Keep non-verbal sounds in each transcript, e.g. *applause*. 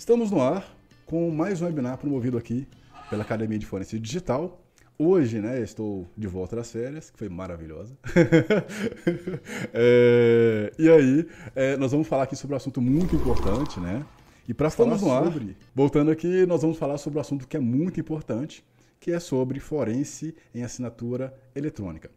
Estamos no ar com mais um webinar promovido aqui pela Academia de Forense Digital. Hoje, né, estou de volta das férias, que foi maravilhosa. *laughs* é, e aí, é, nós vamos falar aqui sobre um assunto muito importante, né? E para falar sobre, voltando aqui, nós vamos falar sobre um assunto que é muito importante, que é sobre forense em assinatura eletrônica.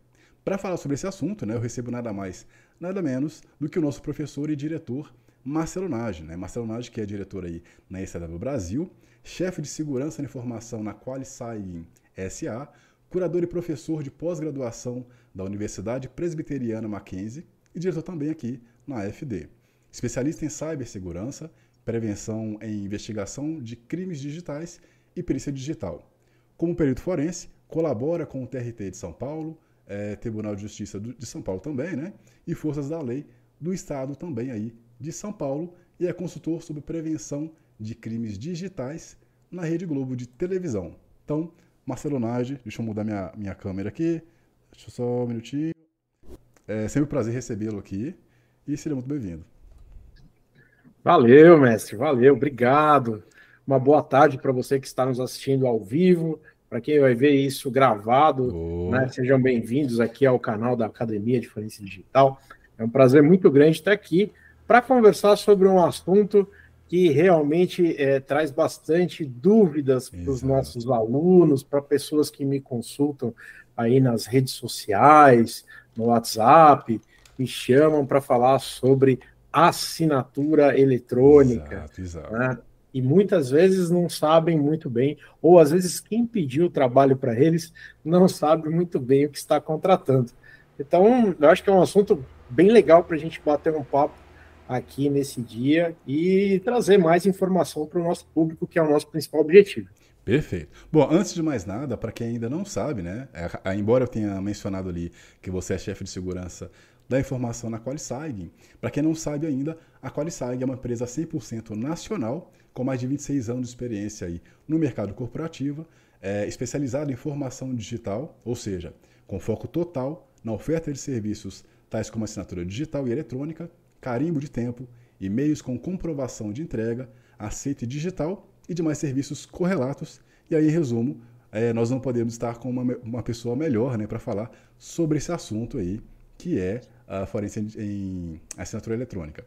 Para falar sobre esse assunto, né, eu recebo nada mais, nada menos do que o nosso professor e diretor Marcelo Nage. Né? Marcelo Nage, que é diretor aí na ECW Brasil, chefe de segurança da informação na Qualisig SA, curador e professor de pós-graduação da Universidade Presbiteriana Mackenzie e diretor também aqui na AFD. Especialista em cibersegurança, prevenção em investigação de crimes digitais e perícia digital. Como perito forense, colabora com o TRT de São Paulo, é, Tribunal de Justiça de São Paulo também, né? E Forças da Lei do Estado também aí de São Paulo e é consultor sobre prevenção de crimes digitais na Rede Globo de televisão. Então, Marcelo Nage, deixa eu mudar minha, minha câmera aqui. Deixa eu só um minutinho. É sempre um prazer recebê-lo aqui e seja muito bem-vindo. Valeu, mestre, valeu, obrigado. Uma boa tarde para você que está nos assistindo ao vivo para quem vai ver isso gravado, né, sejam bem-vindos aqui ao canal da Academia de Forense Digital. É um prazer muito grande estar aqui para conversar sobre um assunto que realmente é, traz bastante dúvidas para os nossos alunos, para pessoas que me consultam aí nas redes sociais, no WhatsApp, me chamam para falar sobre assinatura eletrônica. Exato, exato. Né? e muitas vezes não sabem muito bem, ou às vezes quem pediu o trabalho para eles não sabe muito bem o que está contratando. Então, eu acho que é um assunto bem legal para a gente bater um papo aqui nesse dia e trazer mais informação para o nosso público, que é o nosso principal objetivo. Perfeito. Bom, antes de mais nada, para quem ainda não sabe, né? É, embora eu tenha mencionado ali que você é chefe de segurança da informação na Qualisig, para quem não sabe ainda, a Qualisig é uma empresa 100% nacional com mais de 26 anos de experiência aí no mercado corporativo, é, especializado em formação digital, ou seja, com foco total na oferta de serviços tais como assinatura digital e eletrônica, carimbo de tempo, e-mails com comprovação de entrega, aceite digital e demais serviços correlatos. E aí, em resumo, é, nós não podemos estar com uma, uma pessoa melhor né, para falar sobre esse assunto aí, que é a forense em, assinatura eletrônica.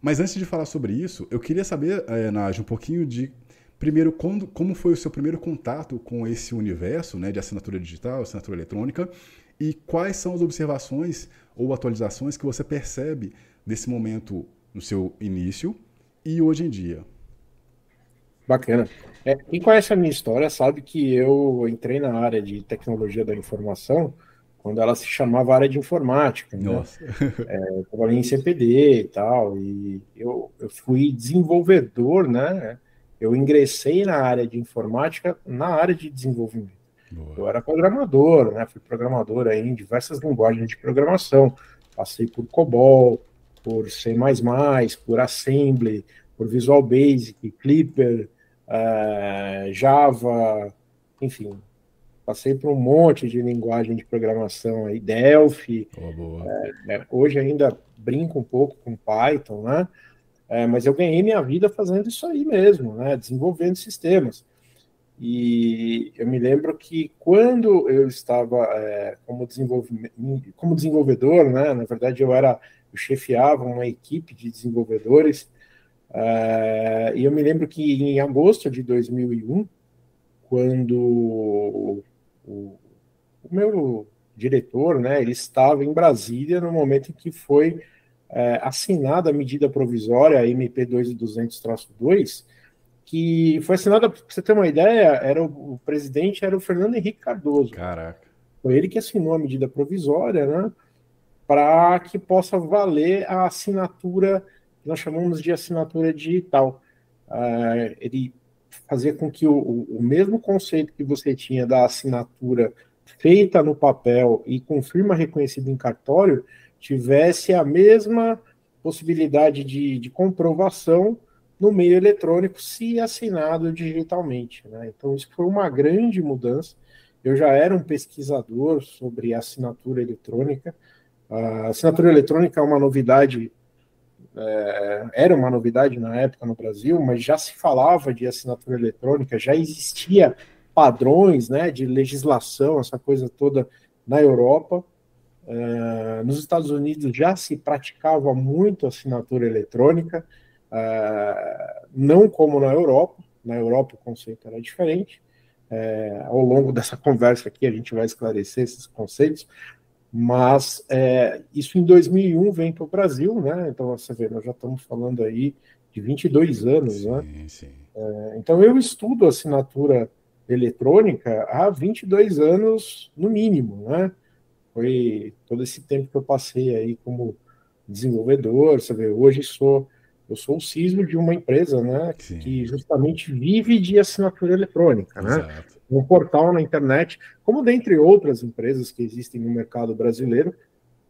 Mas antes de falar sobre isso, eu queria saber, é, Naj, um pouquinho de primeiro quando, como foi o seu primeiro contato com esse universo né, de assinatura digital, assinatura eletrônica, e quais são as observações ou atualizações que você percebe desse momento no seu início e hoje em dia. Bacana. É, quem conhece a minha história sabe que eu entrei na área de tecnologia da informação quando ela se chamava área de informática. Né? Nossa. *laughs* É, eu trabalhei em CPD e tal, e eu, eu fui desenvolvedor, né? Eu ingressei na área de informática na área de desenvolvimento. Boa. Eu era programador, né? Fui programador aí em diversas linguagens de programação. Passei por COBOL, por C++, por Assembly, por Visual Basic, Clipper, uh, Java, enfim, passei por um monte de linguagem de programação aí, Delphi. Oh, é, hoje ainda brinco um pouco com Python, né? É, mas eu ganhei minha vida fazendo isso aí mesmo, né? Desenvolvendo sistemas. E eu me lembro que quando eu estava é, como, como desenvolvedor, né? Na verdade, eu era chefiava uma equipe de desenvolvedores. É, e eu me lembro que em agosto de 2001, quando o, o meu diretor, né, ele estava em Brasília no momento em que foi é, assinada a medida provisória, a MP 2200-2, que foi assinada, para você ter uma ideia, era o, o, presidente era o Fernando Henrique Cardoso. Caraca. Foi ele que assinou a medida provisória, né, para que possa valer a assinatura, que nós chamamos de assinatura digital. Uh, ele fazer com que o, o mesmo conceito que você tinha da assinatura feita no papel e com firma reconhecida em cartório tivesse a mesma possibilidade de, de comprovação no meio eletrônico se assinado digitalmente. Né? Então, isso foi uma grande mudança. Eu já era um pesquisador sobre assinatura eletrônica. A assinatura eletrônica é uma novidade é, era uma novidade na época no Brasil, mas já se falava de assinatura eletrônica, já existia padrões né, de legislação, essa coisa toda na Europa. É, nos Estados Unidos já se praticava muito assinatura eletrônica, é, não como na Europa. Na Europa o conceito era diferente. É, ao longo dessa conversa aqui a gente vai esclarecer esses conceitos, mas é, isso em 2001 vem para o Brasil, né? Então você vê, nós já estamos falando aí de 22 anos, né? sim, né? Sim. É, então eu estudo assinatura eletrônica há 22 anos no mínimo, né? Foi todo esse tempo que eu passei aí como desenvolvedor, você vê, hoje sou eu sou o CISO de uma empresa, né, Sim. que justamente vive de assinatura eletrônica, né? Exato. Um portal na internet, como dentre outras empresas que existem no mercado brasileiro,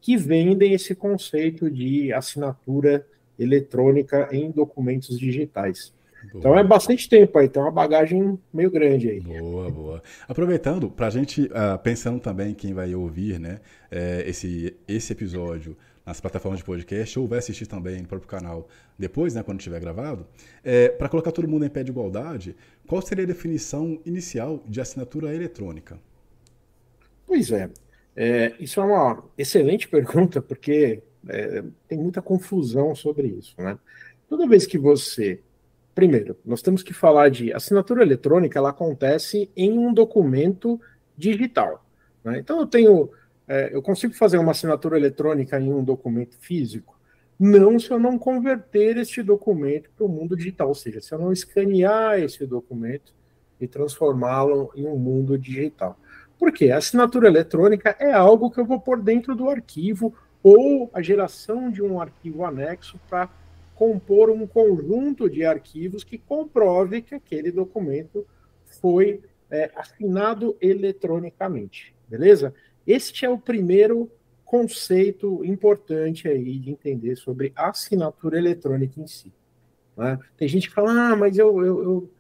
que vendem esse conceito de assinatura eletrônica em documentos digitais. Boa. Então é bastante tempo aí, tem uma bagagem meio grande aí. Boa, boa. Aproveitando, para a gente, uh, pensando também quem vai ouvir né, é, esse, esse episódio nas plataformas de podcast ou vai assistir também no próprio canal depois, né, quando estiver gravado, é, para colocar todo mundo em pé de igualdade, qual seria a definição inicial de assinatura eletrônica? Pois é, é isso é uma excelente pergunta, porque é, tem muita confusão sobre isso. Né? Toda vez que você. Primeiro, nós temos que falar de assinatura eletrônica, ela acontece em um documento digital. Né? Então, eu tenho é, eu consigo fazer uma assinatura eletrônica em um documento físico? Não se eu não converter este documento para o mundo digital, ou seja, se eu não escanear esse documento e transformá-lo em um mundo digital. Por quê? A assinatura eletrônica é algo que eu vou pôr dentro do arquivo ou a geração de um arquivo anexo para compor um conjunto de arquivos que comprove que aquele documento foi é, assinado eletronicamente, beleza? Este é o primeiro conceito importante aí de entender sobre assinatura eletrônica em si. Né? Tem gente que fala, ah, mas eu, eu, eu,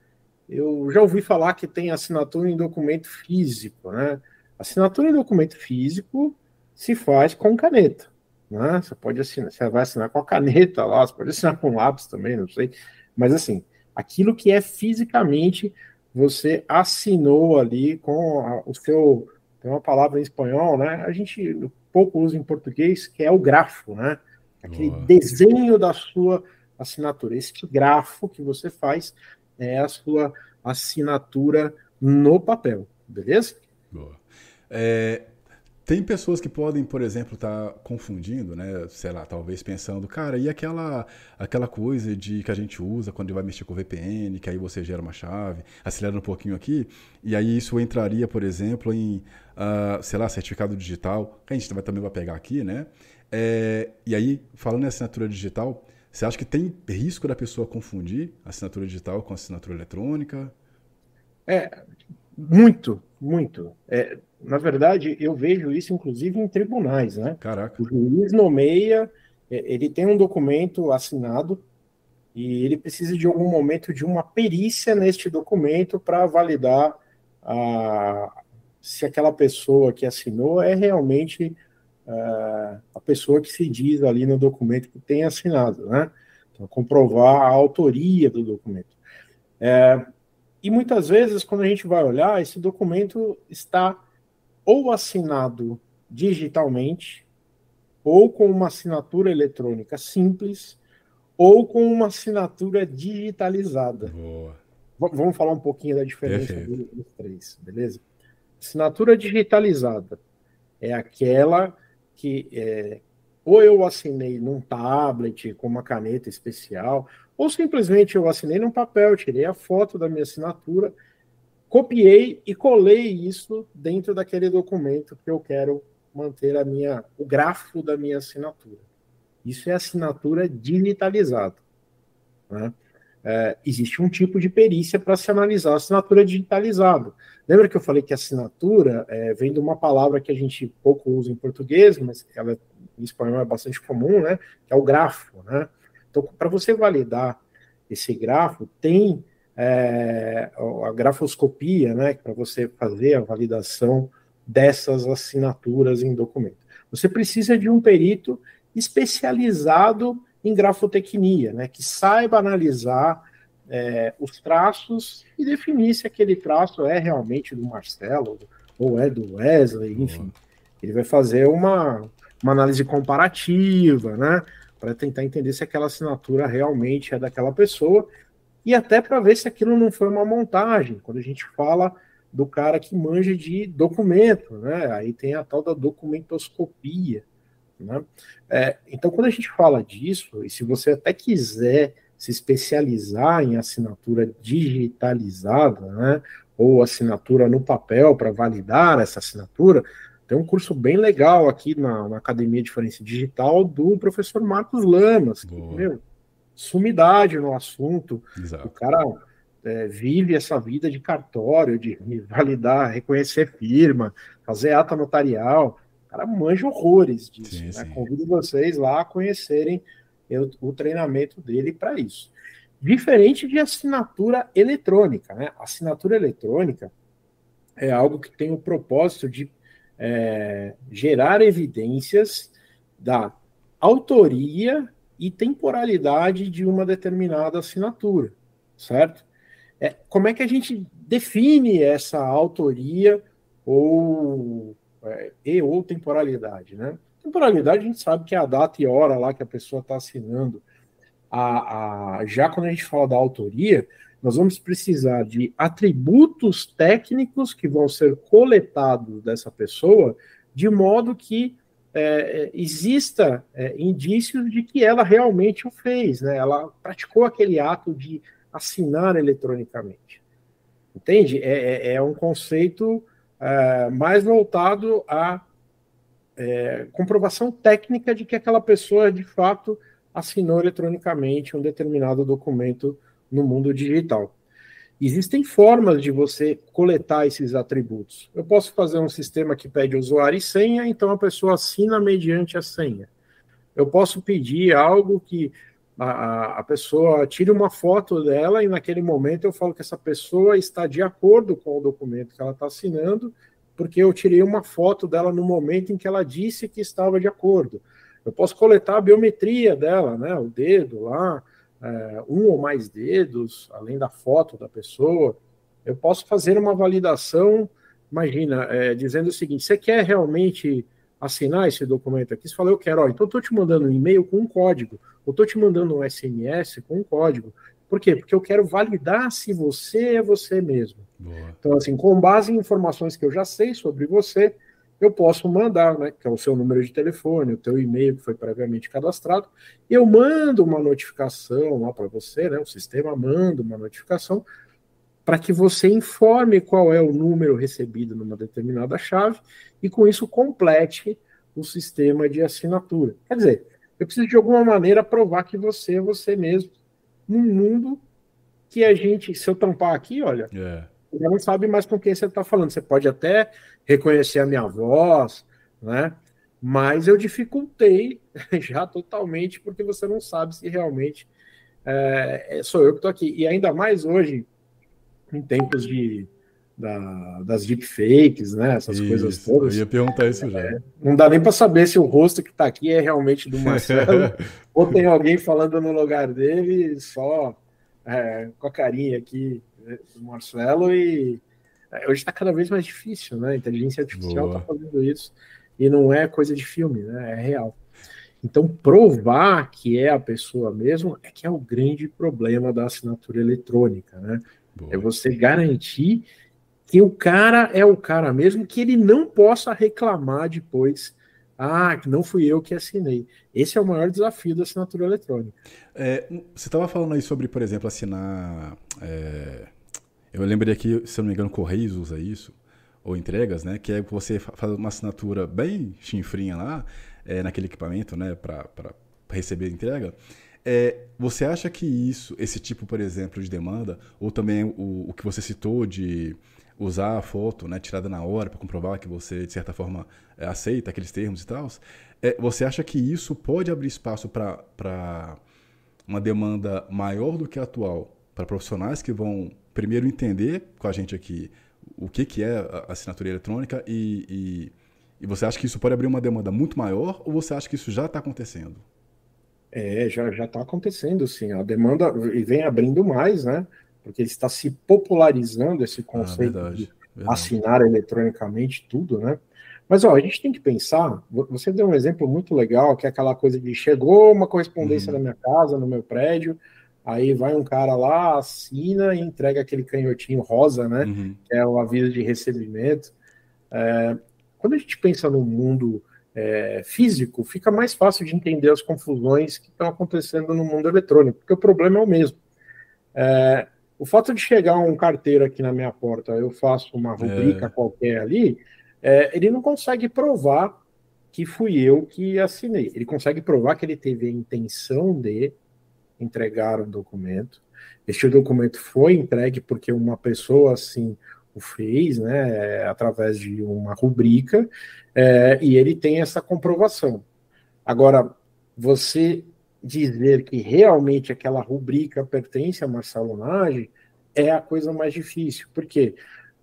eu, já ouvi falar que tem assinatura em documento físico. Né? Assinatura em documento físico se faz com caneta. Né? Você pode assinar, você vai assinar com a caneta lá, você pode assinar com lápis também, não sei. Mas assim, aquilo que é fisicamente você assinou ali com a, o seu tem uma palavra em espanhol, né? A gente pouco usa em português, que é o grafo, né? Aquele Boa. desenho da sua assinatura. Esse grafo que você faz é a sua assinatura no papel, beleza? Boa. É, tem pessoas que podem, por exemplo, estar tá confundindo, né? Sei lá, talvez pensando, cara, e aquela, aquela coisa de que a gente usa quando vai mexer com o VPN, que aí você gera uma chave, acelera um pouquinho aqui, e aí isso entraria, por exemplo, em, uh, sei lá, certificado digital, que a gente também vai pegar aqui, né? É, e aí, falando em assinatura digital, você acha que tem risco da pessoa confundir assinatura digital com assinatura eletrônica? É, muito, muito. É, na verdade, eu vejo isso inclusive em tribunais, né? Caraca. O juiz nomeia, é, ele tem um documento assinado e ele precisa de algum momento de uma perícia neste documento para validar a, se aquela pessoa que assinou é realmente uh, a pessoa que se diz ali no documento que tem assinado, né? Então, comprovar a autoria do documento. É, e muitas vezes, quando a gente vai olhar, esse documento está ou assinado digitalmente, ou com uma assinatura eletrônica simples, ou com uma assinatura digitalizada. Boa. Vamos falar um pouquinho da diferença dos, dos três, beleza? Assinatura digitalizada é aquela que é, ou eu assinei num tablet com uma caneta especial, ou simplesmente eu assinei num papel, tirei a foto da minha assinatura, copiei e colei isso dentro daquele documento que eu quero manter a minha, o grafo da minha assinatura. Isso é assinatura digitalizada. Né? É, existe um tipo de perícia para se analisar a assinatura digitalizada. Lembra que eu falei que assinatura é, vem de uma palavra que a gente pouco usa em português, mas ela em espanhol é bastante comum, né? Que é o grafo, né? Então, para você validar esse grafo, tem é, a grafoscopia, né, para você fazer a validação dessas assinaturas em documento. Você precisa de um perito especializado em grafotecnia, né, que saiba analisar é, os traços e definir se aquele traço é realmente do Marcelo ou é do Wesley, enfim. Ele vai fazer uma, uma análise comparativa, né, para tentar entender se aquela assinatura realmente é daquela pessoa e até para ver se aquilo não foi uma montagem. Quando a gente fala do cara que manja de documento, né? Aí tem a tal da documentoscopia, né? É, então, quando a gente fala disso, e se você até quiser se especializar em assinatura digitalizada, né? Ou assinatura no papel para validar essa assinatura, tem um curso bem legal aqui na, na Academia de Forense Digital do professor Marcos Lamas, que, meu, sumidade no assunto. Exato. O cara é, vive essa vida de cartório, de validar, reconhecer firma, fazer ata notarial. O cara manja horrores disso. Sim, né? sim. Convido vocês lá a conhecerem o, o treinamento dele para isso. Diferente de assinatura eletrônica, né? Assinatura eletrônica é algo que tem o propósito de é, gerar evidências da autoria e temporalidade de uma determinada assinatura, certo? É, como é que a gente define essa autoria ou é, e ou temporalidade, né? Temporalidade a gente sabe que é a data e hora lá que a pessoa está assinando. A, a, já quando a gente fala da autoria, nós vamos precisar de atributos técnicos que vão ser coletados dessa pessoa, de modo que é, exista é, indícios de que ela realmente o fez, né? Ela praticou aquele ato de assinar eletronicamente. Entende? É, é, é um conceito é, mais voltado à é, comprovação técnica de que aquela pessoa de fato assinou eletronicamente um determinado documento no mundo digital. Existem formas de você coletar esses atributos. Eu posso fazer um sistema que pede usuário e senha, então a pessoa assina mediante a senha. Eu posso pedir algo que a, a pessoa tira uma foto dela e naquele momento eu falo que essa pessoa está de acordo com o documento que ela está assinando, porque eu tirei uma foto dela no momento em que ela disse que estava de acordo. Eu posso coletar a biometria dela, né, o dedo lá, é, um ou mais dedos, além da foto da pessoa. Eu posso fazer uma validação, imagina, é, dizendo o seguinte: você quer realmente assinar esse documento aqui? Você fala, eu quero, ó, então estou te mandando um e-mail com um código ou estou te mandando um SMS com um código. Por quê? Porque eu quero validar se você é você mesmo. Boa. Então, assim, com base em informações que eu já sei sobre você, eu posso mandar, né, que é o seu número de telefone, o teu e-mail que foi previamente cadastrado, eu mando uma notificação lá para você, né, o sistema manda uma notificação para que você informe qual é o número recebido numa determinada chave e com isso complete o sistema de assinatura. Quer dizer, eu preciso de alguma maneira provar que você é você mesmo num mundo que a gente, se eu tampar aqui, olha, é. Você não sabe mais com quem você está falando. Você pode até reconhecer a minha voz, né? Mas eu dificultei *laughs* já totalmente porque você não sabe se realmente é, sou eu que estou aqui. E ainda mais hoje, em tempos de da, das deepfakes, né? Essas isso, coisas todas. Eu ia perguntar isso já. É, não dá nem para saber se o rosto que está aqui é realmente do Marcelo *laughs* ou tem alguém falando no lugar dele só é, com a carinha aqui do Marcelo e é, hoje está cada vez mais difícil, né? A inteligência artificial está fazendo isso e não é coisa de filme, né? É real. Então, provar que é a pessoa mesmo é que é o grande problema da assinatura eletrônica, né? Boa. É você garantir que o cara é o cara mesmo, que ele não possa reclamar depois. Ah, que não fui eu que assinei. Esse é o maior desafio da assinatura eletrônica. É, você estava falando aí sobre, por exemplo, assinar. É, eu lembrei aqui, se eu não me engano, Correios usa isso, ou entregas, né? Que é você faz uma assinatura bem chinfrinha lá, é, naquele equipamento, né? Para receber a entrega. É, você acha que isso, esse tipo, por exemplo, de demanda, ou também o, o que você citou de usar a foto né, tirada na hora para comprovar que você, de certa forma, é, aceita aqueles termos e tal, é, você acha que isso pode abrir espaço para uma demanda maior do que a atual, para profissionais que vão primeiro entender com a gente aqui o que, que é a assinatura eletrônica e, e, e você acha que isso pode abrir uma demanda muito maior ou você acha que isso já está acontecendo? É, já está acontecendo, sim. A demanda e vem abrindo mais, né? Porque está se popularizando esse ah, conceito ah, verdade, de verdade. assinar eletronicamente tudo, né? Mas ó, a gente tem que pensar. Você deu um exemplo muito legal, que é aquela coisa de chegou uma correspondência uhum. na minha casa, no meu prédio, aí vai um cara lá, assina e entrega aquele canhotinho rosa, né? Uhum. Que é o aviso de recebimento. É, quando a gente pensa no mundo é, físico, fica mais fácil de entender as confusões que estão acontecendo no mundo eletrônico, porque o problema é o mesmo. É, o fato de chegar um carteiro aqui na minha porta, eu faço uma rubrica é. qualquer ali, é, ele não consegue provar que fui eu que assinei. Ele consegue provar que ele teve a intenção de entregar um documento. Este documento foi entregue porque uma pessoa assim o fez, né, através de uma rubrica, é, e ele tem essa comprovação. Agora, você dizer que realmente aquela rubrica pertence a Marcelo Nage é a coisa mais difícil, porque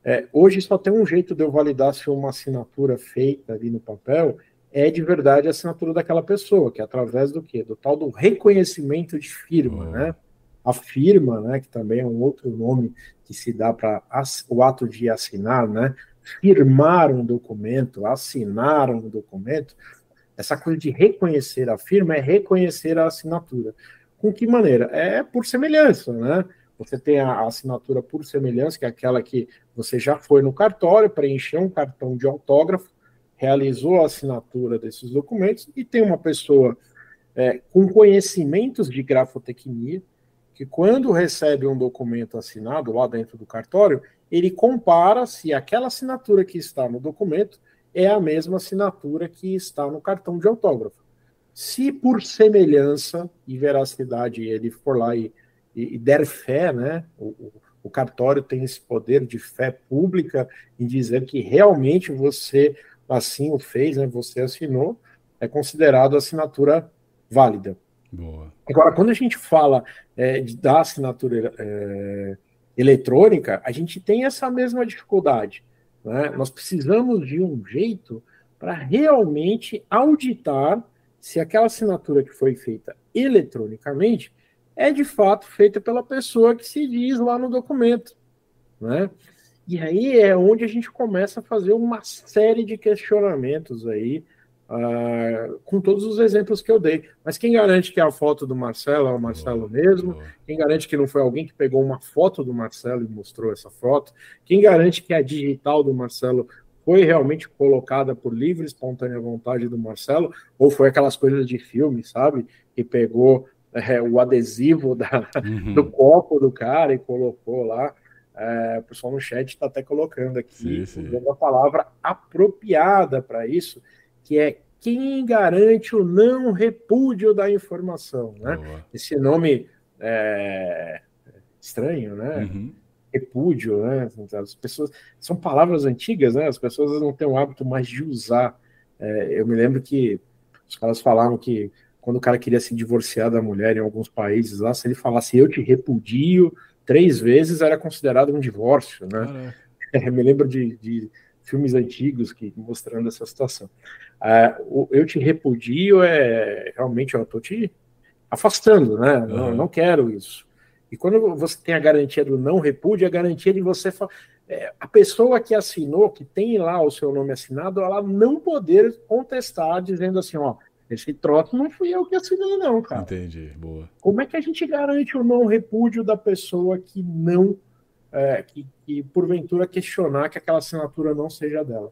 é, hoje só tem um jeito de eu validar se uma assinatura feita ali no papel é de verdade a assinatura daquela pessoa, que é através do quê? Do tal do reconhecimento de firma, uhum. né? A firma, né, que também é um outro nome que se dá para o ato de assinar, né? Firmar um documento, assinar um documento, essa coisa de reconhecer a firma é reconhecer a assinatura. Com que maneira? É por semelhança, né? Você tem a assinatura por semelhança, que é aquela que você já foi no cartório, preencheu um cartão de autógrafo, realizou a assinatura desses documentos, e tem uma pessoa é, com conhecimentos de grafotecnia, que quando recebe um documento assinado lá dentro do cartório, ele compara se aquela assinatura que está no documento é a mesma assinatura que está no cartão de autógrafo. Se por semelhança e veracidade ele for lá e e, e der fé, né? O, o, o cartório tem esse poder de fé pública em dizer que realmente você assim o fez, né? Você assinou, é considerado assinatura válida. Boa. Agora, quando a gente fala é, da assinatura é, eletrônica, a gente tem essa mesma dificuldade. Né? Nós precisamos de um jeito para realmente auditar se aquela assinatura que foi feita eletronicamente é de fato feita pela pessoa que se diz lá no documento, né? E aí é onde a gente começa a fazer uma série de questionamentos aí, uh, com todos os exemplos que eu dei. Mas quem garante que a foto do Marcelo é o Marcelo mesmo? Quem garante que não foi alguém que pegou uma foto do Marcelo e mostrou essa foto? Quem garante que a digital do Marcelo foi realmente colocada por livre, espontânea vontade do Marcelo? Ou foi aquelas coisas de filme, sabe? Que pegou é, o adesivo da, uhum. do copo do cara e colocou lá. É, o pessoal no chat está até colocando aqui uma palavra apropriada para isso, que é quem garante o não repúdio da informação. Né? Esse nome é, estranho, né? Uhum. Repúdio, né? As pessoas são palavras antigas, né? As pessoas não têm o hábito mais de usar. É, eu me lembro que os caras falavam que quando o cara queria se divorciar da mulher em alguns países lá, se ele falasse eu te repudio três vezes, era considerado um divórcio, né? É, *laughs* me lembro de, de, filmes antigos que mostrando essa situação. Uh, o eu te repudio é realmente eu estou te afastando, né? Uhum. Não, não quero isso. E quando você tem a garantia do não repúdio, a garantia de você é, a pessoa que assinou, que tem lá o seu nome assinado, ela não poder contestar dizendo assim, ó, esse troço não fui eu que assinei, não, cara. Entendi, boa. Como é que a gente garante o não repúdio da pessoa que não, é, que, que porventura questionar que aquela assinatura não seja dela?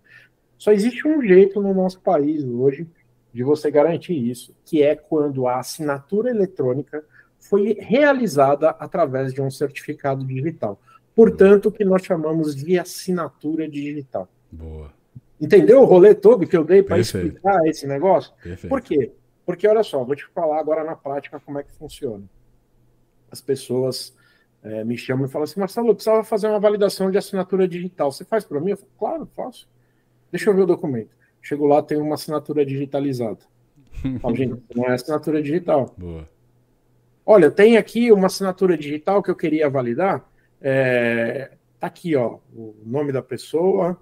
Só existe um jeito no nosso país hoje de você garantir isso, que é quando a assinatura eletrônica foi realizada através de um certificado digital. Portanto, o que nós chamamos de assinatura digital. Boa. Entendeu o rolê todo que eu dei para explicar esse negócio? Perfeito. Por quê? Porque, olha só, vou te falar agora na prática como é que funciona. As pessoas é, me chamam e falam assim, Marcelo, eu precisava fazer uma validação de assinatura digital. Você faz para mim? Eu falo, claro, faço. Deixa eu ver o documento. Chego lá, tem uma assinatura digitalizada. *laughs* Falo, gente, não é assinatura digital. Boa. Olha, tem aqui uma assinatura digital que eu queria validar. É, tá aqui, ó, o nome da pessoa,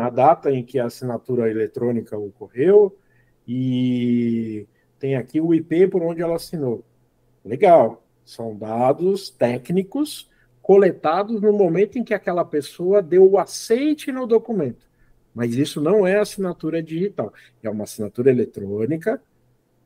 a data em que a assinatura eletrônica ocorreu e tem aqui o IP por onde ela assinou. Legal, são dados técnicos coletados no momento em que aquela pessoa deu o aceite no documento. Mas isso não é assinatura digital, é uma assinatura eletrônica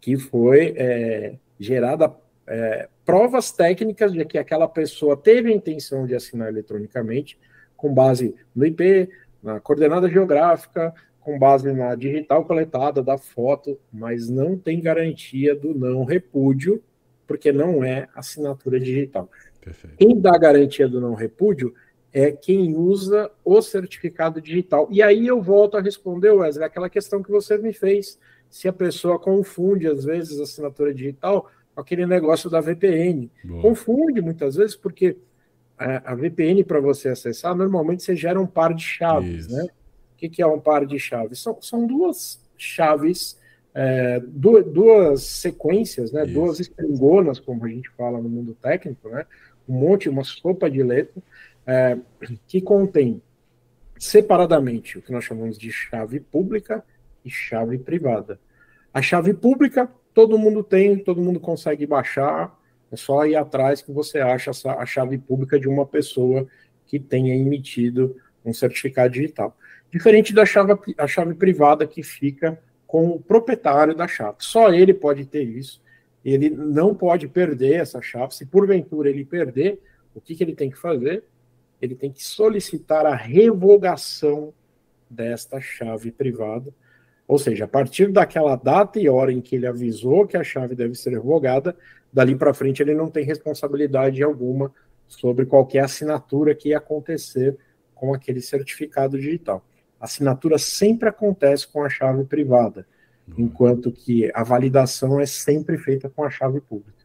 que foi é, gerada é, provas técnicas de que aquela pessoa teve a intenção de assinar eletronicamente, com base no IP, na coordenada geográfica, com base na digital coletada da foto, mas não tem garantia do não repúdio, porque não é assinatura digital. Perfeito. Quem dá garantia do não repúdio é quem usa o certificado digital. E aí eu volto a responder, Wesley, aquela questão que você me fez. Se a pessoa confunde, às vezes, assinatura digital com aquele negócio da VPN. Boa. Confunde muitas vezes, porque a, a VPN, para você acessar, normalmente você gera um par de chaves, Isso. né? O que, que, é um par de chaves? São, são duas chaves, é, duas, duas, sequências, né? Isso. Duas estringonas, como a gente fala no mundo técnico, né? Um monte, uma sopa de letra, é, que contém separadamente o que nós chamamos de chave pública e chave privada. A chave pública todo mundo tem, todo mundo consegue baixar, é só ir atrás que você acha a chave pública de uma pessoa que tenha emitido um certificado digital. Diferente da chave, a chave privada que fica com o proprietário da chave. Só ele pode ter isso. Ele não pode perder essa chave. Se porventura ele perder, o que, que ele tem que fazer? Ele tem que solicitar a revogação desta chave privada. Ou seja, a partir daquela data e hora em que ele avisou que a chave deve ser revogada, dali para frente ele não tem responsabilidade alguma sobre qualquer assinatura que ia acontecer com aquele certificado digital. A assinatura sempre acontece com a chave privada, enquanto que a validação é sempre feita com a chave pública.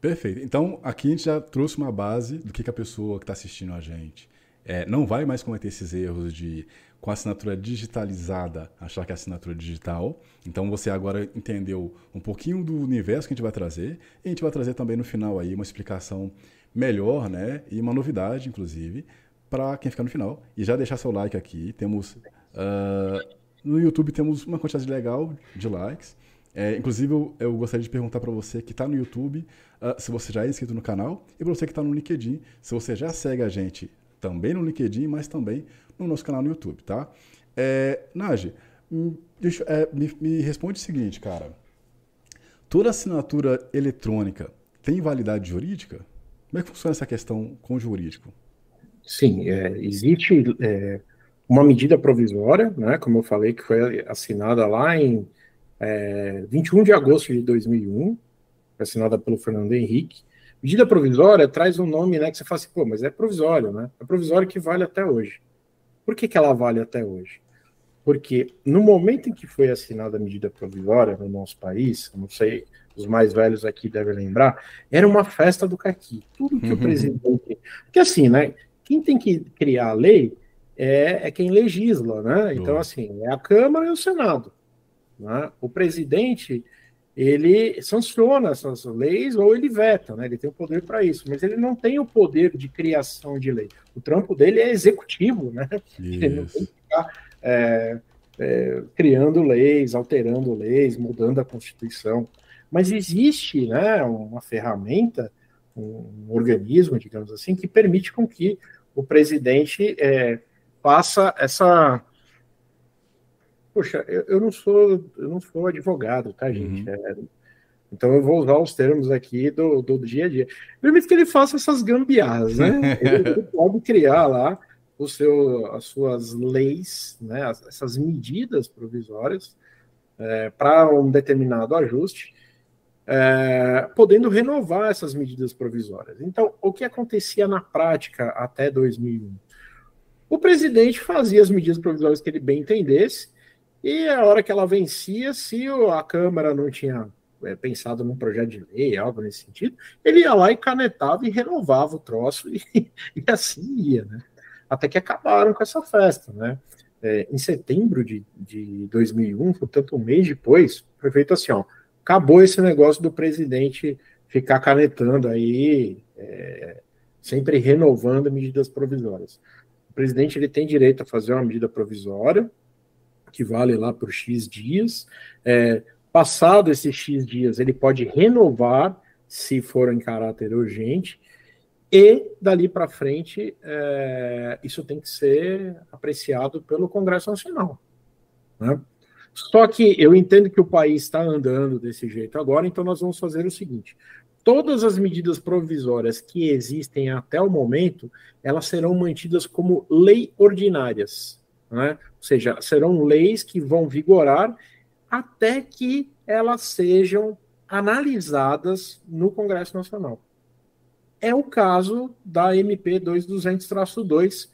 Perfeito. Então, aqui a gente já trouxe uma base do que, que a pessoa que está assistindo a gente é, não vai mais cometer esses erros de com a assinatura digitalizada, achar que é assinatura digital. Então você agora entendeu um pouquinho do universo que a gente vai trazer. E a gente vai trazer também no final aí uma explicação melhor, né? E uma novidade, inclusive, para quem ficar no final. E já deixar seu like aqui. Temos. Uh, no YouTube temos uma quantidade legal de likes. É, inclusive, eu, eu, gostaria de perguntar para você que está no YouTube uh, se você já é inscrito no canal e para você que está no LinkedIn, se você já segue a gente também no LinkedIn, mas também no nosso canal no YouTube, tá? É, Nage, hum, deixa, é, me, me responde o seguinte, cara. Toda assinatura eletrônica tem validade jurídica? Como é que funciona essa questão com o jurídico? Sim, é, existe é, uma medida provisória, né, como eu falei, que foi assinada lá em é, 21 de agosto de 2001, assinada pelo Fernando Henrique. Medida provisória traz um nome né, que você fala assim, pô, mas é provisório, né? É provisório que vale até hoje. Por que, que ela vale até hoje? Porque no momento em que foi assinada a medida provisória no nosso país, não sei, os mais velhos aqui devem lembrar, era uma festa do caqui. Tudo que uhum. o presidente. Porque assim, né? Quem tem que criar a lei é, é quem legisla, né? Então, assim, é a Câmara e o Senado. Né? O presidente ele sanciona essas leis ou ele veta, né? Ele tem o poder para isso, mas ele não tem o poder de criação de lei. O trampo dele é executivo, né? Isso. Ele não tem que ficar é, é, criando leis, alterando leis, mudando a Constituição. Mas existe, né, uma ferramenta, um organismo, digamos assim, que permite com que o presidente é, faça essa Poxa, eu, eu, não sou eu não sou advogado, tá, gente? Uhum. É, então eu vou usar os termos aqui do, do dia a dia. Permite que ele faça essas gambiarras, né? *laughs* Ele, ele pode criar lá o seu, as suas leis, né? essas medidas provisórias é, para um determinado ajuste, é, podendo renovar essas medidas provisórias. Então, o que acontecia na prática até 2001? O presidente fazia as medidas provisórias que ele bem entendesse, e a hora que ela vencia, se a Câmara não tinha é, pensado num projeto de lei, algo nesse sentido, ele ia lá e canetava e renovava o troço, e, *laughs* e assim ia, né? Até que acabaram com essa festa, né? É, em setembro de, de 2001, portanto, um mês depois, foi feito assim: ó, acabou esse negócio do presidente ficar canetando aí, é, sempre renovando medidas provisórias. O presidente ele tem direito a fazer uma medida provisória, que vale lá por X dias, é, Passado esses X dias, ele pode renovar, se for em caráter urgente, e dali para frente, é, isso tem que ser apreciado pelo Congresso Nacional. Né? Só que eu entendo que o país está andando desse jeito agora, então nós vamos fazer o seguinte: todas as medidas provisórias que existem até o momento, elas serão mantidas como lei ordinárias, né? ou seja, serão leis que vão vigorar até que elas sejam analisadas no Congresso Nacional. É o caso da MP 2200-2,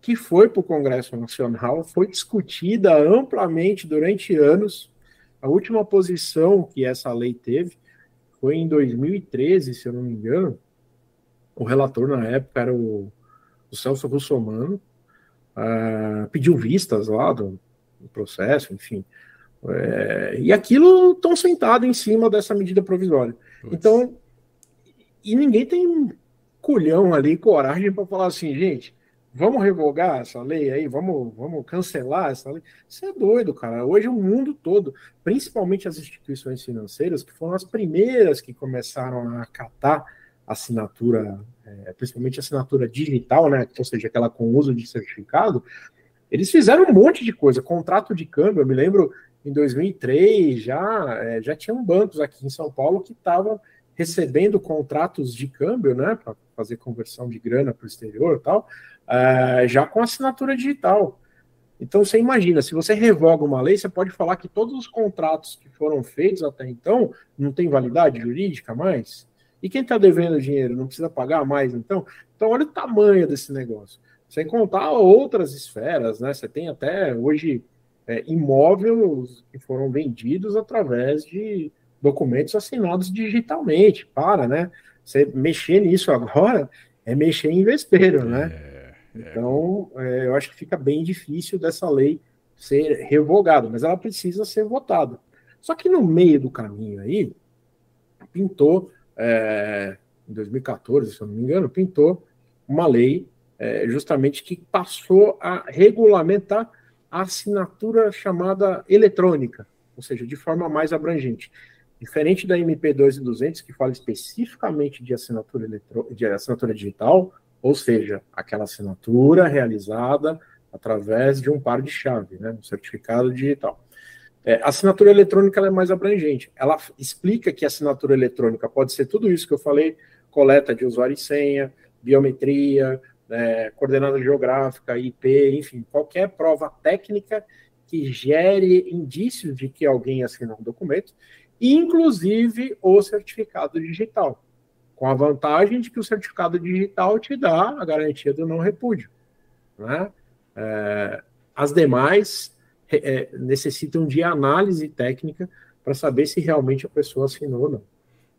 que foi para o Congresso Nacional, foi discutida amplamente durante anos. A última posição que essa lei teve foi em 2013, se eu não me engano. O relator na época era o, o Celso Russomano, uh, pediu vistas lá do, do processo, enfim. É, e aquilo estão sentado em cima dessa medida provisória. Então, e ninguém tem culhão ali, coragem para falar assim, gente, Vamos revogar essa lei aí? Vamos, vamos cancelar essa lei? Você é doido, cara. Hoje o mundo todo, principalmente as instituições financeiras, que foram as primeiras que começaram a acatar assinatura, é, principalmente assinatura digital, né? Ou seja, aquela com uso de certificado, eles fizeram um monte de coisa. Contrato de câmbio, eu me lembro em 2003 já, é, já tinham bancos aqui em São Paulo que estavam recebendo contratos de câmbio, né, para fazer conversão de grana para o exterior tal, uh, já com assinatura digital. Então você imagina, se você revoga uma lei, você pode falar que todos os contratos que foram feitos até então não tem validade jurídica mais. E quem está devendo dinheiro não precisa pagar mais, então? Então olha o tamanho desse negócio. Sem contar outras esferas, né? Você tem até hoje é, imóveis que foram vendidos através de documentos assinados digitalmente. Para, né? Você mexer nisso agora é mexer em vespeiro, né? É. É. Então, é, eu acho que fica bem difícil dessa lei ser revogada, mas ela precisa ser votada. Só que no meio do caminho aí, pintou, é, em 2014, se eu não me engano, pintou uma lei é, justamente que passou a regulamentar a assinatura chamada eletrônica, ou seja, de forma mais abrangente. Diferente da MP 2200, que fala especificamente de assinatura, eletro... de assinatura digital, ou seja, aquela assinatura realizada através de um par de chave, né, um certificado digital. É, a assinatura eletrônica é mais abrangente. Ela explica que a assinatura eletrônica pode ser tudo isso que eu falei: coleta de usuário e senha, biometria, é, coordenada geográfica, IP, enfim, qualquer prova técnica que gere indícios de que alguém assinou um documento, inclusive o certificado digital com a vantagem de que o certificado digital te dá a garantia do não repúdio. Né? É, as demais é, necessitam de análise técnica para saber se realmente a pessoa assinou ou não.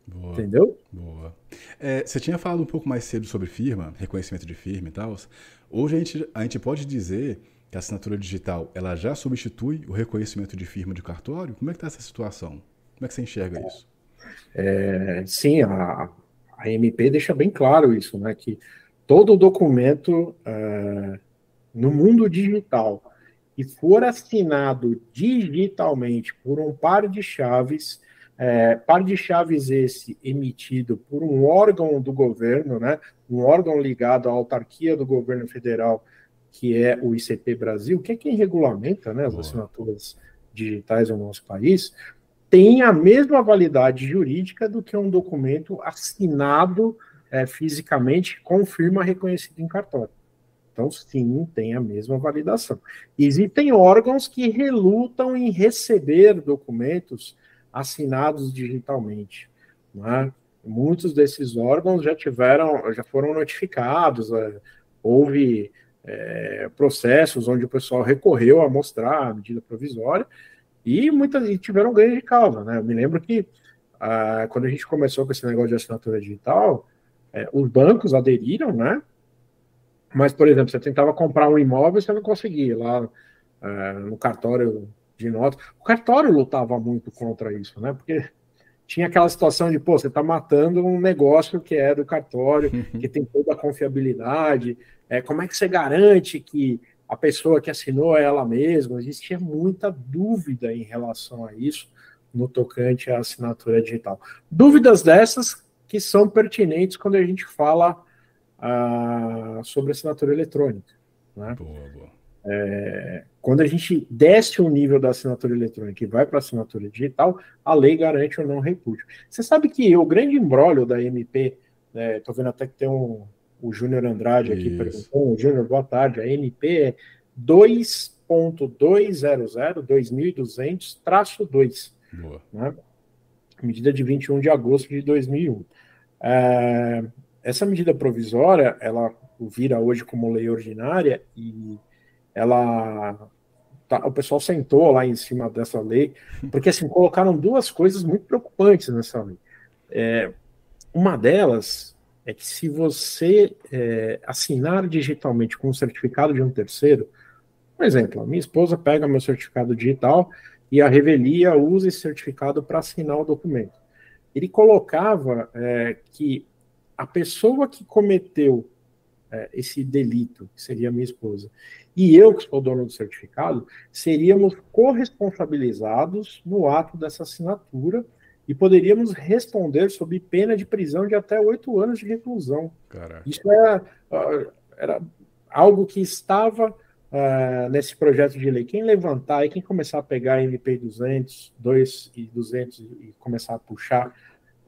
Boa, Entendeu? Boa. É, você tinha falado um pouco mais cedo sobre firma, reconhecimento de firma e tal. Hoje a gente, a gente pode dizer que a assinatura digital ela já substitui o reconhecimento de firma de cartório? Como é que está essa situação? Como é que você enxerga isso? É, sim, a, a MP deixa bem claro isso, né? Que todo documento uh, no mundo digital que for assinado digitalmente por um par de chaves, é, par de chaves esse emitido por um órgão do governo, né, um órgão ligado à autarquia do governo federal, que é o ICP Brasil, que é quem regulamenta né, as assinaturas digitais no nosso país, tem a mesma validade jurídica do que um documento assinado é, fisicamente com firma reconhecida em cartório. Então, sim, tem a mesma validação. Existem órgãos que relutam em receber documentos assinados digitalmente. Né? Muitos desses órgãos já tiveram, já foram notificados, é, houve é, processos onde o pessoal recorreu a mostrar a medida provisória, e muitas e tiveram ganho de causa, né? Eu me lembro que ah, quando a gente começou com esse negócio de assinatura digital, é, os bancos aderiram, né? Mas, por exemplo, você tentava comprar um imóvel, você não conseguia lá é, no cartório de notas. O cartório lutava muito contra isso, né? Porque tinha aquela situação de, pô, você está matando um negócio que é do cartório, *laughs* que tem toda a confiabilidade. É, como é que você garante que a pessoa que assinou é ela mesma, existia muita dúvida em relação a isso, no tocante à assinatura digital. Dúvidas dessas que são pertinentes quando a gente fala ah, sobre assinatura eletrônica. Né? Boa, boa. É, quando a gente desce o nível da assinatura eletrônica e vai para a assinatura digital, a lei garante o não repúdio. Você sabe que o grande embrólio da MP, estou né, vendo até que tem um, o Júnior Andrade aqui Isso. perguntando, Júnior, boa tarde, a MP é 2.200, 2200-2. Né? Medida de 21 de agosto de 2001. É, essa medida provisória, ela vira hoje como lei ordinária e ela tá, o pessoal sentou lá em cima dessa lei, porque assim colocaram duas coisas muito preocupantes nessa lei. É, uma delas é que se você é, assinar digitalmente com um certificado de um terceiro, por exemplo, a minha esposa pega meu certificado digital e a revelia usa esse certificado para assinar o documento. Ele colocava é, que a pessoa que cometeu é, esse delito, que seria minha esposa, e eu, que sou dono do certificado, seríamos corresponsabilizados no ato dessa assinatura e poderíamos responder sob pena de prisão de até oito anos de reclusão. Caraca. Isso era, é, era algo que estava uh, nesse projeto de lei. Quem levantar e quem começar a pegar MP 200, 2 e 200 e começar a puxar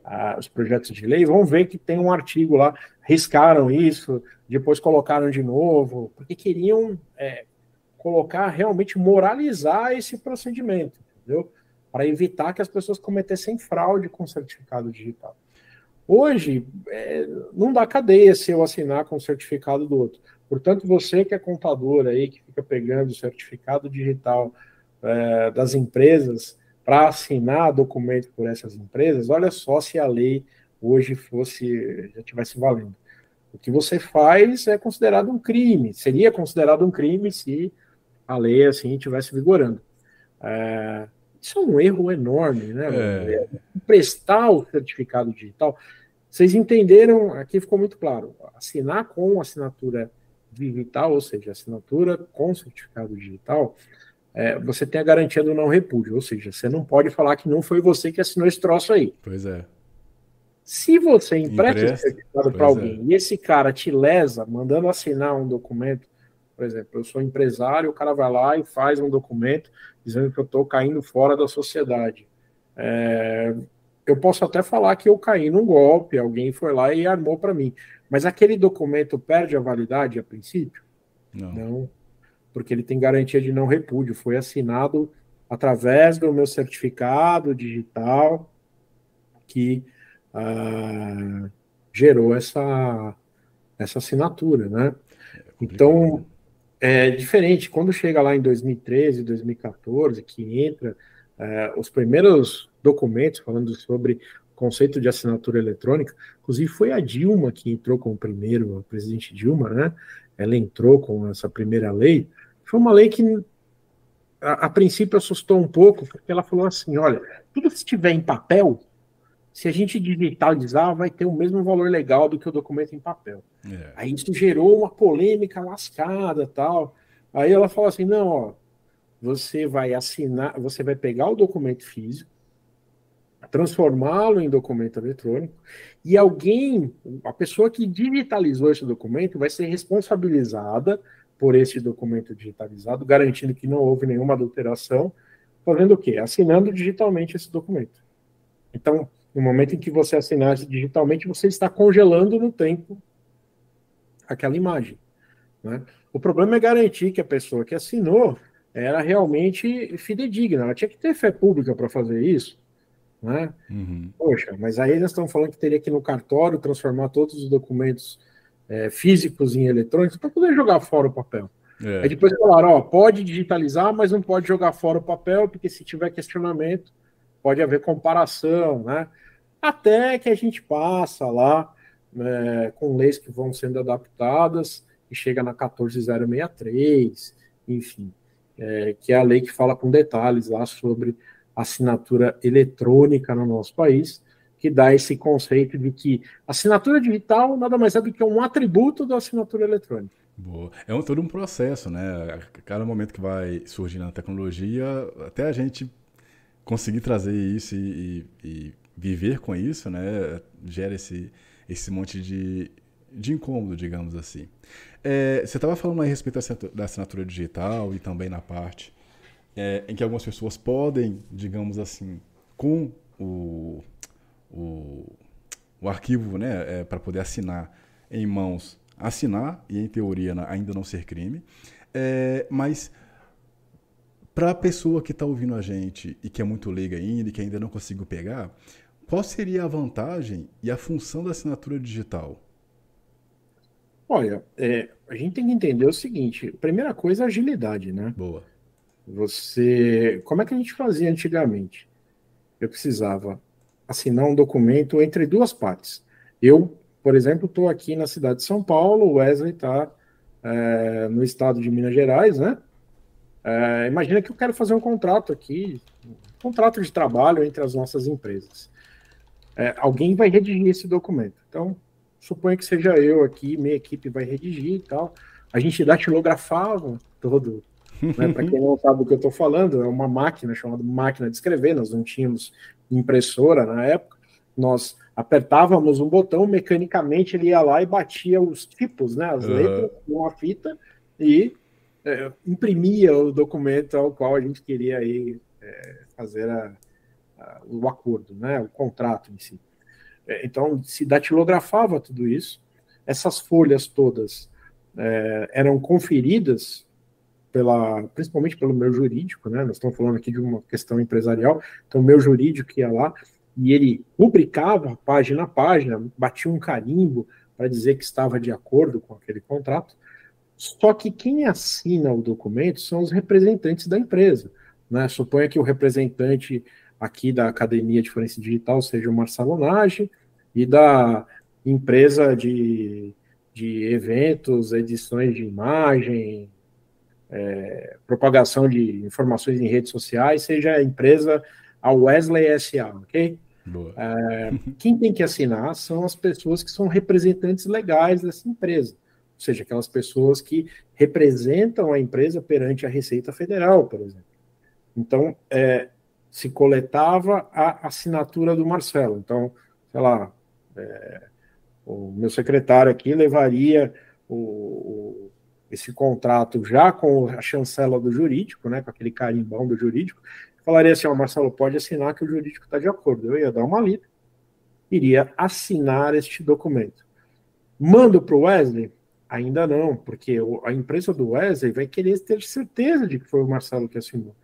uh, os projetos de lei, vão ver que tem um artigo lá, riscaram isso, depois colocaram de novo, porque queriam é, colocar, realmente moralizar esse procedimento, entendeu? Para evitar que as pessoas cometessem fraude com certificado digital. Hoje, é, não dá cadeia se eu assinar com o certificado do outro. Portanto, você que é contador aí, que fica pegando o certificado digital é, das empresas, para assinar documento por essas empresas, olha só se a lei hoje fosse já tivesse valendo. O que você faz é considerado um crime, seria considerado um crime se a lei assim estivesse vigorando. É, isso é um erro enorme, né? É. Prestar o certificado digital. Vocês entenderam? Aqui ficou muito claro. Assinar com assinatura digital, ou seja, assinatura com certificado digital, é, você tem a garantia do não repúdio, ou seja, você não pode falar que não foi você que assinou esse troço aí. Pois é. Se você empresta, esse certificado para alguém é. e esse cara te lesa, mandando assinar um documento, por exemplo, eu sou empresário, o cara vai lá e faz um documento dizendo que eu estou caindo fora da sociedade. É, eu posso até falar que eu caí num golpe, alguém foi lá e armou para mim. Mas aquele documento perde a validade a princípio? Não. não porque ele tem garantia de não repúdio. Foi assinado através do meu certificado digital que ah, gerou essa, essa assinatura, né? É então, é diferente. Quando chega lá em 2013, 2014, que entra é, os primeiros documentos falando sobre conceito de assinatura eletrônica, inclusive foi a Dilma que entrou com o primeiro, a presidente Dilma, né? Ela entrou com essa primeira lei, foi uma lei que a, a, princípio assustou um pouco, porque ela falou assim: olha, tudo que estiver em papel, se a gente digitalizar, vai ter o mesmo valor legal do que o documento em papel. É. Aí isso gerou uma polêmica lascada tal. Aí ela falou assim: não, ó, você vai assinar, você vai pegar o documento físico, transformá-lo em documento eletrônico, e alguém, a pessoa que digitalizou esse documento, vai ser responsabilizada por esse documento digitalizado, garantindo que não houve nenhuma adulteração, fazendo o quê? Assinando digitalmente esse documento. Então, no momento em que você assinar digitalmente, você está congelando no tempo aquela imagem. Né? O problema é garantir que a pessoa que assinou era realmente fidedigna, ela tinha que ter fé pública para fazer isso. Né? Uhum. Poxa, mas aí nós estamos falando que teria que ir no cartório transformar todos os documentos é, físicos em eletrônicos para poder jogar fora o papel. É. Aí depois falaram, ó, pode digitalizar, mas não pode jogar fora o papel, porque se tiver questionamento, pode haver comparação, né? Até que a gente passa lá né, com leis que vão sendo adaptadas e chega na 14063, enfim, é, que é a lei que fala com detalhes lá sobre assinatura eletrônica no nosso país que dá esse conceito de que assinatura digital nada mais é do que um atributo da assinatura eletrônica. Boa. É um, todo um processo, né? A cada momento que vai surgindo a tecnologia, até a gente conseguir trazer isso e, e, e, viver com isso, né, gera esse, esse monte de, de incômodo, digamos assim. É, você estava falando a respeito da assinatura digital e também na parte é, em que algumas pessoas podem, digamos assim, com o, o, o arquivo né, é, para poder assinar em mãos, assinar e, em teoria, ainda não ser crime. É, mas para a pessoa que está ouvindo a gente e que é muito leiga ainda e que ainda não conseguiu pegar, qual seria a vantagem e a função da assinatura digital? Olha, é, a gente tem que entender o seguinte: primeira coisa é agilidade, né? Boa. Você. Como é que a gente fazia antigamente? Eu precisava assinar um documento entre duas partes. Eu, por exemplo, estou aqui na cidade de São Paulo, o Wesley está é, no estado de Minas Gerais, né? É, imagina que eu quero fazer um contrato aqui, um contrato de trabalho entre as nossas empresas. É, alguém vai redigir esse documento. Então, suponha que seja eu aqui, minha equipe vai redigir e tal. A gente datilografava todo. Né? Para quem não sabe do que eu estou falando, é uma máquina chamada máquina de escrever. Nós não tínhamos impressora na época. Nós apertávamos um botão, mecanicamente ele ia lá e batia os tipos, né, as uhum. letras, com uma fita e é, imprimia o documento ao qual a gente queria aí, é, fazer a, a, o acordo, né, o contrato em si. É, então, se datilografava tudo isso, essas folhas todas é, eram conferidas pela, principalmente pelo meu jurídico, né? Nós estamos falando aqui de uma questão empresarial, então meu jurídico ia lá e ele rubricava página a página, batia um carimbo para dizer que estava de acordo com aquele contrato. Só que quem assina o documento são os representantes da empresa. Né? Suponha que o representante aqui da Academia de Forense Digital seja o Marcelo Nage e da empresa de, de eventos, edições de imagem, é, propagação de informações em redes sociais seja a empresa a Wesley SA, ok? É, quem tem que assinar são as pessoas que são representantes legais dessa empresa ou seja, aquelas pessoas que representam a empresa perante a Receita Federal, por exemplo. Então, é, se coletava a assinatura do Marcelo. Então, sei lá, é, o meu secretário aqui levaria o, o, esse contrato já com a chancela do jurídico, né, com aquele carimbão do jurídico, falaria assim, ó, Marcelo, pode assinar que o jurídico está de acordo. Eu ia dar uma lida, iria assinar este documento. Mando para o Wesley, Ainda não, porque a empresa do Wesley vai querer ter certeza de que foi o Marcelo que assinou.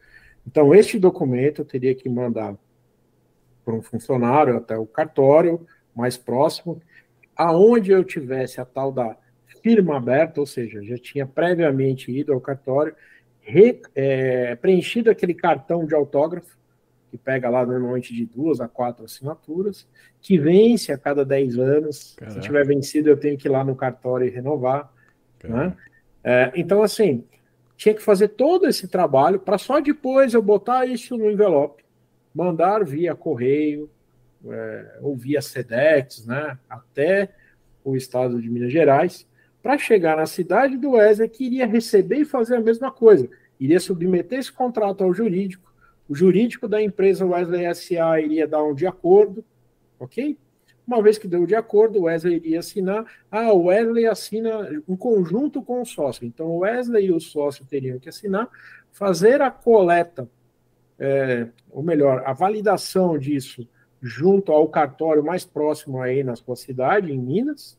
Então, este documento eu teria que mandar para um funcionário até o cartório mais próximo, aonde eu tivesse a tal da firma aberta, ou seja, já tinha previamente ido ao cartório, re, é, preenchido aquele cartão de autógrafo, que pega lá normalmente de duas a quatro assinaturas, que vence a cada dez anos. Caraca. Se tiver vencido, eu tenho que ir lá no cartório e renovar. Né? É, então, assim, tinha que fazer todo esse trabalho para só depois eu botar isso no envelope, mandar via correio é, ou via SEDEX, né, até o estado de Minas Gerais, para chegar na cidade do Wesley, que iria receber e fazer a mesma coisa. Iria submeter esse contrato ao jurídico, o jurídico da empresa Wesley SA iria dar um de acordo, ok? Uma vez que deu de acordo, o Wesley iria assinar. Ah, o Wesley assina um conjunto com o sócio. Então, o Wesley e o sócio teriam que assinar, fazer a coleta, é, ou melhor, a validação disso junto ao cartório mais próximo aí na sua cidade, em Minas,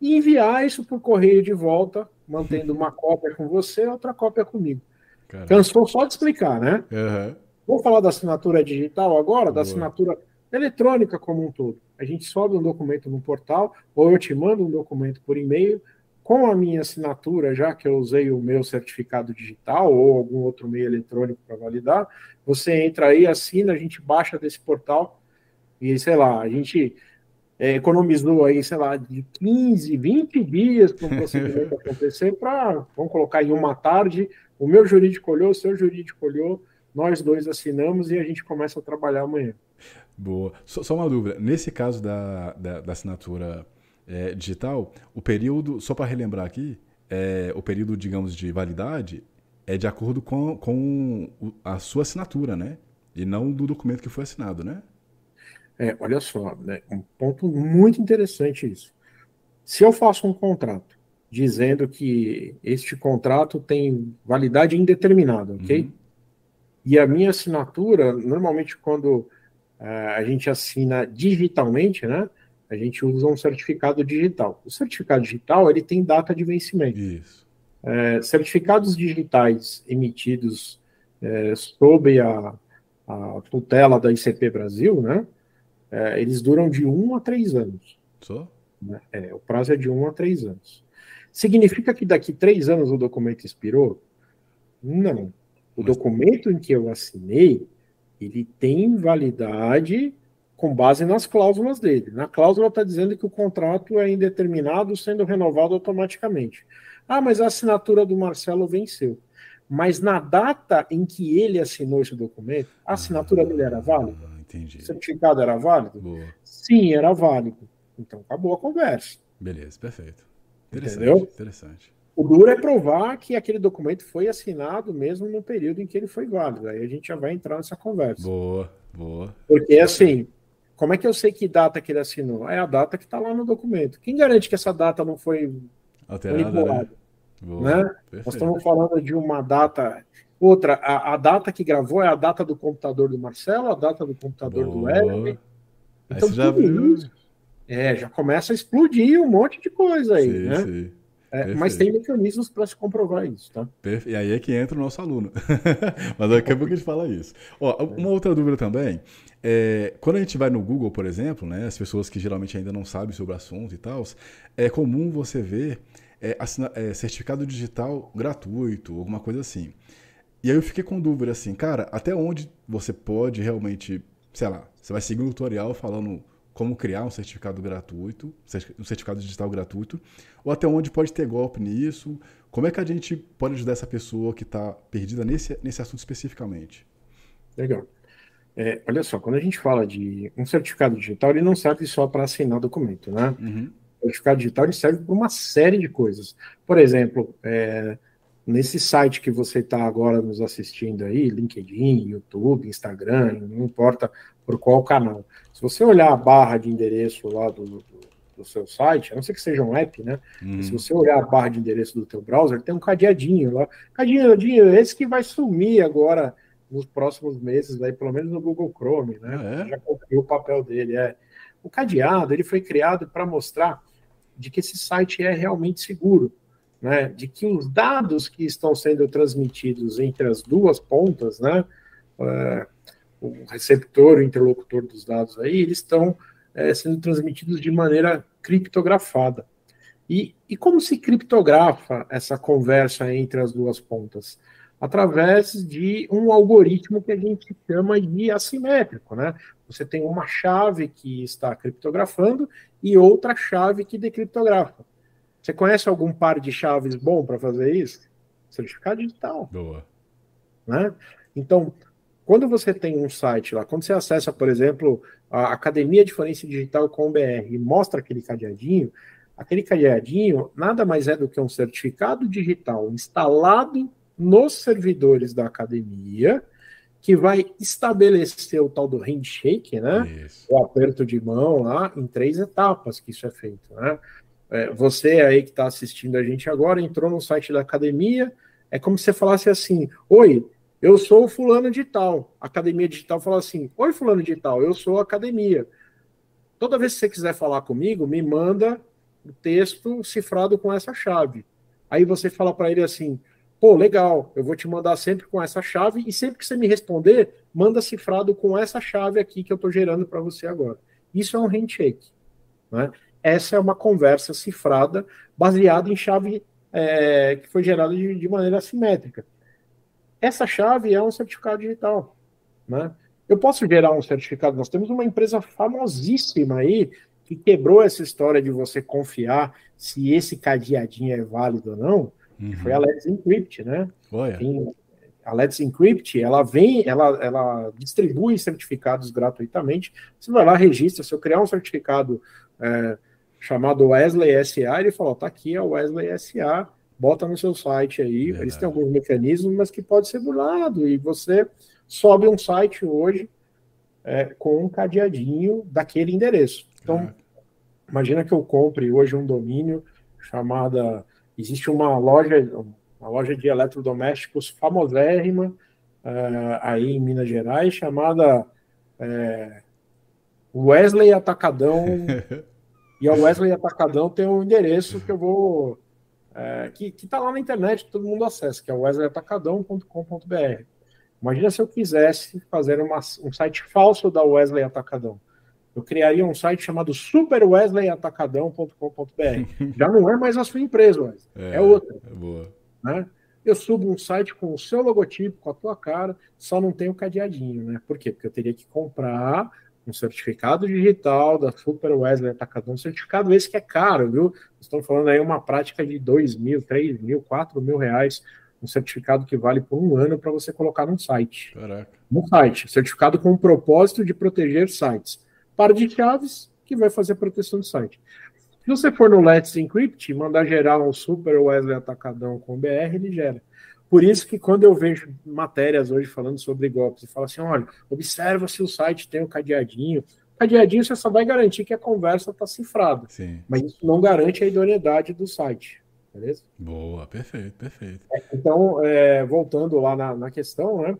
e enviar isso por correio de volta, mantendo uma *laughs* cópia com você e outra cópia comigo. Caramba. Cansou só de explicar, né? Uhum. Vamos falar da assinatura digital agora, Boa. da assinatura eletrônica como um todo. A gente sobe um documento no portal, ou eu te mando um documento por e-mail com a minha assinatura, já que eu usei o meu certificado digital ou algum outro meio eletrônico para validar. Você entra aí, assina, a gente baixa desse portal e, sei lá, a gente é, economizou aí, sei lá, de 15, 20 dias para o *laughs* procedimento acontecer para, vamos colocar em uma tarde, o meu jurídico olhou, o seu jurídico olhou, nós dois assinamos e a gente começa a trabalhar amanhã. Boa. Só, só uma dúvida. Nesse caso da, da, da assinatura é, digital, o período, só para relembrar aqui, é, o período, digamos, de validade é de acordo com, com a sua assinatura, né? E não do documento que foi assinado, né? É, olha só, né, um ponto muito interessante isso. Se eu faço um contrato dizendo que este contrato tem validade indeterminada, ok? Uhum. E a minha assinatura, normalmente quando uh, a gente assina digitalmente, né? A gente usa um certificado digital. O certificado digital ele tem data de vencimento. Isso. É, certificados digitais emitidos é, sob a, a, tutela da ICP Brasil, né? É, eles duram de um a três anos. Só? Né? É, o prazo é de um a três anos. Significa que daqui três anos o documento expirou? Não. O Mas... documento em que eu assinei, ele tem validade com base nas cláusulas dele. Na cláusula está dizendo que o contrato é indeterminado, sendo renovado automaticamente. Ah, mas a assinatura do Marcelo venceu. Mas na data em que ele assinou esse documento, a assinatura dele era válida? Entendi. O certificado era válido? Boa. Sim, era válido. Então acabou a conversa. Beleza, perfeito. Interessante, Entendeu? Interessante. O duro é provar que aquele documento foi assinado mesmo no período em que ele foi válido. Aí a gente já vai entrar nessa conversa. Boa, boa. Porque assim, como é que eu sei que data que ele assinou? É a data que está lá no documento. Quem garante que essa data não foi alterada? Né? Boa, né? Nós estamos falando de uma data. Outra, a, a, data que gravou é a data do computador do Marcelo, a data do computador Boa. do Hélio. Então, já viu... isso, é, já começa a explodir um monte de coisa aí, sim, né? Sim. É, mas tem mecanismos para se comprovar isso, tá? E aí é que entra o nosso aluno. *laughs* mas daqui a pouco a gente fala isso. Ó, uma outra dúvida também. É, quando a gente vai no Google, por exemplo, né, as pessoas que geralmente ainda não sabem sobre o assunto e tal, é comum você ver é, assina, é, certificado digital gratuito, alguma coisa assim. E aí eu fiquei com dúvida assim, cara, até onde você pode realmente, sei lá, você vai seguir um tutorial falando como criar um certificado gratuito, um certificado digital gratuito, ou até onde pode ter golpe nisso. Como é que a gente pode ajudar essa pessoa que está perdida nesse, nesse assunto especificamente? Legal. É, olha só, quando a gente fala de um certificado digital, ele não serve só para assinar documento, né? Uhum. O certificado digital ele serve para uma série de coisas. Por exemplo, é, nesse site que você está agora nos assistindo aí, LinkedIn, YouTube, Instagram, não importa por qual canal. Se você olhar a barra de endereço lá do, do, do seu site, a não ser que seja um app, né? Hum. Se você olhar a barra de endereço do teu browser, tem um cadeadinho lá. Cadeadinho, esse que vai sumir agora nos próximos meses, aí, pelo menos no Google Chrome, né? Ah, é? Já cumpriu o papel dele. É. O cadeado ele foi criado para mostrar de que esse site é realmente seguro né, de que os dados que estão sendo transmitidos entre as duas pontas, né, uh, o receptor o interlocutor dos dados aí, eles estão uh, sendo transmitidos de maneira criptografada. E, e como se criptografa essa conversa entre as duas pontas? Através de um algoritmo que a gente chama de assimétrico, né? Você tem uma chave que está criptografando e outra chave que decriptografa. Você conhece algum par de chaves bom para fazer isso? Certificado digital. Boa. Né? Então, quando você tem um site lá, quando você acessa, por exemplo, a Academia de Forense Digital com BR e mostra aquele cadeadinho, aquele cadeadinho nada mais é do que um certificado digital instalado nos servidores da academia, que vai estabelecer o tal do handshake, né? Isso. O aperto de mão lá, em três etapas que isso é feito, né? É, você aí que está assistindo a gente agora entrou no site da academia, é como se você falasse assim: Oi, eu sou o fulano de tal. A academia digital fala assim: Oi, fulano de tal, eu sou a academia. Toda vez que você quiser falar comigo, me manda o texto cifrado com essa chave. Aí você fala para ele assim: Pô, legal, eu vou te mandar sempre com essa chave e sempre que você me responder, manda cifrado com essa chave aqui que eu estou gerando para você agora. Isso é um handshake. Né? Essa é uma conversa cifrada baseada em chave é, que foi gerada de, de, maneira assimétrica. Essa chave é um certificado digital. Né? Eu posso gerar um certificado. Nós temos uma empresa famosíssima aí que quebrou essa história de você confiar se esse cadeadinho é válido ou não, uhum. foi a Let's Encrypt, né? Tem, a Let's Encrypt, ela vem, ela, ela distribui certificados gratuitamente. Você vai lá, registra. Se eu criar um certificado é, chamado Wesley SA, ele falou: tá aqui a Wesley SA, bota no seu site aí. Verdade. Eles têm alguns mecanismos, mas que pode ser burlado, e você sobe um site hoje é, com um cadeadinho daquele endereço. Então, imagina que eu compre hoje um domínio chamada. Existe uma loja, uma loja de eletrodomésticos famosérrima uh, aí em Minas Gerais, chamada é, Wesley Atacadão. *laughs* e a Wesley Atacadão tem um endereço que eu vou. É, que está lá na internet, todo mundo acessa, que é wesleyatacadão.com.br. Imagina se eu quisesse fazer uma, um site falso da Wesley Atacadão. Eu criaria um site chamado superwesleyatacadão.com.br. *laughs* Já não é mais a sua empresa, Wesley. É, é outra. É boa. Né? Eu subo um site com o seu logotipo, com a tua cara, só não tem o cadeadinho, né? Por quê? Porque eu teria que comprar um certificado digital da Super Wesley Atacadão, um certificado esse que é caro, viu? Estão falando aí uma prática de 2 mil, 3 mil, 4 mil reais, um certificado que vale por um ano para você colocar num site. Caraca. No site, certificado com o propósito de proteger sites. Par de chaves que vai fazer a proteção do site. Se você for no Let's Encrypt, mandar gerar um super Wesley Atacadão com BR, ele gera. Por isso que quando eu vejo matérias hoje falando sobre golpes, e fala assim, olha, observa se o site tem o um cadeadinho. Cadeadinho você só vai garantir que a conversa está cifrada. Sim. Mas isso não garante a idoneidade do site. Beleza? Boa, perfeito, perfeito. É, então, é, voltando lá na, na questão, né?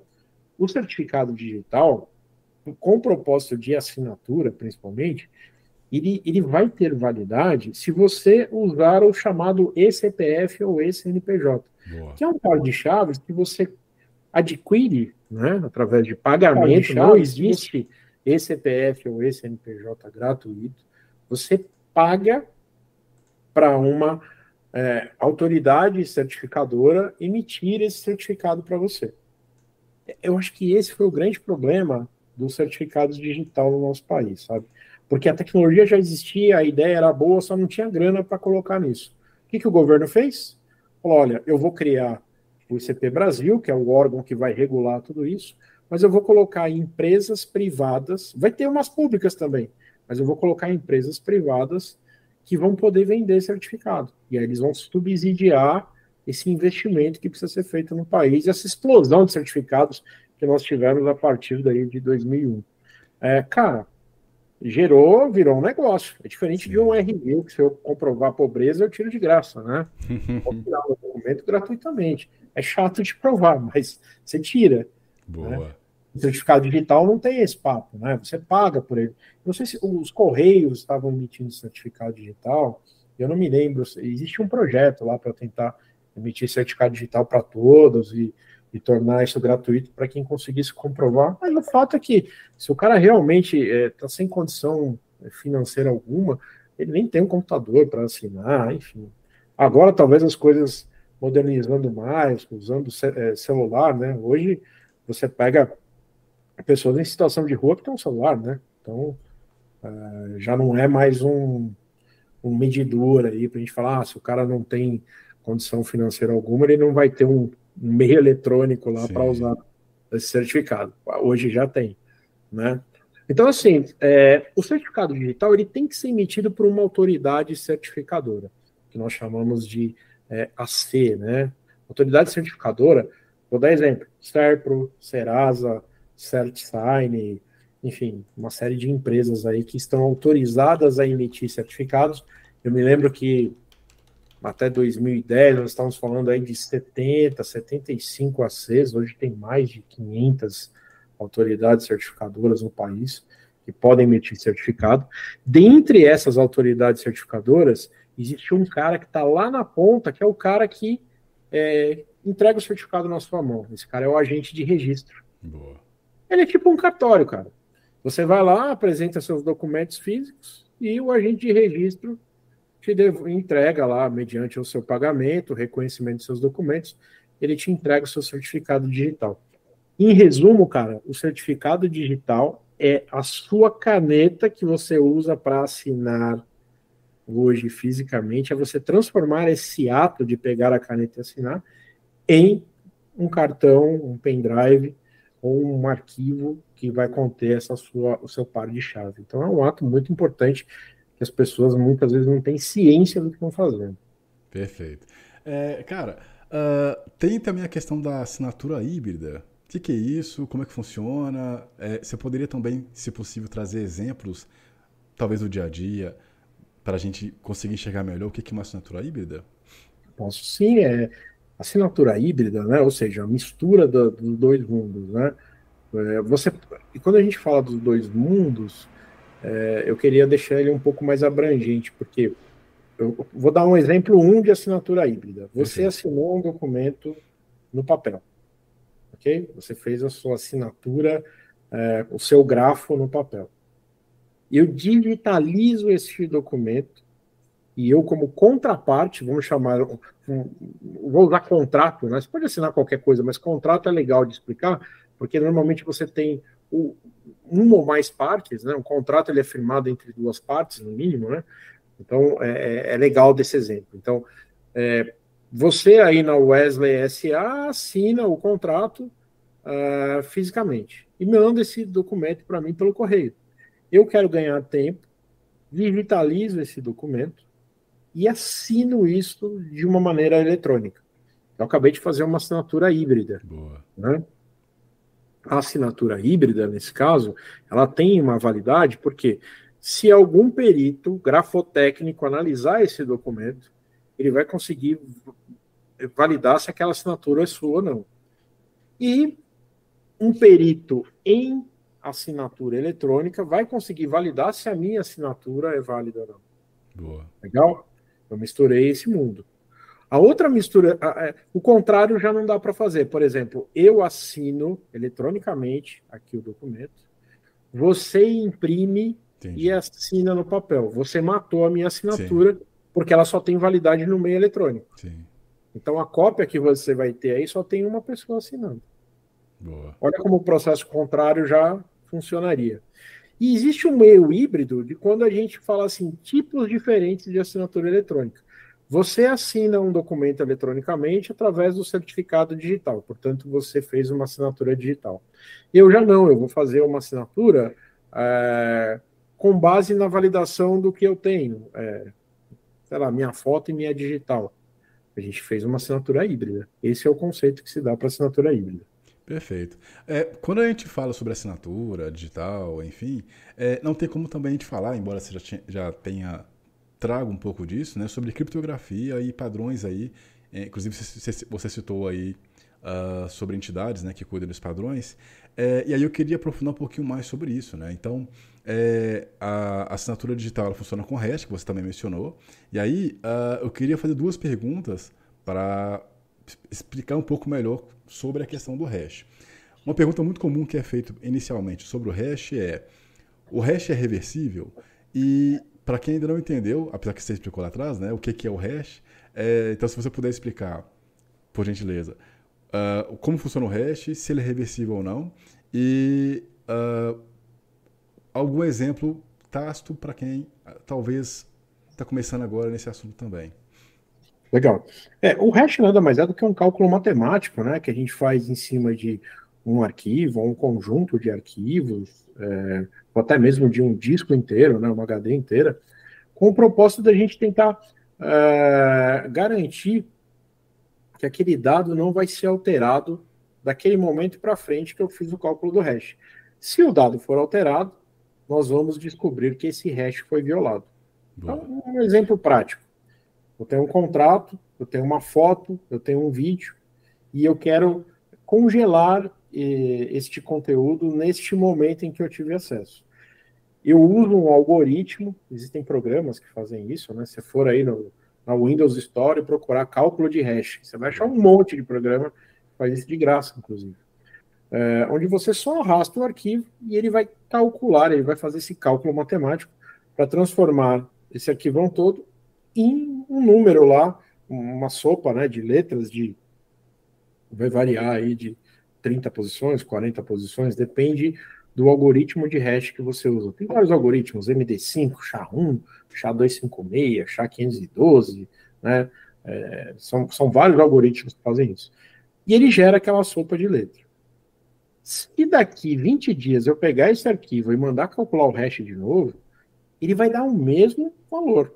O certificado digital, com propósito de assinatura, principalmente, ele, ele vai ter validade se você usar o chamado eCPF ou eCNPJ, Boa. que é um par de chaves que você adquire né, através de pagamento, não existe eCPF ou eCNPJ gratuito, você paga para uma é, autoridade certificadora emitir esse certificado para você. Eu acho que esse foi o grande problema do certificado digital no nosso país, sabe? Porque a tecnologia já existia, a ideia era boa, só não tinha grana para colocar nisso. O que, que o governo fez? Falou: olha, eu vou criar o ICP Brasil, que é o órgão que vai regular tudo isso, mas eu vou colocar empresas privadas, vai ter umas públicas também, mas eu vou colocar empresas privadas que vão poder vender certificado. E aí eles vão subsidiar esse investimento que precisa ser feito no país, essa explosão de certificados que nós tivemos a partir daí de 2001. É, cara, gerou, virou um negócio. É diferente Sim. de um RG, que se eu comprovar a pobreza, eu tiro de graça, né? *laughs* Vou tirar o documento gratuitamente. É chato de provar, mas você tira. Boa. Né? O certificado digital não tem esse papo, né? Você paga por ele. Não sei se os Correios estavam emitindo certificado digital, eu não me lembro. Existe um projeto lá para tentar emitir certificado digital para todos e e tornar isso gratuito para quem conseguisse comprovar. Mas o fato é que, se o cara realmente está é, sem condição financeira alguma, ele nem tem um computador para assinar, enfim. Agora, talvez as coisas modernizando mais, usando é, celular, né? Hoje, você pega pessoas em situação de rua que tem um celular, né? Então, uh, já não é mais um, um medidor aí para a gente falar, ah, se o cara não tem condição financeira alguma, ele não vai ter um meio eletrônico lá para usar esse certificado. Hoje já tem, né? Então, assim, é, o certificado digital ele tem que ser emitido por uma autoridade certificadora, que nós chamamos de é, AC, né? Autoridade certificadora, vou dar exemplo, Serpro, Serasa, CertSign, enfim, uma série de empresas aí que estão autorizadas a emitir certificados. Eu me lembro que até 2010, nós estávamos falando aí de 70, 75 ACs, hoje tem mais de 500 autoridades certificadoras no país que podem emitir certificado. Dentre essas autoridades certificadoras, existe um cara que está lá na ponta, que é o cara que é, entrega o certificado na sua mão. Esse cara é o agente de registro. Boa. Ele é tipo um cartório, cara. Você vai lá, apresenta seus documentos físicos e o agente de registro te entrega lá, mediante o seu pagamento, reconhecimento dos seus documentos, ele te entrega o seu certificado digital. Em resumo, cara, o certificado digital é a sua caneta que você usa para assinar hoje fisicamente, é você transformar esse ato de pegar a caneta e assinar em um cartão, um pendrive ou um arquivo que vai conter essa sua, o seu par de chave. Então é um ato muito importante que as pessoas muitas vezes não têm ciência do que estão fazendo. Perfeito. É, cara, uh, tem também a questão da assinatura híbrida. O que, que, é isso? Como é que funciona? É, você poderia também, se possível, trazer exemplos, talvez do dia a dia, para a gente conseguir enxergar melhor o que, que é uma assinatura híbrida? Posso sim, é assinatura híbrida, né? Ou seja, a mistura do, dos dois mundos, né? É, você, e quando a gente fala dos dois mundos, é, eu queria deixar ele um pouco mais abrangente, porque eu vou dar um exemplo um de assinatura híbrida. Você assinou um documento no papel, ok? Você fez a sua assinatura, é, o seu grafo no papel. Eu digitalizo esse documento e eu, como contraparte, vamos chamar, vou usar contrato, né? Você pode assinar qualquer coisa, mas contrato é legal de explicar, porque normalmente você tem o, uma ou mais partes, né? Um contrato ele é firmado entre duas partes, no mínimo, né? Então é, é, é legal desse exemplo. Então, é, você aí na Wesley SA assina o contrato uh, fisicamente e manda esse documento para mim pelo correio. Eu quero ganhar tempo, digitalizo esse documento e assino isso de uma maneira eletrônica. Eu acabei de fazer uma assinatura híbrida. Boa. Né? A assinatura híbrida, nesse caso, ela tem uma validade, porque se algum perito grafotécnico analisar esse documento, ele vai conseguir validar se aquela assinatura é sua ou não. E um perito em assinatura eletrônica vai conseguir validar se a minha assinatura é válida ou não. Boa. Legal? Eu misturei esse mundo. A outra mistura, é, o contrário já não dá para fazer. Por exemplo, eu assino eletronicamente aqui o documento, você imprime Entendi. e assina no papel. Você matou a minha assinatura Sim. porque ela só tem validade no meio eletrônico. Sim. Então a cópia que você vai ter aí só tem uma pessoa assinando. Boa. Olha como o processo contrário já funcionaria. E existe um meio híbrido de quando a gente fala assim, tipos diferentes de assinatura eletrônica. Você assina um documento eletronicamente através do certificado digital, portanto, você fez uma assinatura digital. Eu já não, eu vou fazer uma assinatura é, com base na validação do que eu tenho, é, sei lá, minha foto e minha digital. A gente fez uma assinatura híbrida. Esse é o conceito que se dá para assinatura híbrida. Perfeito. É, quando a gente fala sobre assinatura digital, enfim, é, não tem como também a gente falar, embora você já, já tenha trago um pouco disso, né, sobre criptografia e padrões aí. É, inclusive você, citou aí uh, sobre entidades, né, que cuidam dos padrões. É, e aí eu queria aprofundar um pouquinho mais sobre isso, né. Então é, a assinatura digital funciona com hash, que você também mencionou. E aí uh, eu queria fazer duas perguntas para explicar um pouco melhor sobre a questão do hash. Uma pergunta muito comum que é feita inicialmente sobre o hash é: o hash é reversível? E para quem ainda não entendeu, apesar que você explicou lá atrás, né, o que, que é o hash, é, então se você puder explicar, por gentileza, uh, como funciona o hash, se ele é reversível ou não, e uh, algum exemplo tácito para quem uh, talvez está começando agora nesse assunto também. Legal. É, o hash nada mais é do que um cálculo matemático, né, que a gente faz em cima de um arquivo, um conjunto de arquivos, é, ou até mesmo de um disco inteiro, né, uma HD inteira, com o propósito da gente tentar é, garantir que aquele dado não vai ser alterado daquele momento para frente que eu fiz o cálculo do hash. Se o dado for alterado, nós vamos descobrir que esse hash foi violado. Então, um exemplo prático. Eu tenho um contrato, eu tenho uma foto, eu tenho um vídeo, e eu quero congelar este conteúdo neste momento em que eu tive acesso. Eu uso um algoritmo, existem programas que fazem isso, né? Se for aí no, na Windows Store e procurar cálculo de hash, você vai achar um monte de programa que faz isso de graça, inclusive. É, onde você só arrasta o arquivo e ele vai calcular, ele vai fazer esse cálculo matemático para transformar esse arquivão todo em um número lá, uma sopa né, de letras de. Vai variar aí de 30 posições, 40 posições, depende do algoritmo de hash que você usa. Tem vários algoritmos, MD5, SHA-1, SHA-256, SHA-512, né? É, são, são vários algoritmos que fazem isso. E ele gera aquela sopa de letra. Se daqui 20 dias eu pegar esse arquivo e mandar calcular o hash de novo, ele vai dar o mesmo valor.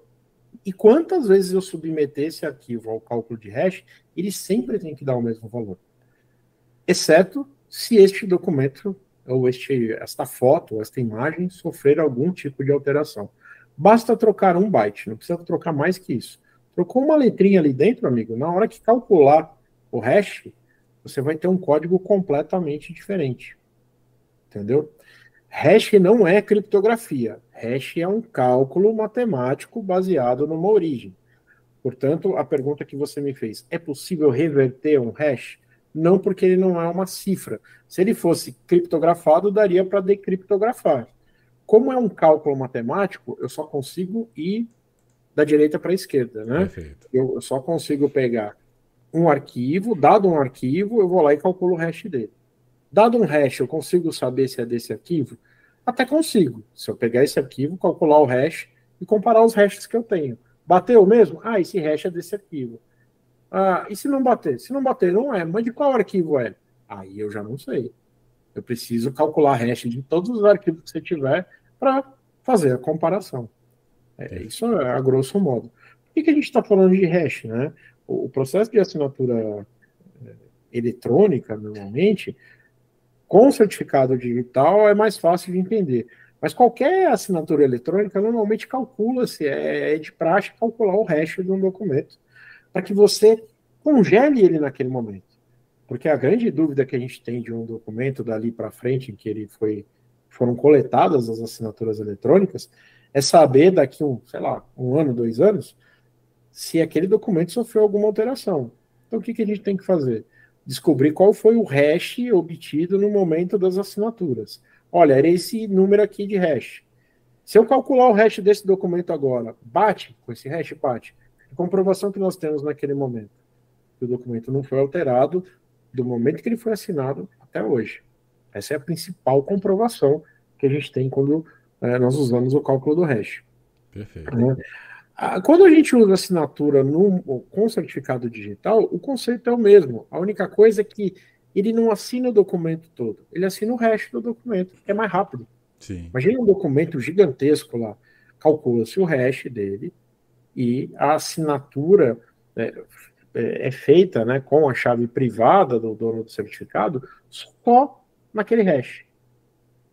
E quantas vezes eu submeter esse arquivo ao cálculo de hash, ele sempre tem que dar o mesmo valor. Exceto se este documento ou este, esta foto, esta imagem sofrer algum tipo de alteração. Basta trocar um byte, não precisa trocar mais que isso. Trocou uma letrinha ali dentro, amigo, na hora que calcular o hash, você vai ter um código completamente diferente. Entendeu? Hash não é criptografia. Hash é um cálculo matemático baseado numa origem. Portanto, a pergunta que você me fez, é possível reverter um hash? Não, porque ele não é uma cifra. Se ele fosse criptografado, daria para decriptografar. Como é um cálculo matemático, eu só consigo ir da direita para a esquerda, né? Perfeito. Eu só consigo pegar um arquivo, dado um arquivo, eu vou lá e calculo o hash dele. Dado um hash, eu consigo saber se é desse arquivo? Até consigo. Se eu pegar esse arquivo, calcular o hash e comparar os hashes que eu tenho. Bateu mesmo? Ah, esse hash é desse arquivo. Ah, e se não bater? Se não bater, não é. Mas de qual arquivo é? Aí eu já não sei. Eu preciso calcular hash de todos os arquivos que você tiver para fazer a comparação. É, isso é a grosso modo. Por que, que a gente está falando de hash? Né? O, o processo de assinatura é, eletrônica, normalmente, com certificado digital é mais fácil de entender. Mas qualquer assinatura eletrônica normalmente calcula-se, é, é de praxe calcular o hash de um documento para que você congele ele naquele momento. Porque a grande dúvida que a gente tem de um documento dali para frente, em que ele foi, foram coletadas as assinaturas eletrônicas, é saber daqui um, sei lá, um ano, dois anos, se aquele documento sofreu alguma alteração. Então o que, que a gente tem que fazer? Descobrir qual foi o hash obtido no momento das assinaturas. Olha, era esse número aqui de hash. Se eu calcular o hash desse documento agora, bate com esse hash, bate. A comprovação que nós temos naquele momento, que o documento não foi alterado do momento que ele foi assinado até hoje. Essa é a principal comprovação que a gente tem quando é, nós usamos o cálculo do hash. Perfeito. Né? Quando a gente usa assinatura no, com certificado digital, o conceito é o mesmo. A única coisa é que ele não assina o documento todo, ele assina o hash do documento, que é mais rápido. Sim. Imagina um documento gigantesco lá, calcula-se o hash dele, e a assinatura é, é, é, feita né, com a chave privada do dono do certificado só naquele hash.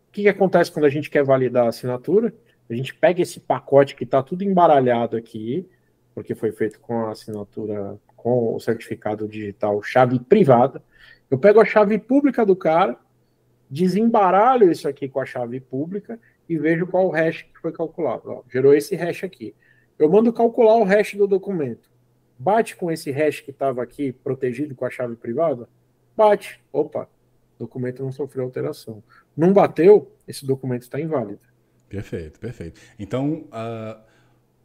O que, que acontece quando a gente quer validar a assinatura? A gente pega esse pacote que está tudo embaralhado aqui, porque foi feito com a assinatura, com o certificado digital chave privada. Eu pego a chave pública do cara, desembaralho isso aqui com a chave pública e vejo qual hash que foi calculado. Ó, gerou esse hash aqui. Eu mando calcular o hash do documento. Bate com esse hash que estava aqui protegido com a chave privada? Bate. Opa, documento não sofreu alteração. Não bateu, esse documento está inválido. Perfeito, perfeito. Então, uh,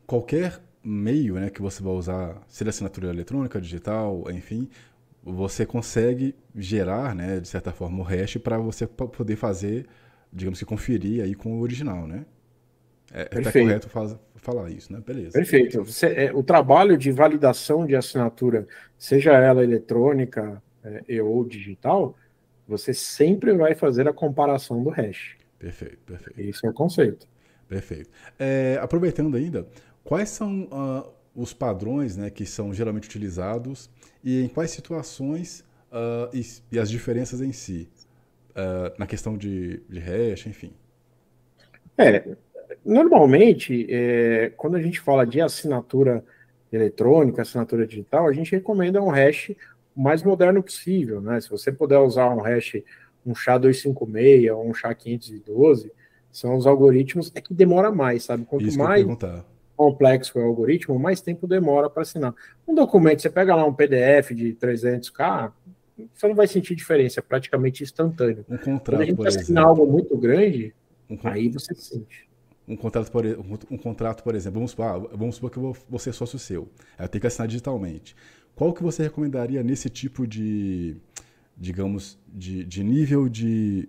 qualquer meio né, que você vai usar, seja assinatura eletrônica, digital, enfim, você consegue gerar, né, de certa forma, o hash para você poder fazer, digamos que conferir aí com o original, né? É, é tá correto falar isso, né? Beleza. Perfeito. Você, é, o trabalho de validação de assinatura, seja ela eletrônica é, ou digital, você sempre vai fazer a comparação do hash. Perfeito, perfeito. Isso é o conceito. Perfeito. É, aproveitando ainda, quais são uh, os padrões né, que são geralmente utilizados e em quais situações uh, e, e, as diferenças em si, uh, na questão de, de hash, enfim? É, Normalmente, é, quando a gente fala de assinatura eletrônica, assinatura digital, a gente recomenda um hash o mais moderno possível, né? Se você puder usar um hash, um SHA-256 ou um SHA-512, são os algoritmos, é que demora mais, sabe? Quanto Isso mais complexo é o algoritmo, mais tempo demora para assinar. Um documento, você pega lá um PDF de 300k, você não vai sentir diferença, é praticamente instantâneo. Um contrato, Quando a gente assinar algo muito grande, um aí você sente um contrato, por, um, contrato, por exemplo, vamos supor, ah, vamos supor que eu vou, ser sócio seu, eu tenho que assinar digitalmente. Qual que você recomendaria nesse tipo de, digamos, de, de nível de,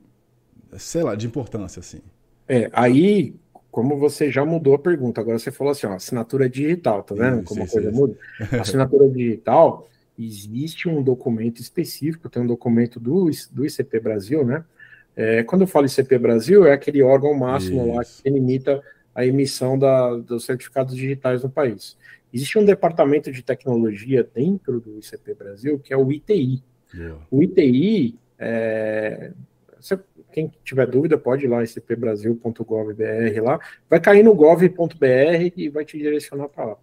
sei lá, de importância, assim? É, aí, como você já mudou a pergunta, agora você falou assim, ó, assinatura digital, tá vendo como a coisa isso. muda? *laughs* Assinatura digital, existe um documento específico, tem um documento do, do ICP Brasil, né, é, quando eu falo ICP Brasil, é aquele órgão máximo Isso. lá que limita a emissão da, dos certificados digitais no país. Existe um departamento de tecnologia dentro do ICP Brasil, que é o ITI. Yeah. O ITI, É, você, quem tiver dúvida pode ir lá, scpbrasil.gov.br lá, vai cair no gov.br e vai te direcionar para lá.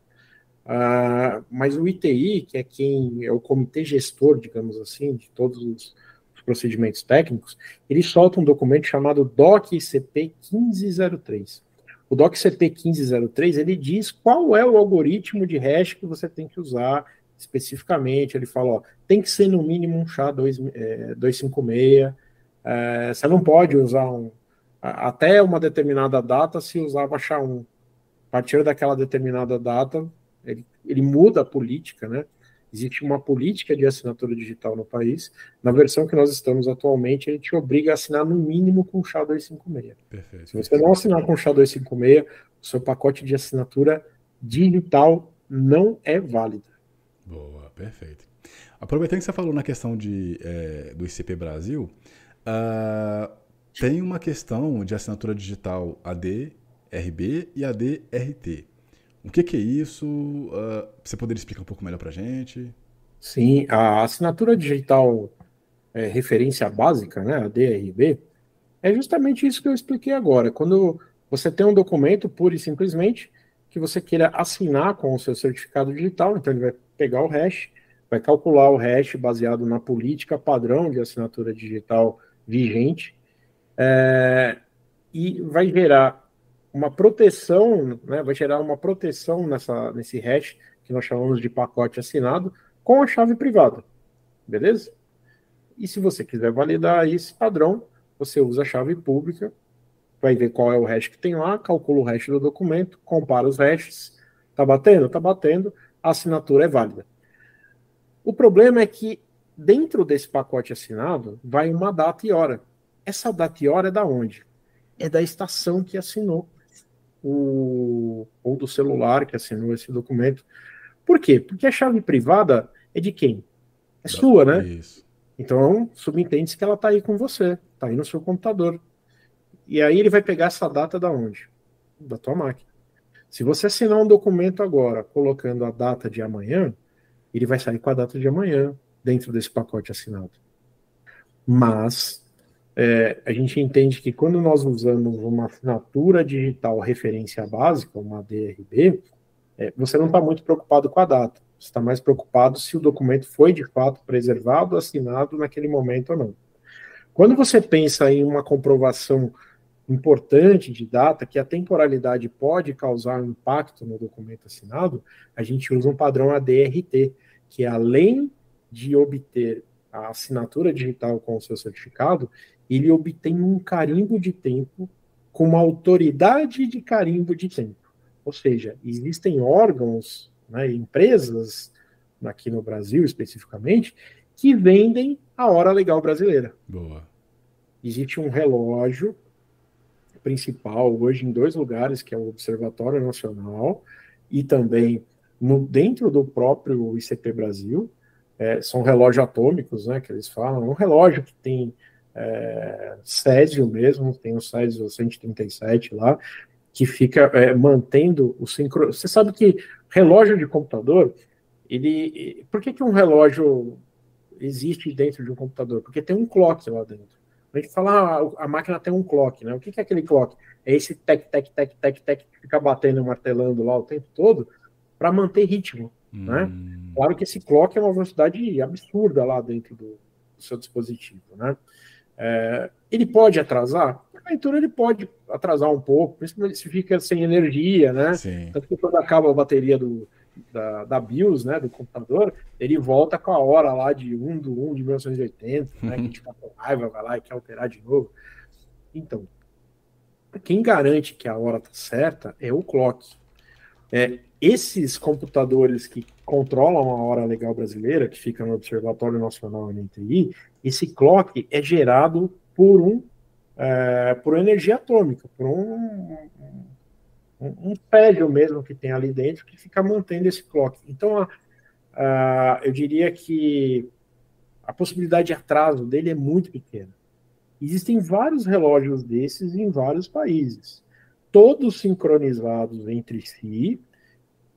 Uh, mas o ITI, que é quem é o comitê gestor, digamos assim, de todos os, os procedimentos técnicos, ele solta um documento chamado DOC-ICP 1503. O DOC-ICP 1503, ele diz qual é o algoritmo de hash que você tem que usar especificamente. Ele fala, ó, tem que ser no mínimo um SHA-256, é, você não pode usar um. Até uma determinada data se usava SHA-1. A partir daquela determinada data, ele, ele muda a política, né? Existe uma política de assinatura digital no país. Na versão que nós estamos atualmente, ele te obriga a assinar no mínimo com o SHA-256. Perfeito. Se você não assinar com o SHA-256, o seu pacote de assinatura digital não é válido. Boa, perfeito. Aproveitando que você falou na questão de, é, do ICP Brasil, Uh, tem uma questão de assinatura digital AD-RB e AD-RT. O que, que, é isso? Uh, você poderia explicar um pouco melhor para a gente? Sim, a assinatura digital é, referência básica, né, AD-RB, é justamente isso que eu expliquei agora. Quando você tem um documento, pura e simplesmente, que você queira assinar com o seu certificado digital, então ele vai pegar o hash, vai calcular o hash baseado na política padrão de assinatura digital vigente, é, e vai gerar uma proteção, né, vai gerar uma proteção nessa, nesse hash, que nós chamamos de pacote assinado, com a chave privada, beleza? E se você quiser validar esse padrão, você usa a chave pública, vai ver qual é o hash que tem lá, calcula o hash do documento, compara os hashes, tá batendo? Tá batendo, a assinatura é válida. O problema é que dentro desse pacote assinado vai uma data e hora. Essa data e hora é da onde? É da estação que assinou o ou do celular que assinou esse documento. Por quê? Porque a chave privada é de quem? É sua, né? Isso. Então, subentende-se que ela está aí com você, está aí no seu computador. E aí ele vai pegar essa data da onde? Da tua máquina. Se você assinar um documento agora, colocando a data de amanhã, ele vai sair com a data de amanhã, dentro desse pacote assinado. Mas é, a gente entende que quando nós usamos uma assinatura digital referência básica, uma DRB, é, você não está muito preocupado com a data. Você está mais preocupado se o documento foi de fato preservado, assinado naquele momento ou não. Quando você pensa em uma comprovação importante de data, que a temporalidade pode causar um impacto no documento assinado, a gente usa um padrão ADRT, que além de obter a assinatura digital com o seu certificado, ele obtém um carimbo de tempo com uma autoridade de carimbo de tempo. Ou seja, existem órgãos, né, empresas, aqui no Brasil especificamente, que vendem a hora legal brasileira. Boa. Existe um relógio principal hoje em dois lugares, que é o Observatório Nacional e também no, dentro do próprio ICP Brasil, é, são relógios atômicos, né, que eles falam, um relógio que tem é, Césio mesmo, tem o Césio 137 lá, que fica é, mantendo o sincro. Você sabe que relógio de computador, ele. Por que, que um relógio existe dentro de um computador? Porque tem um clock lá dentro. A gente fala, ah, a máquina tem um clock, né? O que, que é aquele clock? É esse tec, tec, tec, tec, tec que fica batendo e martelando lá o tempo todo para manter ritmo. Né? Hum. Claro que esse clock é uma velocidade absurda lá dentro do, do seu dispositivo. Né? É, ele pode atrasar? Porventura ele pode atrasar um pouco, principalmente se fica sem energia, né? Sim. Tanto que quando acaba a bateria do, da, da BIOS, né, do computador, ele volta com a hora lá de 1 do 1 de 1980, né, que a gente fica com raiva, vai lá e quer alterar de novo. Então, quem garante que a hora está certa é o clock. É, esses computadores que controlam a hora legal brasileira, que fica no Observatório Nacional NTI, esse clock é gerado por um é, por energia atômica, por um, um, um mesmo que tem ali dentro que fica mantendo esse clock. Então, a, a, eu diria que a possibilidade de atraso dele é muito pequena. Existem vários relógios desses em vários países, todos sincronizados entre si,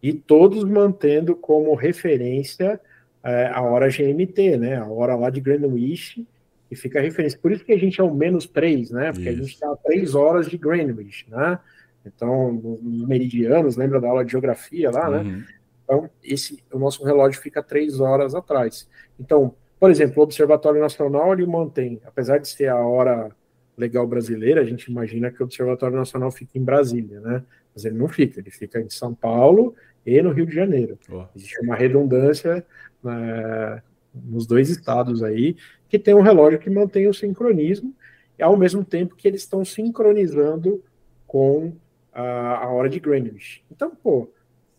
e todos mantendo como referência é, a hora GMT, né? A hora lá de Greenwich, que fica a referência. Por isso que a gente é o menos 3, né? Porque isso. a gente está a 3 horas de Greenwich, né? Então, nos meridianos, lembra da aula de geografia lá, né? uhum. né? Então, esse, o nosso relógio fica 3 horas atrás. Então, por exemplo, o Observatório Nacional ele mantém, apesar de ser a hora legal brasileira, a gente imagina que o Observatório Nacional fica em Brasília, né? Mas ele não fica, ele fica em São Paulo e no Rio de Janeiro. Oh. Existe uma redundância né, nos dois estados aí, que tem um relógio que mantém o sincronismo, e ao mesmo tempo que eles estão sincronizando com a, a hora de Greenwich. Então, pô,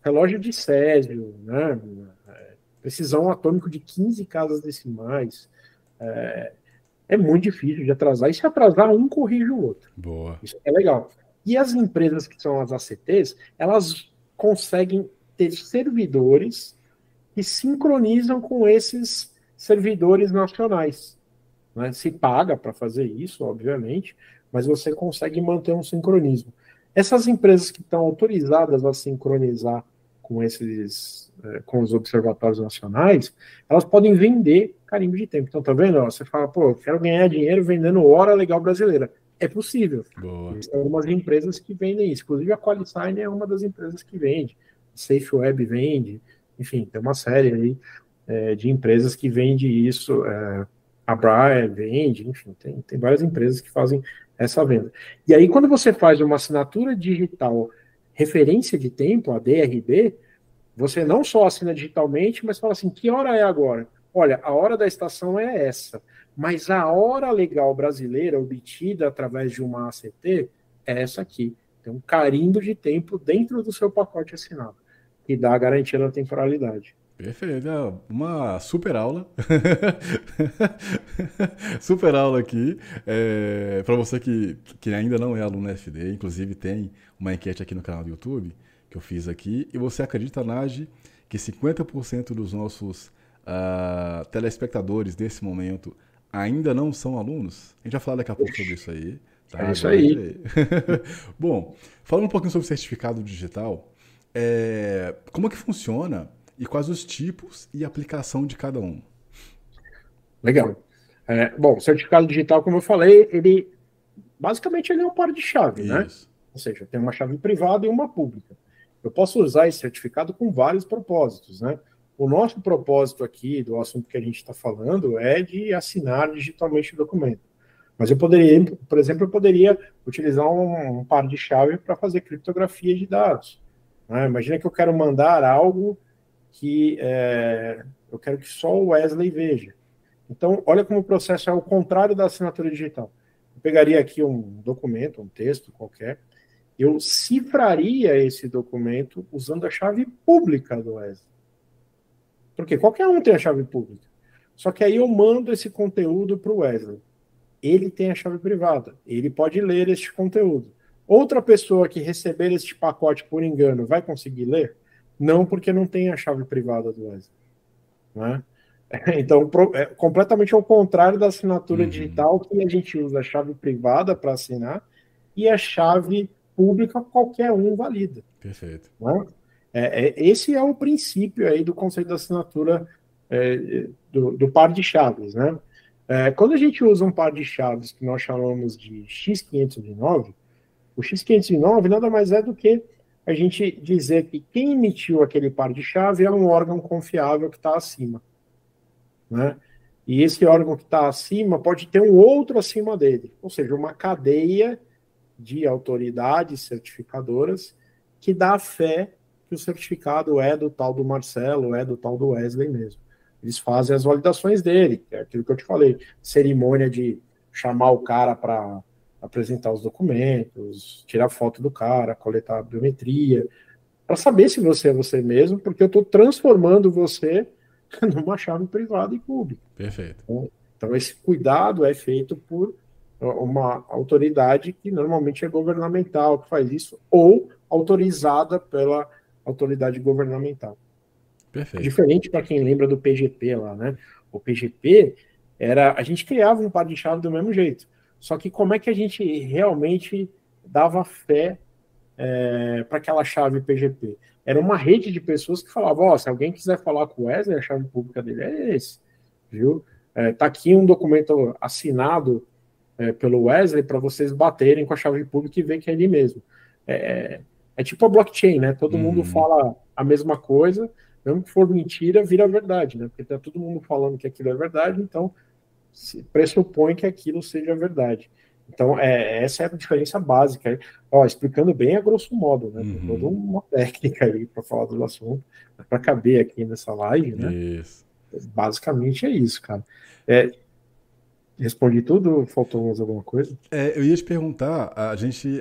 relógio de Césio, né? Precisão atômico de 15 casas decimais. É, é muito difícil de atrasar. E se atrasar, um corrige o outro. Boa. Isso é legal. E as empresas que são as ACTs, elas conseguem ter servidores que sincronizam com esses servidores nacionais. Né? Se paga para fazer isso, obviamente, mas você consegue manter um sincronismo. Essas empresas que estão autorizadas a sincronizar com esses, é, com os observatórios nacionais, elas podem vender carimbo de tempo. Então, tá vendo? Você fala, pô, eu quero ganhar dinheiro vendendo hora legal brasileira. É possível. Boa. Algumas empresas que vendem isso. Inclusive, a Qualisign é uma das empresas que vende. Safe Web vende. Enfim, tem uma série aí é, de empresas que vende isso. É, a Brian vende. Enfim, tem, tem várias empresas que fazem essa venda. E aí, quando você faz uma assinatura digital referência de tempo, a DRB, você não só assina digitalmente, mas fala assim: que hora é agora? Olha, a hora da estação é essa, mas a hora legal brasileira obtida através de uma ACT é essa aqui. Tem um carimbo de tempo dentro do seu pacote assinado, que dá a garantia da temporalidade. Perfeito, é uma super aula. *laughs* super aula aqui. É, para você que, que ainda não é aluno FD, inclusive tem uma enquete aqui no canal do YouTube que eu fiz aqui. E você acredita, Nage, que 50% dos nossos uh, telespectadores nesse momento ainda não são alunos? A gente vai falar daqui a pouco sobre isso aí. Tá? É isso aí. *laughs* Bom, falando um pouquinho sobre certificado digital, é, como é que funciona? e quais os tipos e aplicação de cada um. Legal. É, bom, certificado digital, como eu falei, ele basicamente ele é um par de chave, né? Isso. né? Ou seja, tem uma chave privada e uma pública. Eu posso usar esse certificado com vários propósitos, né? O nosso propósito aqui do assunto que a gente está falando é de assinar digitalmente o documento. Mas eu poderia, por exemplo, eu poderia utilizar um, um par de chave para fazer criptografia de dados. Né? Imagina que eu quero mandar algo que é, eu quero que só o Wesley veja. Então, olha como o processo é o contrário da assinatura digital. Eu pegaria aqui um documento, um texto qualquer, eu cifraria esse documento usando a chave pública do Wesley. Porque qualquer um tem a chave pública. Só que aí eu mando esse conteúdo para o Wesley. Ele tem a chave privada. Ele pode ler este conteúdo. Outra pessoa que receber este pacote por engano vai conseguir ler? Não porque não tem a chave privada do Wesley. Né? *laughs* Então, é completamente ao contrário da assinatura uhum. digital, que a gente usa a chave privada para assinar e a chave pública qualquer um valida. Perfeito. Né? É, é, esse é o princípio aí do conceito da assinatura é, do, do, par de chaves. Né? É, quando a gente usa um par de chaves que nós chamamos de X509, o X509 nada mais é do que a gente dizer que quem emitiu aquele par de chave é um órgão confiável que está acima. Né? E esse órgão que está acima pode ter um outro acima dele, ou seja, uma cadeia de autoridades certificadoras que dá fé que o certificado é do tal do Marcelo, é do tal do Wesley mesmo. Eles fazem as validações dele, que é aquilo que eu te falei, cerimônia de chamar o cara para apresentar os documentos, tirar foto do cara, coletar a biometria, para saber se você é você mesmo, porque eu estou transformando você *laughs* numa chave privada e pública. Perfeito. Então, então, esse cuidado é feito por uma autoridade que normalmente é governamental que faz isso, ou autorizada pela autoridade governamental. Perfeito. Diferente para quem lembra do PGP lá, né? O PGP era. A gente criava um par de chave do mesmo jeito. Só que como é que a gente realmente dava fé é, para aquela chave PGP? Era uma rede de pessoas que falavam: oh, se alguém quiser falar com o Wesley, a chave pública dele é esse, viu? é, tá aqui um documento assinado é, pelo Wesley para vocês baterem com a chave pública e ver que é ele mesmo. É, é tipo a blockchain, né? Todo uhum. mundo fala a mesma coisa, mesmo que for mentira, vira verdade, né? Porque tá todo mundo falando que aquilo é verdade, então se pressupõe que aquilo seja verdade. Então, é, essa é a diferença básica. Ó, explicando bem a grosso modo, né? Uhum. Toda uma técnica aí para falar do assunto, para caber aqui nessa live, né? Isso. Basicamente é isso, cara. É, Respondi tudo? Faltou mais alguma coisa? É, eu ia te perguntar, a gente,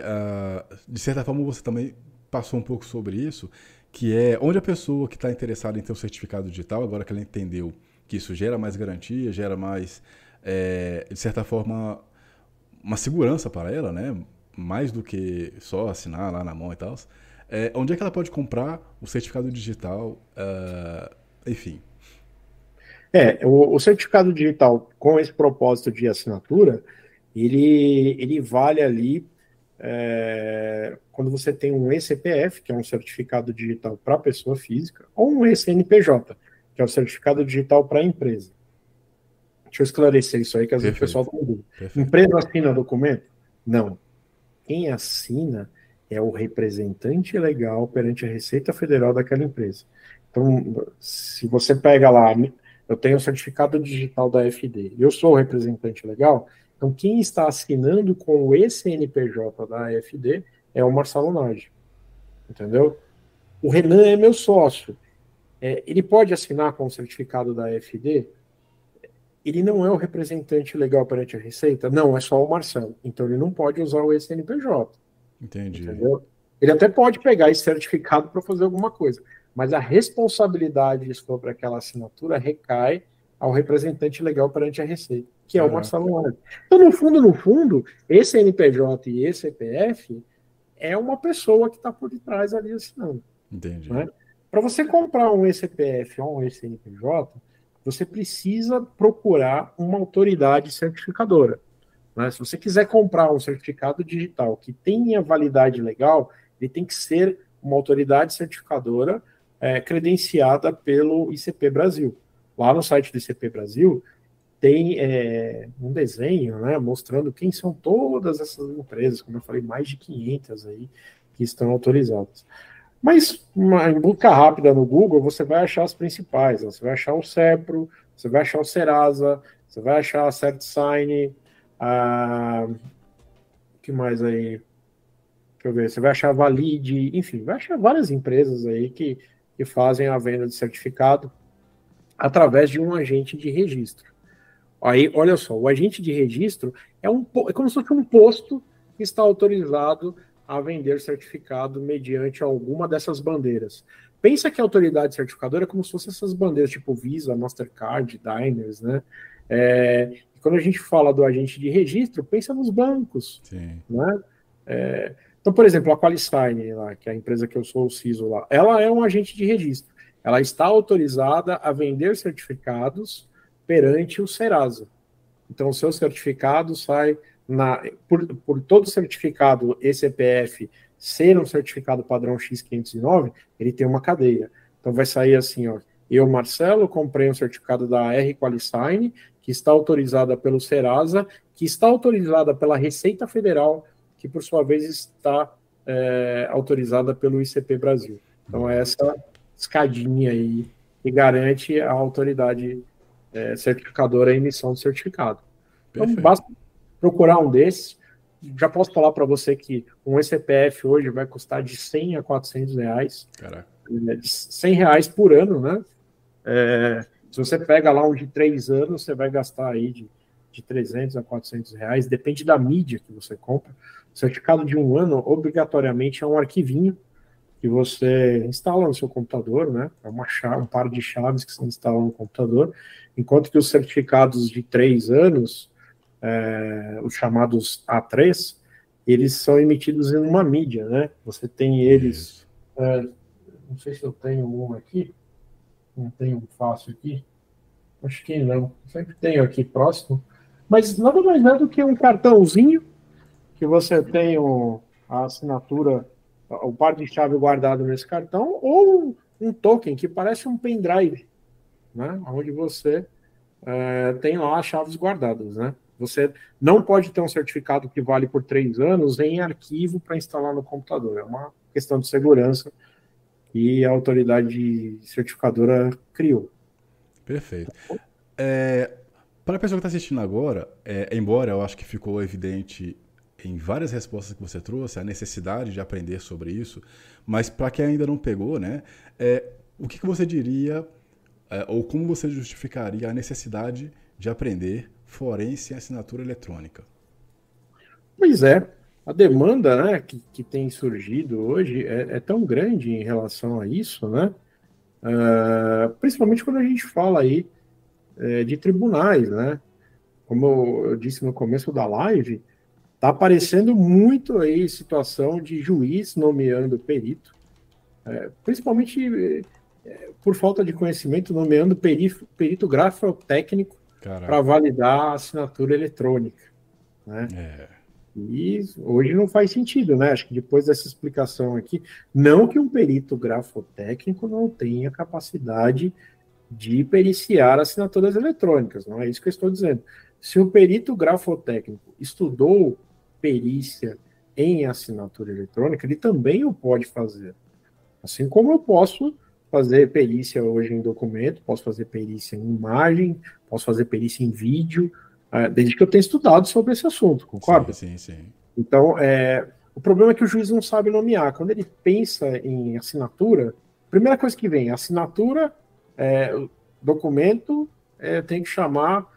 de certa forma, você também passou um pouco sobre isso, que é onde a pessoa que está interessada em ter o um certificado digital, agora que ela entendeu que isso gera mais garantia, gera mais, é, de certa forma, uma segurança para ela, né? Mais do que só assinar lá na mão e tal. É, onde é que ela pode comprar o certificado digital? Uh, enfim, é, o, o, certificado digital com esse propósito de assinatura, ele, ele vale ali é, quando você tem um ECPF, que é um certificado digital para pessoa física, ou um ECNPJ, que é o certificado digital para empresa. Deixa eu esclarecer isso aí, que às vezes o pessoal está dúvida. Empresa assina documento? Não. Quem assina é o representante legal perante a Receita Federal daquela empresa. Então, se você pega lá eu tenho o certificado digital da FD, eu sou o representante legal, então quem está assinando com o ECNPJ da FD é o Marcelo Nage, entendeu? O Renan é meu sócio, é, ele pode assinar com o certificado da FD? Ele não é o representante legal perante a Receita? Não, é só o Marcelo. Então ele não pode usar o ECNPJ. Entendi. Entendeu? Ele até pode pegar esse certificado para fazer alguma coisa, mas a responsabilidade sobre aquela assinatura recai ao representante legal perante a Receita, que é o Marcelo Lage. Então, no fundo, no fundo, esse NPJ e esse CPF é uma pessoa que está por detrás ali assinando. Entendi. Né? Para você comprar um ECPF ou um ECNPJ, você precisa procurar uma autoridade certificadora. Né? Se você quiser comprar um certificado digital que tenha validade legal, ele tem que ser uma autoridade certificadora é, credenciada pelo ICP Brasil. Lá no site do ICP Brasil tem é, um desenho né, mostrando quem são todas essas empresas, como eu falei, mais de 500 aí que estão autorizadas. Mas uma, em busca rápida no Google, você vai achar as principais. Né? Você vai achar o CEPRO, você vai achar o Serasa, você vai achar a CertSign, a... que mais aí? Deixa eu ver, você vai achar a Valide, enfim, vai achar várias empresas aí que que fazem a venda de certificado através de um agente de registro. Aí, olha só, o agente de registro é, um, é como se fosse um posto que está autorizado a vender certificado mediante alguma dessas bandeiras. Pensa que a autoridade certificadora é como se fossem essas bandeiras, tipo Visa, Mastercard, Diners, né? É, quando a gente fala do agente de registro, pensa nos bancos, Sim. né? É, então, por exemplo, a Qualisign, lá, que é a empresa que eu sou o CISO lá, ela é um agente de registro. Ela está autorizada a vender certificados perante o Serasa. Então, o seu certificado sai na, por, por todo certificado ECPF ser um certificado padrão X509, ele tem uma cadeia. Então, vai sair assim, ó. Eu, Marcelo, comprei um certificado da R Qualisign, que está autorizada pelo Serasa, que está autorizada pela Receita Federal que por sua vez está é, autorizada pelo ICP Brasil. Então, é essa escadinha aí que garante a autoridade é, certificadora a emissão do certificado. Então, Perfeito. basta procurar um desses. Já posso falar para você que um ECPF hoje vai custar de 100 a 400 reais. Caraca. É, 100 reais por ano, né? É, se você pega lá um de três anos, você vai gastar aí de, de 300 a 400 reais, depende da mídia que você compra. Certificado de um ano, obrigatoriamente, é um arquivinho que você instala no seu computador, né? É uma chave, um par de chaves que você instala no computador, enquanto que os certificados de três anos, é, os chamados A3, eles são emitidos em uma mídia, né? Você tem eles. É, não sei se eu tenho um aqui. Não tenho um fácil aqui. Acho que não. Sempre tenho aqui próximo. Mas nada mais é do que um cartãozinho que você tem o, a assinatura, o par de chave guardado nesse cartão, ou um token que parece um pendrive, né? onde você é, tem lá as chaves guardadas, né? Você não pode ter um certificado que vale por três anos em arquivo para instalar no computador. É uma questão de segurança que a autoridade certificadora criou. Perfeito. É, para a pessoa que está assistindo agora, é, embora eu acho que ficou evidente em várias respostas que você trouxe a necessidade de aprender sobre isso, mas para quem ainda não pegou, né, é, o que, que você diria é, ou como você justificaria a necessidade de aprender forense em assinatura eletrônica? Pois é, a demanda né, que, que tem surgido hoje é, é tão grande em relação a isso, né? Uh, principalmente quando a gente fala aí é, de tribunais, né? Como eu disse no começo da live, está aparecendo muito aí situação de juiz nomeando perito, é, principalmente é, por falta de conhecimento, nomeando perito, perito técnico para validar a assinatura eletrônica. Né? É. E hoje não faz sentido, né? Acho que depois dessa explicação aqui, não que um perito grafotécnico não tenha capacidade de periciar assinaturas eletrônicas, não é isso que eu estou dizendo. Se o perito grafotécnico estudou perícia em assinatura eletrônica, ele também o pode fazer. Assim como eu posso fazer perícia hoje em documento, posso fazer perícia em imagem, posso fazer perícia em vídeo, é, desde que eu tenha estudado sobre esse assunto, concorda? Sim, sim, sim. Então, é, o problema é que o juiz não sabe nomear. Quando ele pensa em assinatura, primeira coisa que vem, assinatura, é, documento, é, tem que chamar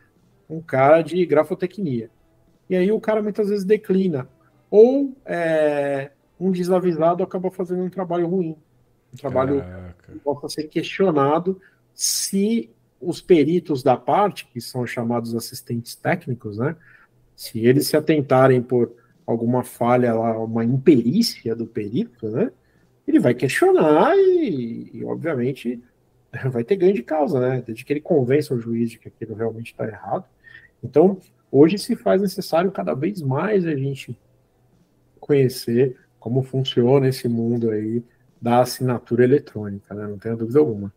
um cara de grafotecnia. E aí o cara muitas vezes declina. Ou é, um desavisado acaba fazendo um trabalho ruim. Um trabalho Caraca. que possa ser questionado se os peritos da parte, que são chamados assistentes técnicos, né? Se eles se atentarem por alguma falha lá, uma imperícia do perito, né? Ele vai questionar e, e obviamente, *laughs* vai ter ganho de causa, né? Desde que ele convença o juiz de que aquilo realmente está errado. Então, hoje se faz necessário cada vez mais a gente conhecer como funciona esse mundo aí da assinatura eletrônica, né? Não tenho dúvida alguma.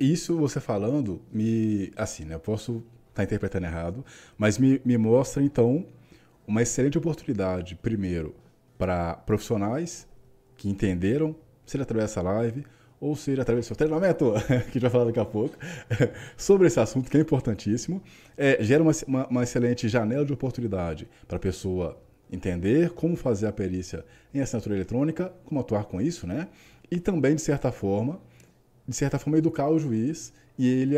Isso você falando, me. Assim, né? Eu posso estar tá interpretando errado, mas me, me mostra, então, uma excelente oportunidade, primeiro, para profissionais que entenderam, seja através dessa live, ou seja através do seu treinamento, *laughs* que a gente vai falar daqui a pouco, *laughs* sobre esse assunto que é importantíssimo, é, gera uma, uma, uma excelente janela de oportunidade para a pessoa entender como fazer a perícia em assinatura eletrônica, como atuar com isso, né? E também, de certa forma, de certa forma, educar o juiz e, ele,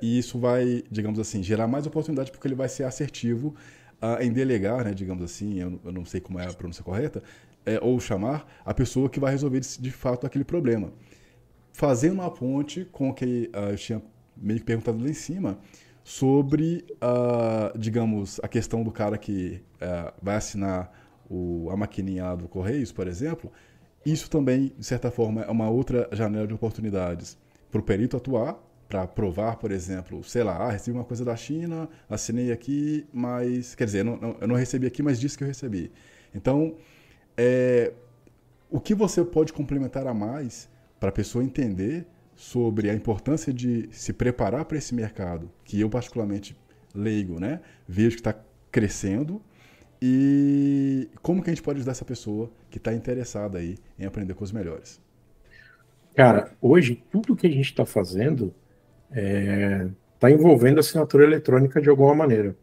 e isso vai, digamos assim, gerar mais oportunidade porque ele vai ser assertivo uh, em delegar, né, digamos assim, eu, eu, não sei como é a pronúncia correta, é, ou chamar a pessoa que vai resolver de, de fato aquele problema. Fazendo uma ponte com o que uh, eu tinha meio que perguntado lá em cima, sobre, uh, digamos, a questão do cara que uh, vai assinar o, a maquininha do Correios, por exemplo, isso também, de certa forma, é uma outra janela de oportunidades para o perito atuar, para provar, por exemplo, sei lá, ah, recebi uma coisa da China, assinei aqui, mas. Quer dizer, não, não, eu não recebi aqui, mas disse que eu recebi. Então, é, o que você pode complementar a mais para a pessoa entender sobre a importância de se preparar para esse mercado, que eu, particularmente, leigo, né, vejo que está crescendo e como que a gente pode ajudar essa pessoa que está interessada aí em aprender coisas melhores? Cara, hoje tudo que a gente está fazendo está é, tá envolvendo assinatura eletrônica de alguma maneira.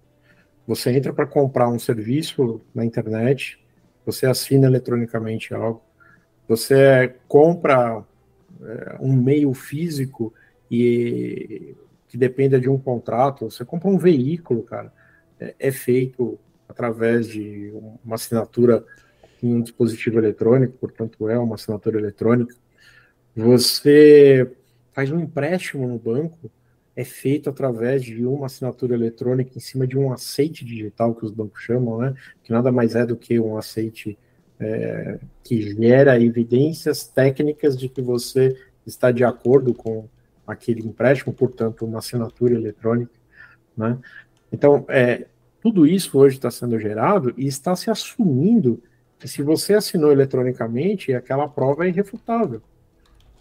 Você entra para comprar um serviço na internet, você assina eletronicamente algo, você compra um meio físico e que dependa de um contrato, você compra um veículo, cara, é, é feito através de uma assinatura em um dispositivo eletrônico, portanto é uma assinatura eletrônica. Você faz um empréstimo no banco, é feito através de uma assinatura eletrônica em cima de um aceite digital que os bancos chamam, né? Que nada mais é do que um aceite é, que gera evidências técnicas de que você está de acordo com aquele empréstimo, portanto, uma assinatura eletrônica, né? Então, é, tudo isso hoje está sendo gerado e está se assumindo que se você assinou eletronicamente, aquela prova é irrefutável.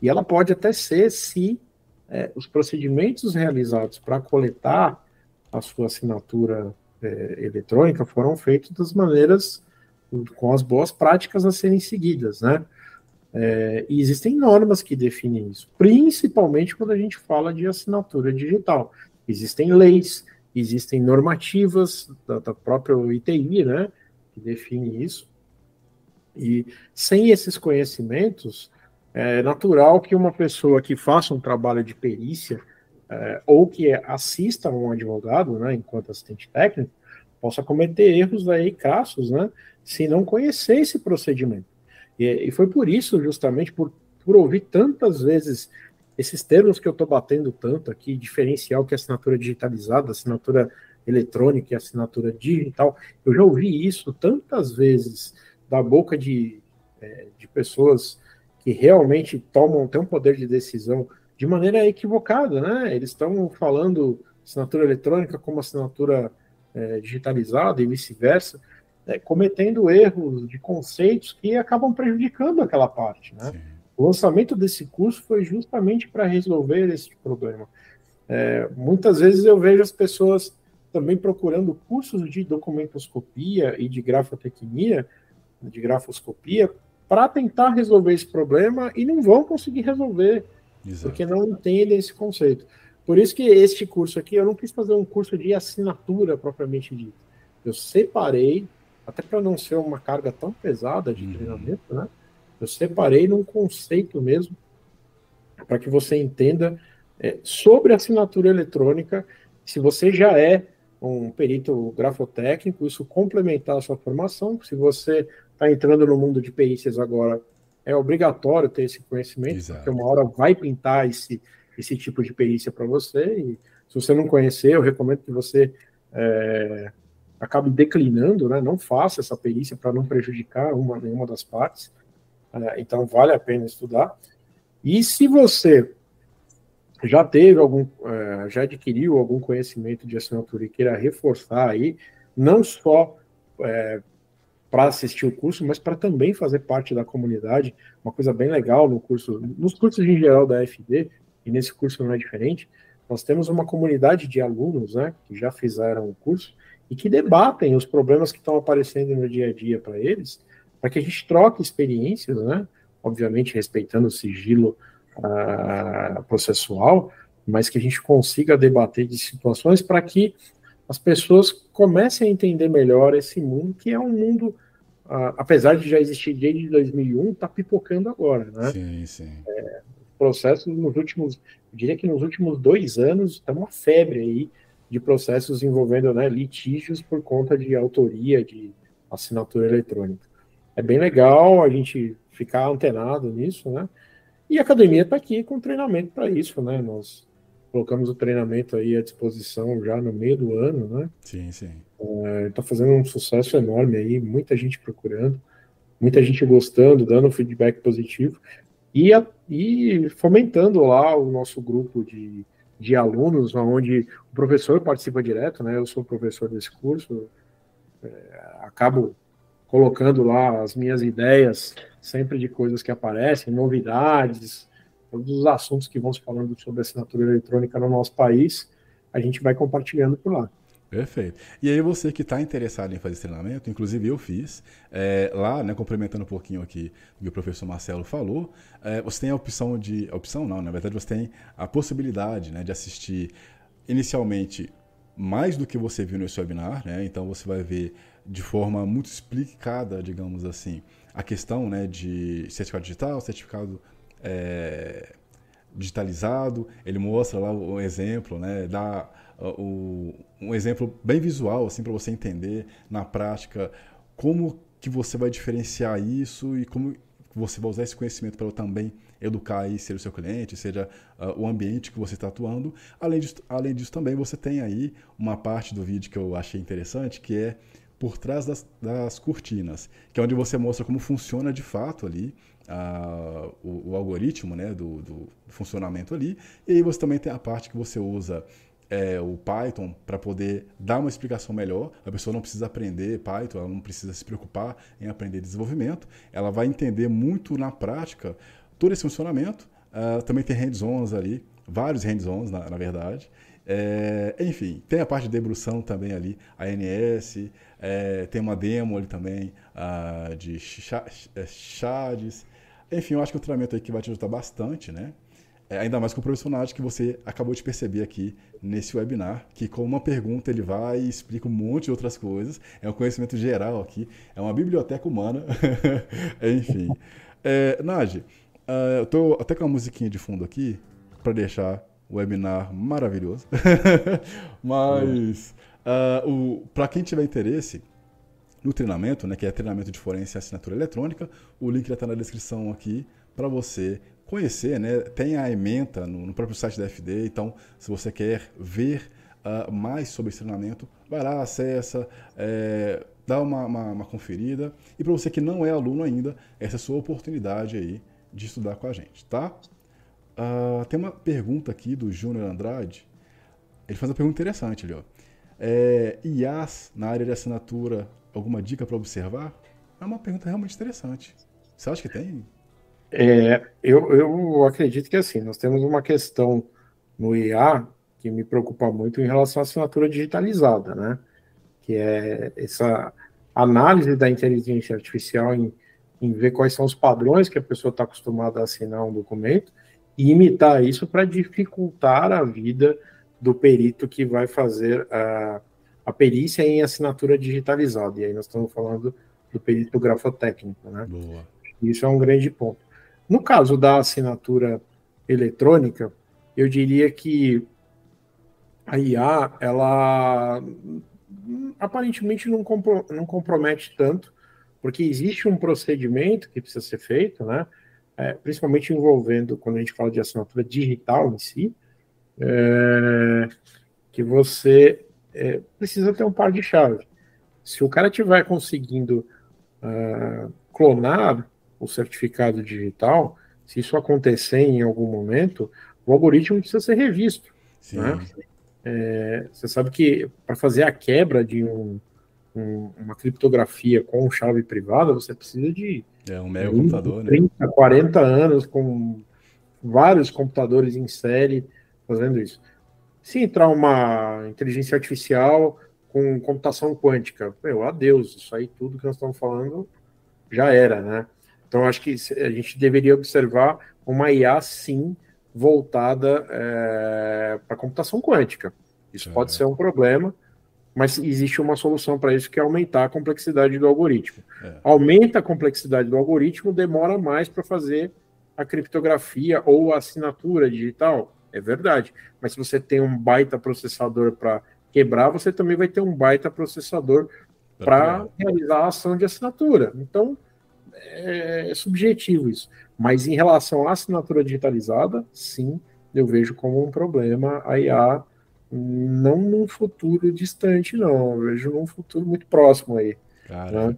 E ela pode até ser se é, os procedimentos realizados para coletar a sua assinatura é, eletrônica foram feitos das maneiras com as boas práticas a serem seguidas, né? É, e existem normas que definem isso, principalmente quando a gente fala de assinatura digital. Existem leis, existem normativas da, da própria ITI, né, que define isso. E sem esses conhecimentos, é natural que uma pessoa que faça um trabalho de perícia é, ou que assista a um advogado, né, enquanto assistente técnico, possa cometer erros aí crassos, né, se não conhecer esse procedimento. E, e foi por isso, justamente, por, por ouvir tantas vezes esses termos que eu estou batendo tanto aqui, diferencial que é assinatura digitalizada, assinatura eletrônica e assinatura digital, eu já ouvi isso tantas vezes da boca de, é, de pessoas que realmente tomam, têm um poder de decisão de maneira equivocada, né? Eles estão falando assinatura eletrônica como assinatura é, digitalizada e vice-versa, é, cometendo erros de conceitos que acabam prejudicando aquela parte. Né? O lançamento desse curso foi justamente para resolver esse problema. É, muitas vezes eu vejo as pessoas também procurando cursos de documentoscopia e de grafotecnia, de grafoscopia, para tentar resolver esse problema e não vão conseguir resolver, Exato. porque não entendem esse conceito. Por isso que este curso aqui, eu não quis fazer um curso de assinatura propriamente dito. Eu separei até para não ser uma carga tão pesada de uhum. treinamento, né? Eu separei num conceito mesmo, para que você entenda é, sobre assinatura eletrônica, se você já é um perito grafotécnico, isso complementar a sua formação, se você está entrando no mundo de perícias agora, é obrigatório ter esse conhecimento, Exato. porque uma hora vai pintar esse, esse tipo de perícia para você, e se você não conhecer, eu recomendo que você é, acabe declinando, né? Não faça essa perícia para não prejudicar uma nenhuma das partes. É, então vale a pena estudar. E se você já teve algum, é, já adquiriu algum conhecimento de assinatura e queira reforçar aí, não só é, para assistir o curso, mas para também fazer parte da comunidade, uma coisa bem legal no curso, nos cursos em geral da FD, e nesse curso não é diferente, nós temos uma comunidade de alunos, né, que já fizeram o curso, e que debatem os problemas que estão aparecendo no dia a dia para eles, para que a gente troque experiências, né? obviamente respeitando o sigilo uh, processual, mas que a gente consiga debater de situações para que as pessoas comecem a entender melhor esse mundo, que é um mundo, uh, apesar de já existir desde 2001, está pipocando agora, né? Sim, sim. É, processos nos últimos, eu diria que nos últimos dois anos, está uma febre aí de processos envolvendo né, litígios por conta de autoria de assinatura eletrônica. É bem legal a gente ficar antenado nisso, né? E a academia está aqui com treinamento para isso, né? Nós colocamos o treinamento aí à disposição já no meio do ano, né? Sim, sim. Está é, fazendo um sucesso enorme aí, muita gente procurando, muita gente gostando, dando feedback positivo e, a, e fomentando lá o nosso grupo de de alunos, onde o professor participa direto, né? Eu sou professor desse curso, é, acabo colocando lá as minhas ideias sempre de coisas que aparecem, novidades, todos os assuntos que vão se falando sobre assinatura eletrônica no nosso país, a gente vai compartilhando por lá. Perfeito. E aí você que está interessado em fazer treinamento, inclusive eu fiz, é, lá, né, complementando um pouquinho aqui do que o professor Marcelo falou, é, você tem a opção de... A opção não, na verdade você tem a possibilidade né, de assistir inicialmente mais do que você viu nesse webinar, né? Então você vai ver de forma muito explicada, digamos assim, a questão né, de certificado digital, certificado é, digitalizado. Ele mostra lá o exemplo, né, dá o, um exemplo bem visual assim para você entender na prática como que você vai diferenciar isso e como você vai usar esse conhecimento para também educar aí, ser o seu cliente, seja uh, o ambiente que você está atuando. Além disso, além disso, também você tem aí uma parte do vídeo que eu achei interessante, que é por trás das, das cortinas, que é onde você mostra como funciona de fato ali uh, o, o, algoritmo né, do, do funcionamento ali. E aí você também tem a parte que você usa é, o Python para poder dar uma explicação melhor. A pessoa não precisa aprender Python, ela não precisa se preocupar em aprender desenvolvimento. Ela vai entender muito na prática todo esse funcionamento. Uh, também tem hands-ons ali, vários hands-ons, na, na, verdade. É, enfim, tem a parte de debrução também ali, ANS, é, tem uma demo ali também uh, de chades. Enfim, eu acho que é um treinamento aí que vai te ajudar bastante, né? É, ainda mais com o profissional que você acabou de perceber aqui nesse webinar, que com uma pergunta ele vai e explica um monte de outras coisas. É um conhecimento geral aqui, é uma biblioteca humana. *laughs* Enfim. É, Nage, uh, eu tô até com uma musiquinha de fundo aqui para deixar o webinar maravilhoso. *laughs* Mas uh, para quem tiver interesse no treinamento, né, que é treinamento de forense e assinatura eletrônica, o link já está na descrição aqui para você conhecer, né? Tem a ementa no, no, próprio site da FD, então se você quer ver uh, mais sobre esse treinamento, vai lá, acessa, é, dá uma, uma, uma conferida. E para você que não é aluno ainda, essa é a sua oportunidade aí de estudar com a gente, tá? Uh, tem uma pergunta aqui do Júnior Andrade. Ele faz uma pergunta interessante ali, ó. É, IAS na área de assinatura, alguma dica para observar? É uma pergunta realmente interessante. Você acha que tem? É, eu, eu acredito que assim, nós temos uma questão no IA que me preocupa muito em relação à assinatura digitalizada, né? Que é essa análise da inteligência artificial em, em ver quais são os padrões que a pessoa está acostumada a assinar um documento e imitar isso para dificultar a vida do perito que vai fazer a, a perícia em assinatura digitalizada. E aí nós estamos falando do perito grafotécnico, né? Boa. Isso é um grande ponto. No caso da assinatura eletrônica, eu diria que a IA, ela aparentemente não, compro, não compromete tanto, porque existe um procedimento que precisa ser feito, né? É, principalmente envolvendo, quando a gente fala de assinatura digital em si, é, que você é, precisa ter um par de chave. Se o cara estiver conseguindo uh, clonar o certificado digital, se isso acontecer em algum momento, o algoritmo precisa ser revisto. Né? É, você sabe que para fazer a quebra de um, um, uma criptografia com chave privada, você precisa de é, um mega computador, 30, né? 40 anos com vários computadores em série fazendo isso. Se entrar uma inteligência artificial com computação quântica, meu, adeus, isso aí tudo que nós estamos falando já era, né? Então, acho que a gente deveria observar uma IA, sim, voltada é, para computação quântica. Isso é. pode ser um problema, mas existe uma solução para isso, que é aumentar a complexidade do algoritmo. É. Aumenta a complexidade do algoritmo, demora mais para fazer a criptografia ou a assinatura digital. É verdade. Mas se você tem um baita processador para quebrar, você também vai ter um baita processador para realizar a ação de assinatura. Então, é, é subjetivo isso. Mas em relação à assinatura digitalizada, sim, eu vejo como um problema a IA, não num futuro distante, não. Eu vejo num futuro muito próximo aí. Cara. Né?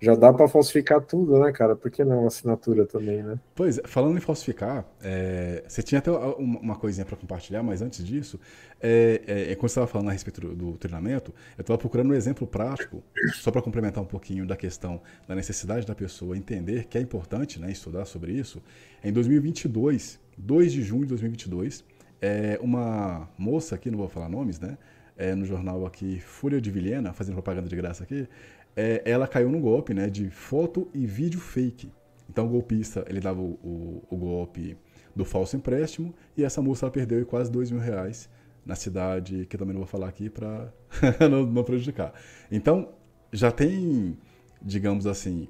Já dá para falsificar tudo, né, cara? Por que não assinatura também, né? Pois falando em falsificar, é, você tinha até uma coisinha para compartilhar, mas antes disso, é, é, é quando você estava falando a respeito do, do treinamento, eu estava procurando um exemplo prático, só para complementar um pouquinho da questão da necessidade da pessoa entender que é importante né, estudar sobre isso. Em 2022, 2 de junho de 2022, é, uma moça aqui, não vou falar nomes, né? É, no jornal aqui, Fúria de Vilhena, fazendo propaganda de graça aqui, é, ela caiu no golpe né, de foto e vídeo fake. Então o golpista ele dava o, o, o golpe do falso empréstimo e essa moça ela perdeu quase dois mil reais na cidade, que também não vou falar aqui para *laughs* não, não, prejudicar. Então já tem, digamos assim,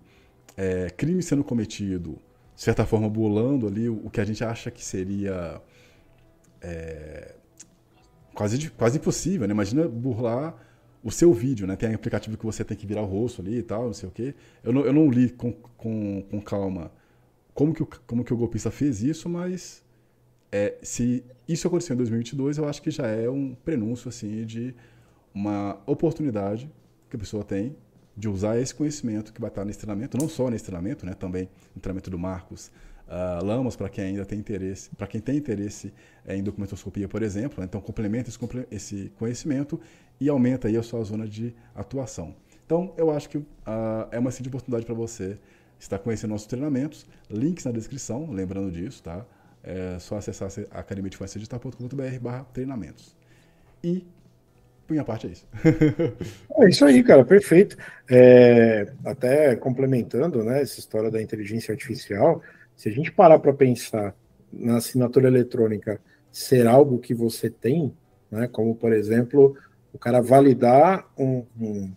é, crime sendo cometido, de certa forma burlando ali o, o que a gente acha que seria é, quase, quase impossível. Né? Imagina burlar o seu vídeo, né? Tem aplicativo que você tem que virar o rosto ali e tal, não sei o quê. Eu não, eu não li com, com, com calma como que, o, como que o golpista fez isso, mas é, se isso aconteceu em 2022, eu acho que já é um prenúncio, assim, de uma oportunidade que a pessoa tem de usar esse conhecimento que vai estar nesse treinamento, não só nesse treinamento, né? Também no treinamento do Marcos, uh, Lamas, para quem ainda tem interesse, para quem tem interesse é, em documentoscopia, por exemplo. Né? Então, complementa esse, esse, conhecimento e aumenta aí a sua zona de atuação. Então, eu acho que uh, é uma excelente oportunidade para você estar conhecendo nossos treinamentos. Links na descrição, lembrando disso, tá? É só acessar a academia de barra treinamentos. E, minha parte, é isso. *laughs* é isso aí, cara, perfeito. É, até complementando né, essa história da inteligência artificial, se a gente parar para pensar na assinatura eletrônica ser algo que você tem, né, como, por exemplo, o cara validar um, um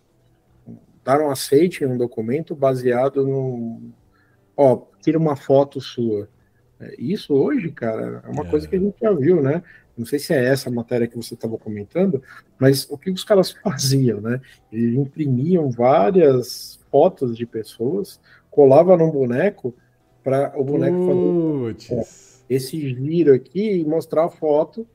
dar um aceite em um documento baseado no. Ó, tira uma foto sua. É, isso hoje, cara, é uma é. coisa que a gente já viu, né? Não sei se é essa a matéria que você estava comentando, mas o que os caras *laughs* faziam, né? Eles imprimiam várias fotos de pessoas, colava num boneco para o boneco Puts. fazer esse giro aqui e mostrar a foto,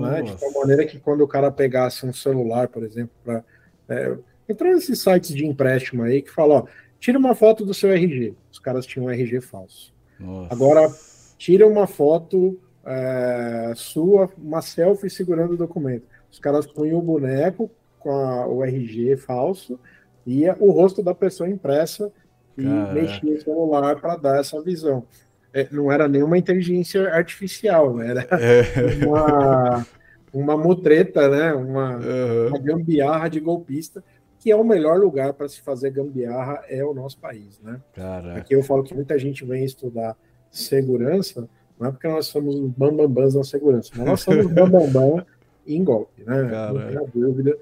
né? de tal maneira que quando o cara pegasse um celular, por exemplo, para é, Entrou nesses sites de empréstimo aí que fala, ó, tira uma foto do seu RG. Os caras tinham um RG falso. Nossa. Agora, tira uma foto é, sua, uma selfie segurando o documento. Os caras punham o boneco com a, o RG falso e o rosto da pessoa impressa e Caraca. mexia o celular para dar essa visão. É, não era nenhuma inteligência artificial, né? era é. uma, uma mutreta, né? uma, uhum. uma gambiarra de golpista que é o melhor lugar para se fazer gambiarra é o nosso país, né? Caraca. Aqui eu falo que muita gente vem estudar segurança, não é porque nós somos bambambãs na segurança, mas nós somos *laughs* bambambam em golpe, né? Caraca. Não tem dúvida.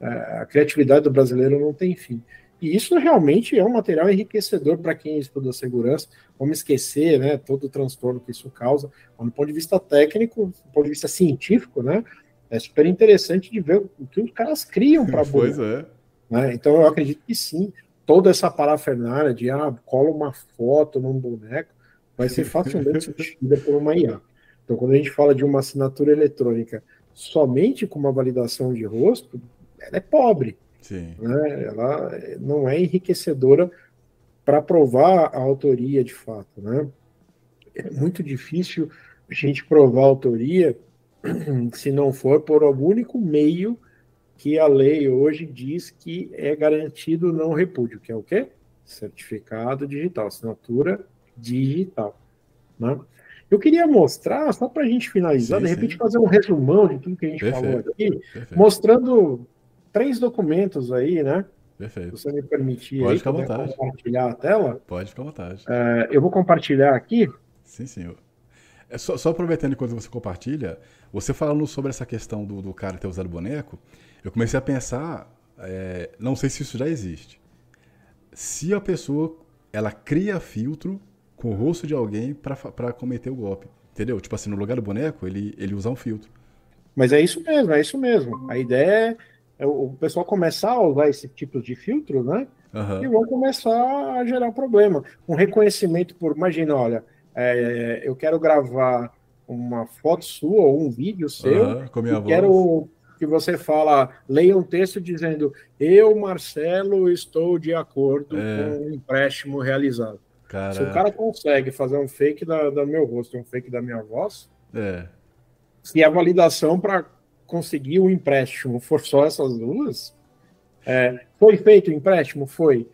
É, a criatividade do brasileiro não tem fim. E isso realmente é um material enriquecedor para quem estuda segurança. Vamos esquecer né, todo o transtorno que isso causa. Do ponto de vista técnico, do ponto de vista científico, né, é super interessante de ver o que os caras criam para *laughs* Pois é. Né? Então eu acredito que sim, toda essa parafernália de ah, cola uma foto num boneco vai ser facilmente *laughs* substituída por uma IA. Então, quando a gente fala de uma assinatura eletrônica somente com uma validação de rosto, ela é pobre. Sim. Né? Ela não é enriquecedora para provar a autoria de fato. Né? É muito difícil a gente provar a autoria *clears throat* se não for por algum único meio que a lei hoje diz que é garantido não repúdio, que é o quê? Certificado digital, assinatura digital. Né? Eu queria mostrar, só para a gente finalizar, sim, de repente sim. fazer um resumão de tudo que a gente Perfeito. falou aqui, Perfeito. mostrando três documentos aí, né? Perfeito. Se você me permitir Pode aí, ficar à vontade. compartilhar a tela. Pode ficar à vontade. É, eu vou compartilhar aqui. Sim, senhor. É só, só aproveitando enquanto você compartilha, você falando sobre essa questão do, do cara ter usado boneco, eu comecei a pensar, é, não sei se isso já existe. Se a pessoa ela cria filtro com o rosto de alguém para cometer o golpe, entendeu? Tipo assim, no lugar do boneco, ele, ele usa um filtro. Mas é isso mesmo, é isso mesmo. A ideia é o pessoal começar a usar esse tipo de filtro, né? Uhum. E vão começar a gerar problema. Um reconhecimento por, imagina, olha, é, eu quero gravar uma foto sua ou um vídeo seu, uhum, com minha voz. quero que você fala, leia um texto dizendo eu, Marcelo, estou de acordo é. com o empréstimo realizado. Se o cara consegue fazer um fake da, da meu rosto, um fake da minha voz, é. se a validação para conseguir o empréstimo for só essas duas, é, foi feito o empréstimo? Foi.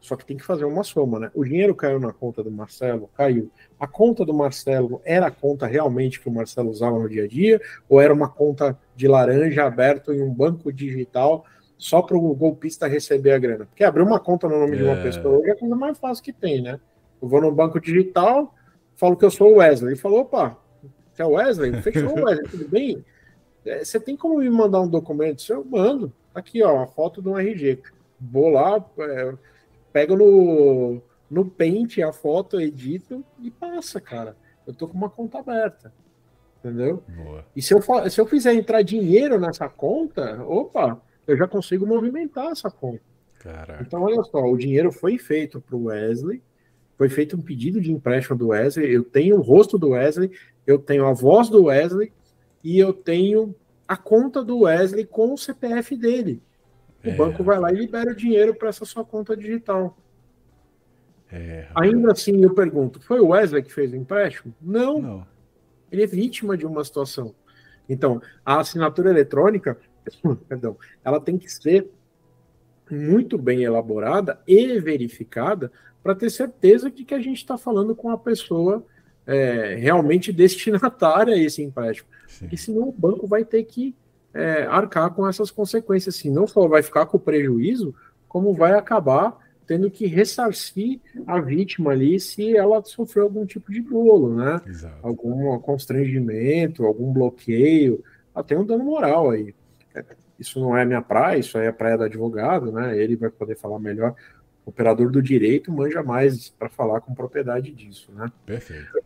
Só que tem que fazer uma soma, né? O dinheiro caiu na conta do Marcelo, caiu. A conta do Marcelo era a conta realmente que o Marcelo usava no dia a dia, ou era uma conta de laranja aberta em um banco digital só para o golpista receber a grana? Porque abrir uma conta no nome é. de uma é. pessoa hoje é a coisa mais fácil que tem, né? Eu vou no banco digital, falo que eu sou o Wesley. Ele falou: opa, você é o Wesley? Fechou o Wesley, tudo bem? É, você tem como me mandar um documento? Eu mando. Tá aqui, ó, uma foto do RG. Vou lá. É, pego no, no Paint a foto, edito e passa, cara. Eu tô com uma conta aberta. Entendeu? Boa. E se eu, se eu fizer entrar dinheiro nessa conta, opa, eu já consigo movimentar essa conta. Caraca. Então, olha só, o dinheiro foi feito para o Wesley, foi feito um pedido de empréstimo do Wesley, eu tenho o rosto do Wesley, eu tenho a voz do Wesley e eu tenho a conta do Wesley com o CPF dele. O é. banco vai lá e libera o dinheiro para essa sua conta digital. É. Ainda assim, eu pergunto: foi o Wesley que fez o empréstimo? Não. Não. Ele é vítima de uma situação. Então, a assinatura eletrônica, *coughs* perdão, ela tem que ser muito bem elaborada e verificada para ter certeza de que a gente está falando com a pessoa é, realmente *laughs* destinatária a esse empréstimo. Sim. Porque senão o banco vai ter que é, arcar com essas consequências. Assim, não só vai ficar com prejuízo, como vai acabar tendo que ressarcir a vítima ali se ela sofreu algum tipo de bolo, né? Exato. Algum constrangimento, algum bloqueio, até um dano moral aí. Isso não é minha praia, isso aí é a praia do advogado, né? Ele vai poder falar melhor. O operador do direito manja mais para falar com propriedade disso, né? Perfeito.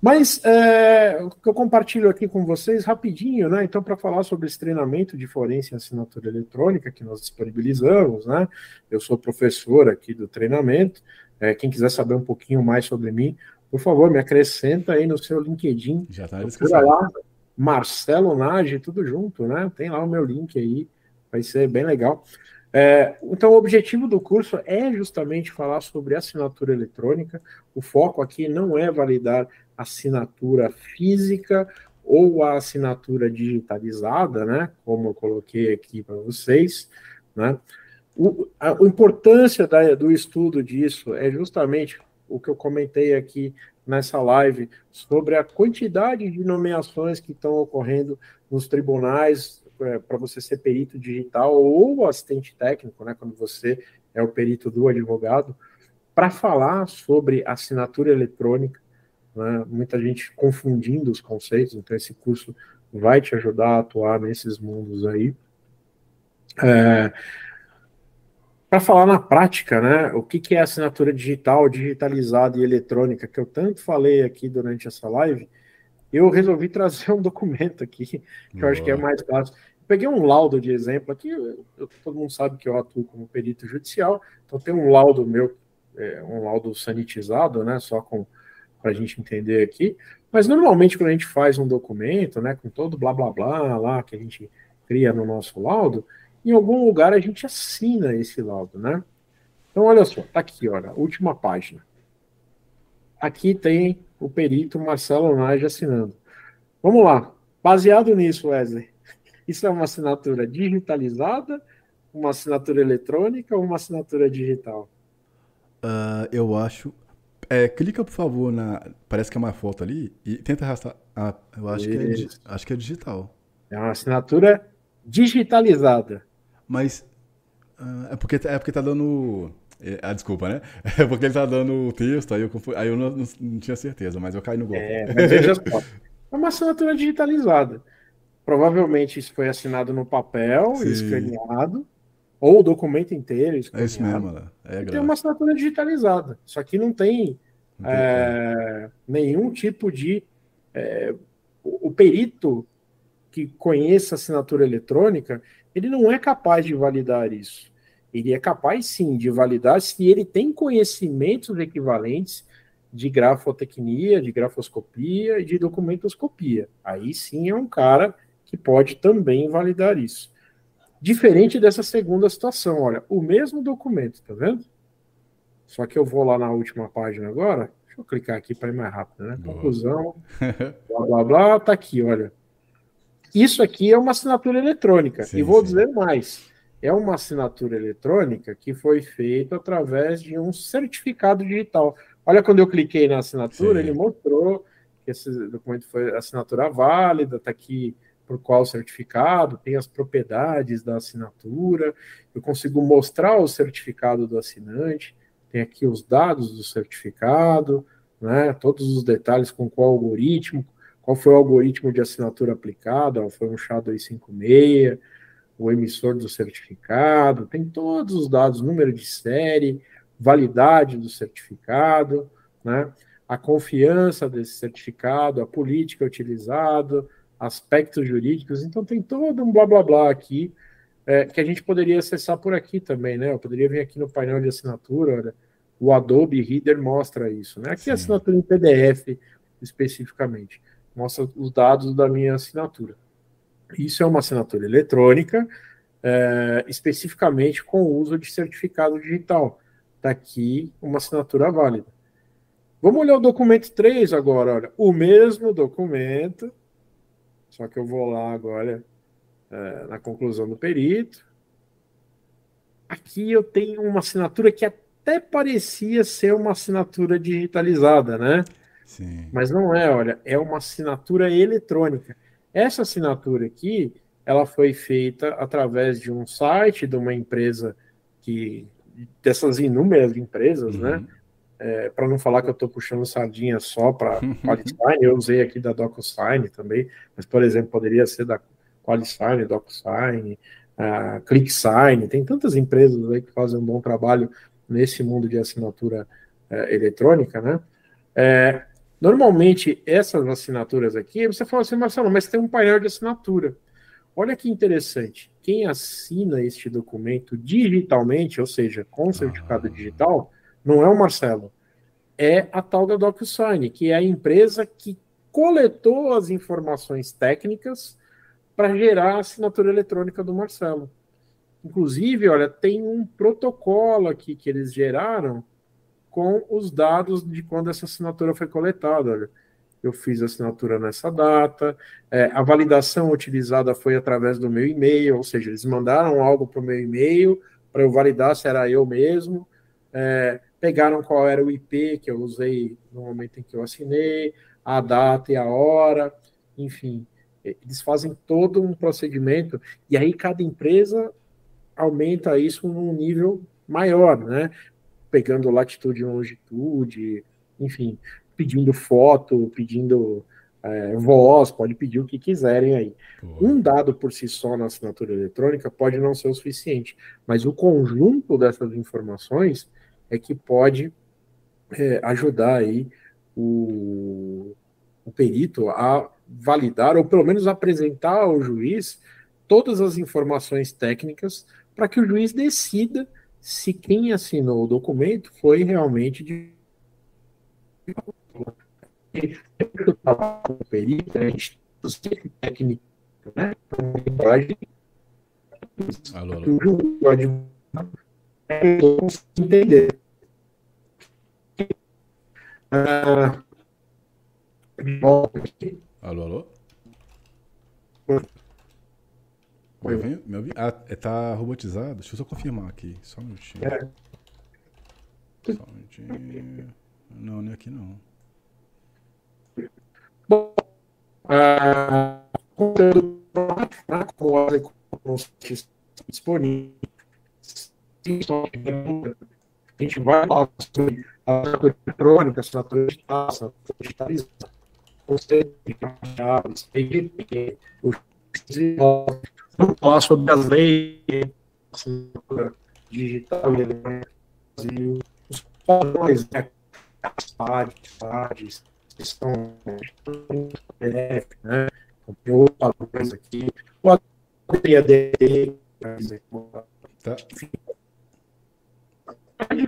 Mas é, o que eu compartilho aqui com vocês rapidinho, né? Então, para falar sobre esse treinamento de forense em assinatura eletrônica que nós disponibilizamos, né? Eu sou professor aqui do treinamento. É, quem quiser saber um pouquinho mais sobre mim, por favor, me acrescenta aí no seu LinkedIn. Já está descrição. lá, Marcelo Nage, tudo junto, né? Tem lá o meu link aí, vai ser bem legal. É, então, o objetivo do curso é justamente falar sobre assinatura eletrônica. O foco aqui não é validar assinatura física ou a assinatura digitalizada, né? Como eu coloquei aqui para vocês, né? O, a, a importância da, do estudo disso é justamente o que eu comentei aqui nessa live sobre a quantidade de nomeações que estão ocorrendo nos tribunais é, para você ser perito digital ou assistente técnico, né, quando você é o perito do advogado, para falar sobre assinatura eletrônica, né, muita gente confundindo os conceitos, então esse curso vai te ajudar a atuar nesses mundos aí. É, para falar na prática, né, o que, que é assinatura digital, digitalizada e eletrônica, que eu tanto falei aqui durante essa live, eu resolvi *laughs* trazer um documento aqui, que Boa. eu acho que é mais fácil. Peguei um laudo de exemplo aqui, eu, todo mundo sabe que eu atuo como perito judicial, então tem um laudo meu, é, um laudo sanitizado, né, só com para a gente entender aqui. Mas normalmente quando a gente faz um documento, né, com todo blá blá blá lá que a gente cria no nosso laudo, em algum lugar a gente assina esse laudo, né? Então, olha só, tá aqui, olha, última página. Aqui tem o perito Marcelo Nage assinando. Vamos lá. Baseado nisso, Wesley, *laughs* isso é uma assinatura digitalizada, uma assinatura eletrônica ou uma assinatura digital? Uh, eu acho. É, clica, por favor, na. Parece que é uma foto ali e tenta arrastar. Ah, eu acho que, é, acho que é digital. É uma assinatura digitalizada. Mas uh, é, porque, é porque tá dando. É, ah, desculpa, né? *laughs* É porque ele tá dando o texto, aí eu, aí eu não, não, não, tinha certeza, mas eu caí no golpe. É, mas veja só. É uma assinatura digitalizada. Provavelmente isso foi assinado no papel, Sim. escaneado, ou o documento inteiro. É isso mesmo, né? É tem uma assinatura digitalizada. Isso aqui não tem, não tem é, nenhum tipo de. É, o perito que conheça assinatura eletrônica, ele não é capaz de validar isso. Ele é capaz sim de validar se ele tem conhecimentos equivalentes de grafotecnia, de grafoscopia e de documentoscopia. Aí sim é um cara que pode também validar isso. Diferente dessa segunda situação, olha, o mesmo documento, tá vendo? Só que eu vou lá na última página agora, deixa eu clicar aqui para ir mais rápido, né? Boa. Conclusão, *laughs* blá blá blá, tá aqui, olha. Isso aqui é uma assinatura eletrônica. Sim, e vou sim. dizer mais: é uma assinatura eletrônica que foi feita através de um certificado digital. Olha, quando eu cliquei na assinatura, sim. ele mostrou que esse documento foi assinatura válida, está aqui por qual certificado, tem as propriedades da assinatura, eu consigo mostrar o certificado do assinante, tem aqui os dados do certificado, né, todos os detalhes com qual algoritmo, qual foi o algoritmo de assinatura aplicado? Foi um SHA-256, o emissor do certificado, tem todos os dados, número de série, validade do certificado, né? a confiança desse certificado, a política utilizada, aspectos jurídicos, então tem todo um blá blá blá aqui é, que a gente poderia acessar por aqui também, né? Eu poderia vir aqui no painel de assinatura, olha, o Adobe Reader mostra isso, né? Aqui Sim. a assinatura em PDF especificamente mostra os dados da minha assinatura. Isso é uma assinatura eletrônica, é, especificamente com o uso de certificado digital. Está aqui uma assinatura válida. Vamos olhar o documento 3 agora. Olha, o mesmo documento, só que eu vou lá agora é, na conclusão do perito. Aqui eu tenho uma assinatura que até parecia ser uma assinatura digitalizada, né? Sim. Mas não é, olha, é uma assinatura eletrônica. Essa assinatura aqui, ela foi feita através de um site de uma empresa que dessas inúmeras empresas, né? uhum. né? É, para não falar que eu estou puxando sardinha só para *laughs* Qualisign, eu usei aqui da DocuSign também, mas, por exemplo, poderia ser da Qualisign, DocuSign, a ClickSign, tem tantas empresas aí que fazem um bom trabalho nesse mundo de assinatura é, eletrônica, né? É, normalmente, essas assinaturas aqui, você fala assim, Marcelo, mas tem um painel de assinatura. Olha que interessante, quem assina este documento digitalmente, ou seja, com certificado ah. digital, não é o Marcelo, é a tal da DocuSign, que é a empresa que coletou as informações técnicas para gerar a assinatura eletrônica do Marcelo. Inclusive, olha, tem um protocolo aqui que eles geraram com os dados de quando essa assinatura foi coletada. Olha, eu fiz a assinatura nessa data, é, a validação utilizada foi através do meu e-mail, ou seja, eles mandaram algo para o meu e-mail para eu validar se era eu mesmo. É, pegaram qual era o IP que eu usei no momento em que eu assinei, a data e a hora, enfim, eles fazem todo um procedimento e aí cada empresa aumenta isso num nível maior, né? Pegando latitude e longitude, enfim, pedindo foto, pedindo é, voz, pode pedir o que quiserem aí. Um dado por si só na assinatura eletrônica pode não ser o suficiente, mas o conjunto dessas informações é que pode é, ajudar aí o, o perito a validar, ou pelo menos apresentar ao juiz todas as informações técnicas para que o juiz decida se quem assinou o documento foi realmente de perito, técnico, né? Alô, alô entender. Ah, alô, alô? Me ouvindo? Me ouvindo? Ah, é, tá robotizado? Deixa eu só confirmar aqui. Só um minutinho. É. Só um minutinho. Não, é aqui não. Bom, ah, conteúdo disponível a gente vai falar sobre a assinatura eletrônica, assinatura digital, assinatura digitalizada, você chaves, EGP, vamos falar sobre as leis, assinatura digital e eletrônica Brasil, os padrões, né? as partes, partes, que são PDF, né? Outros padrões aqui, o ADD, por exemplo, tá.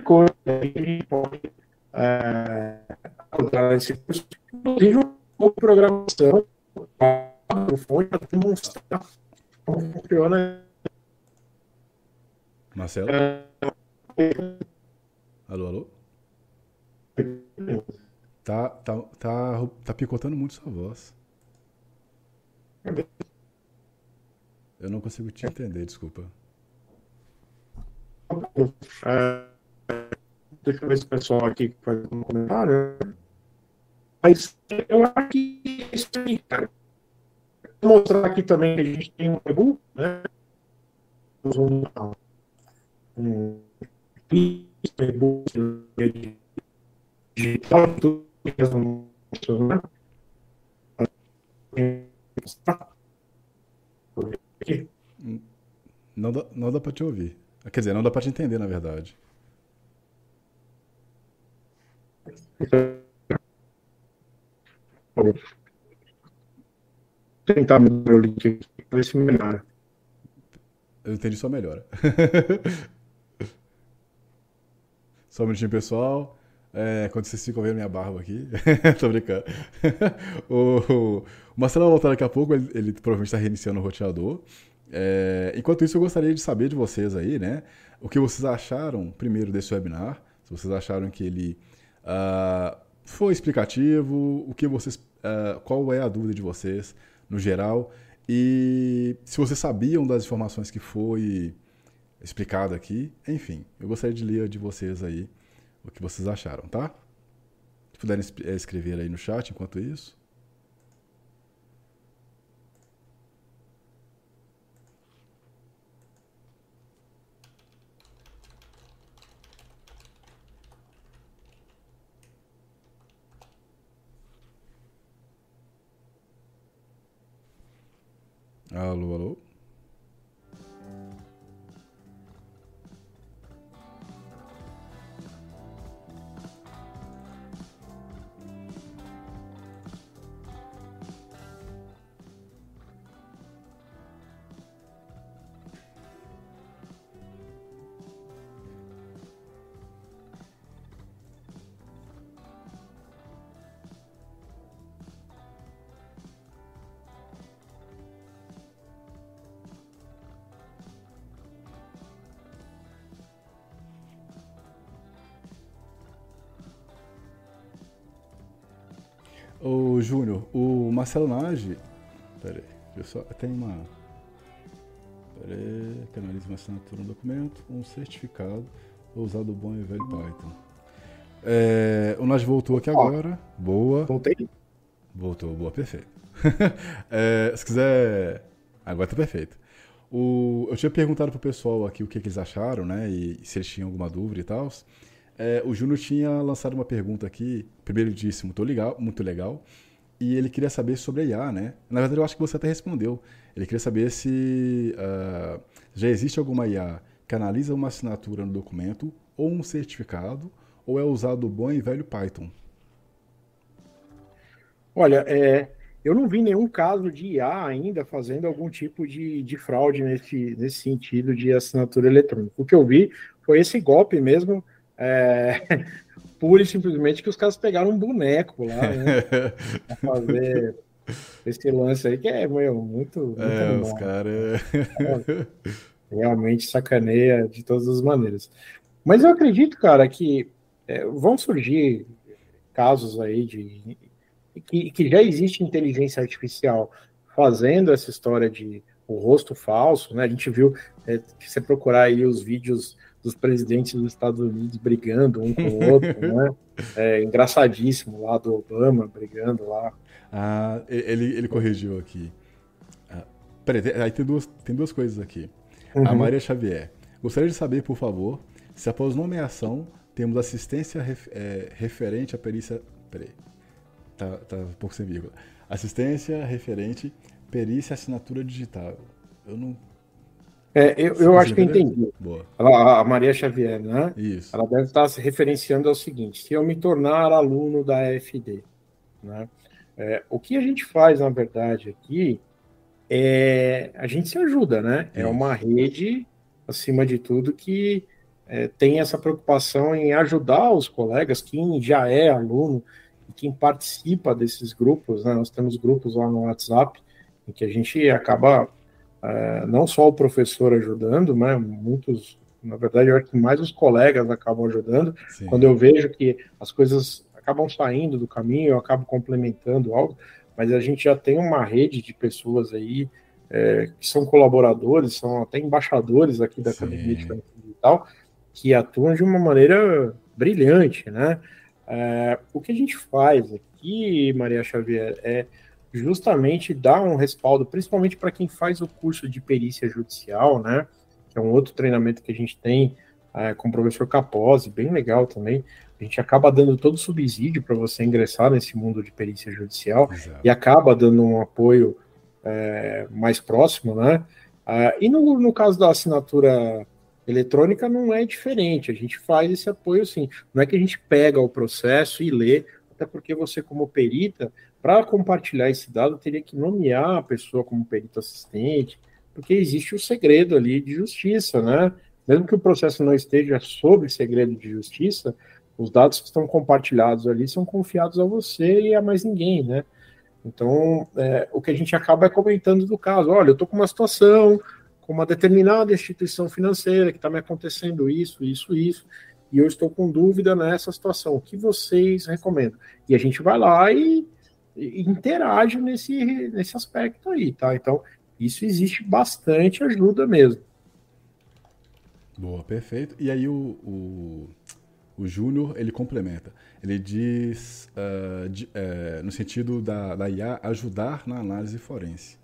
Coisa que gente pode é, usar esse curso, inclusive uma programação para demonstrar como funciona. Marcelo? Alô, alô? Tá, tá, tá, tá picotando muito sua voz. Eu não consigo te entender, desculpa. É, Deixa eu ver se o pessoal aqui faz um comentário. Mas eu acho que isso aí, cara. Vou mostrar aqui também que a gente tem um e-book, né? Um, um e-book digital, tudo né? Não dá, não dá para te ouvir. Quer dizer, não dá para te entender, na verdade. Vou tentar mudar o link para ver se melhora. Eu entendi só melhora. *laughs* só um minutinho, pessoal. É, quando vocês ficam vendo minha barba aqui. *laughs* Tô brincando. *laughs* o, o Marcelo vai voltar daqui a pouco, ele, ele provavelmente está reiniciando o roteador. É, enquanto isso, eu gostaria de saber de vocês aí, né? O que vocês acharam, primeiro, desse webinar. Se vocês acharam que ele Uh, foi explicativo? O que vocês, uh, qual é a dúvida de vocês no geral? E se vocês sabiam das informações que foi explicado aqui, enfim, eu gostaria de ler de vocês aí o que vocês acharam, tá? Se puderem eh, escrever aí no chat enquanto isso. allo allo. Júnior, o Marcelo Nage. Pera aí, eu só. Tem uma. Pera aí, canaliza uma assinatura no documento, um certificado, usado bom e velho Python. É, o Nage voltou aqui agora. Boa. Voltei? Voltou, boa, perfeito. *laughs* é, se quiser. Agora tá perfeito. O, eu tinha perguntado pro pessoal aqui o que, que eles acharam, né? E se eles tinham alguma dúvida e tal. É, o Júnior tinha lançado uma pergunta aqui, primeiro disse muito legal, muito legal, e ele queria saber sobre a IA, né? Na verdade, eu acho que você até respondeu. Ele queria saber se uh, já existe alguma IA que analisa uma assinatura no documento ou um certificado, ou é usado o bom e velho Python? Olha, é, eu não vi nenhum caso de IA ainda fazendo algum tipo de, de fraude nesse, nesse sentido de assinatura eletrônica. O que eu vi foi esse golpe mesmo é, pura e simplesmente que os caras pegaram um boneco lá, né? *laughs* pra fazer esse lance aí, que é meu, muito. muito é, os caras. É, realmente sacaneia de todas as maneiras. Mas eu acredito, cara, que é, vão surgir casos aí de. Que, que já existe inteligência artificial fazendo essa história de o rosto falso, né? A gente viu, é, se você procurar aí os vídeos dos presidentes dos Estados Unidos brigando um com o outro, *laughs* né? É engraçadíssimo lá do Obama brigando lá. Ah, ele, ele corrigiu aqui. Ah, peraí, aí tem duas, tem duas coisas aqui. Uhum. A Maria Xavier. Gostaria de saber, por favor, se após nomeação temos assistência ref, é, referente à perícia. Peraí. Tá, tá um pouco sem vírgula. Assistência referente perícia assinatura digital. Eu não é, eu, eu acho que eu entendi. Ela, a Maria Xavier, né? Isso. Ela deve estar se referenciando ao seguinte: se eu me tornar aluno da AFD, né? É, o que a gente faz, na verdade, aqui é a gente se ajuda, né? É uma rede, acima de tudo, que é, tem essa preocupação em ajudar os colegas, quem já é aluno e quem participa desses grupos, né? Nós temos grupos lá no WhatsApp em que a gente acaba é, não só o professor ajudando, né, muitos, na verdade, eu acho que mais os colegas acabam ajudando. Sim. Quando eu vejo que as coisas acabam saindo do caminho, eu acabo complementando algo, mas a gente já tem uma rede de pessoas aí é, que são colaboradores, são até embaixadores aqui da Sim. Academia de Digital, que atuam de uma maneira brilhante, né? É, o que a gente faz aqui, Maria Xavier, é justamente dá um respaldo, principalmente para quem faz o curso de perícia judicial, né? Que é um outro treinamento que a gente tem é, com o professor Capozzi, bem legal também. A gente acaba dando todo o subsídio para você ingressar nesse mundo de perícia judicial Exato. e acaba dando um apoio é, mais próximo, né? Uh, e no, no caso da assinatura eletrônica não é diferente, a gente faz esse apoio sim. Não é que a gente pega o processo e lê, até porque você, como perita, para compartilhar esse dado, teria que nomear a pessoa como perito assistente, porque existe o segredo ali de justiça, né? Mesmo que o processo não esteja sobre segredo de justiça, os dados que estão compartilhados ali são confiados a você e a mais ninguém, né? Então, é, o que a gente acaba é comentando do caso. Olha, eu estou com uma situação, com uma determinada instituição financeira que está me acontecendo isso, isso, isso, e eu estou com dúvida nessa situação. O que vocês recomendam? E a gente vai lá e interage nesse, nesse aspecto aí, tá? Então, isso existe bastante ajuda mesmo. Boa, perfeito. E aí o, o, o Júnior, ele complementa. Ele diz, uh, de, uh, no sentido da, da IA ajudar na análise forense.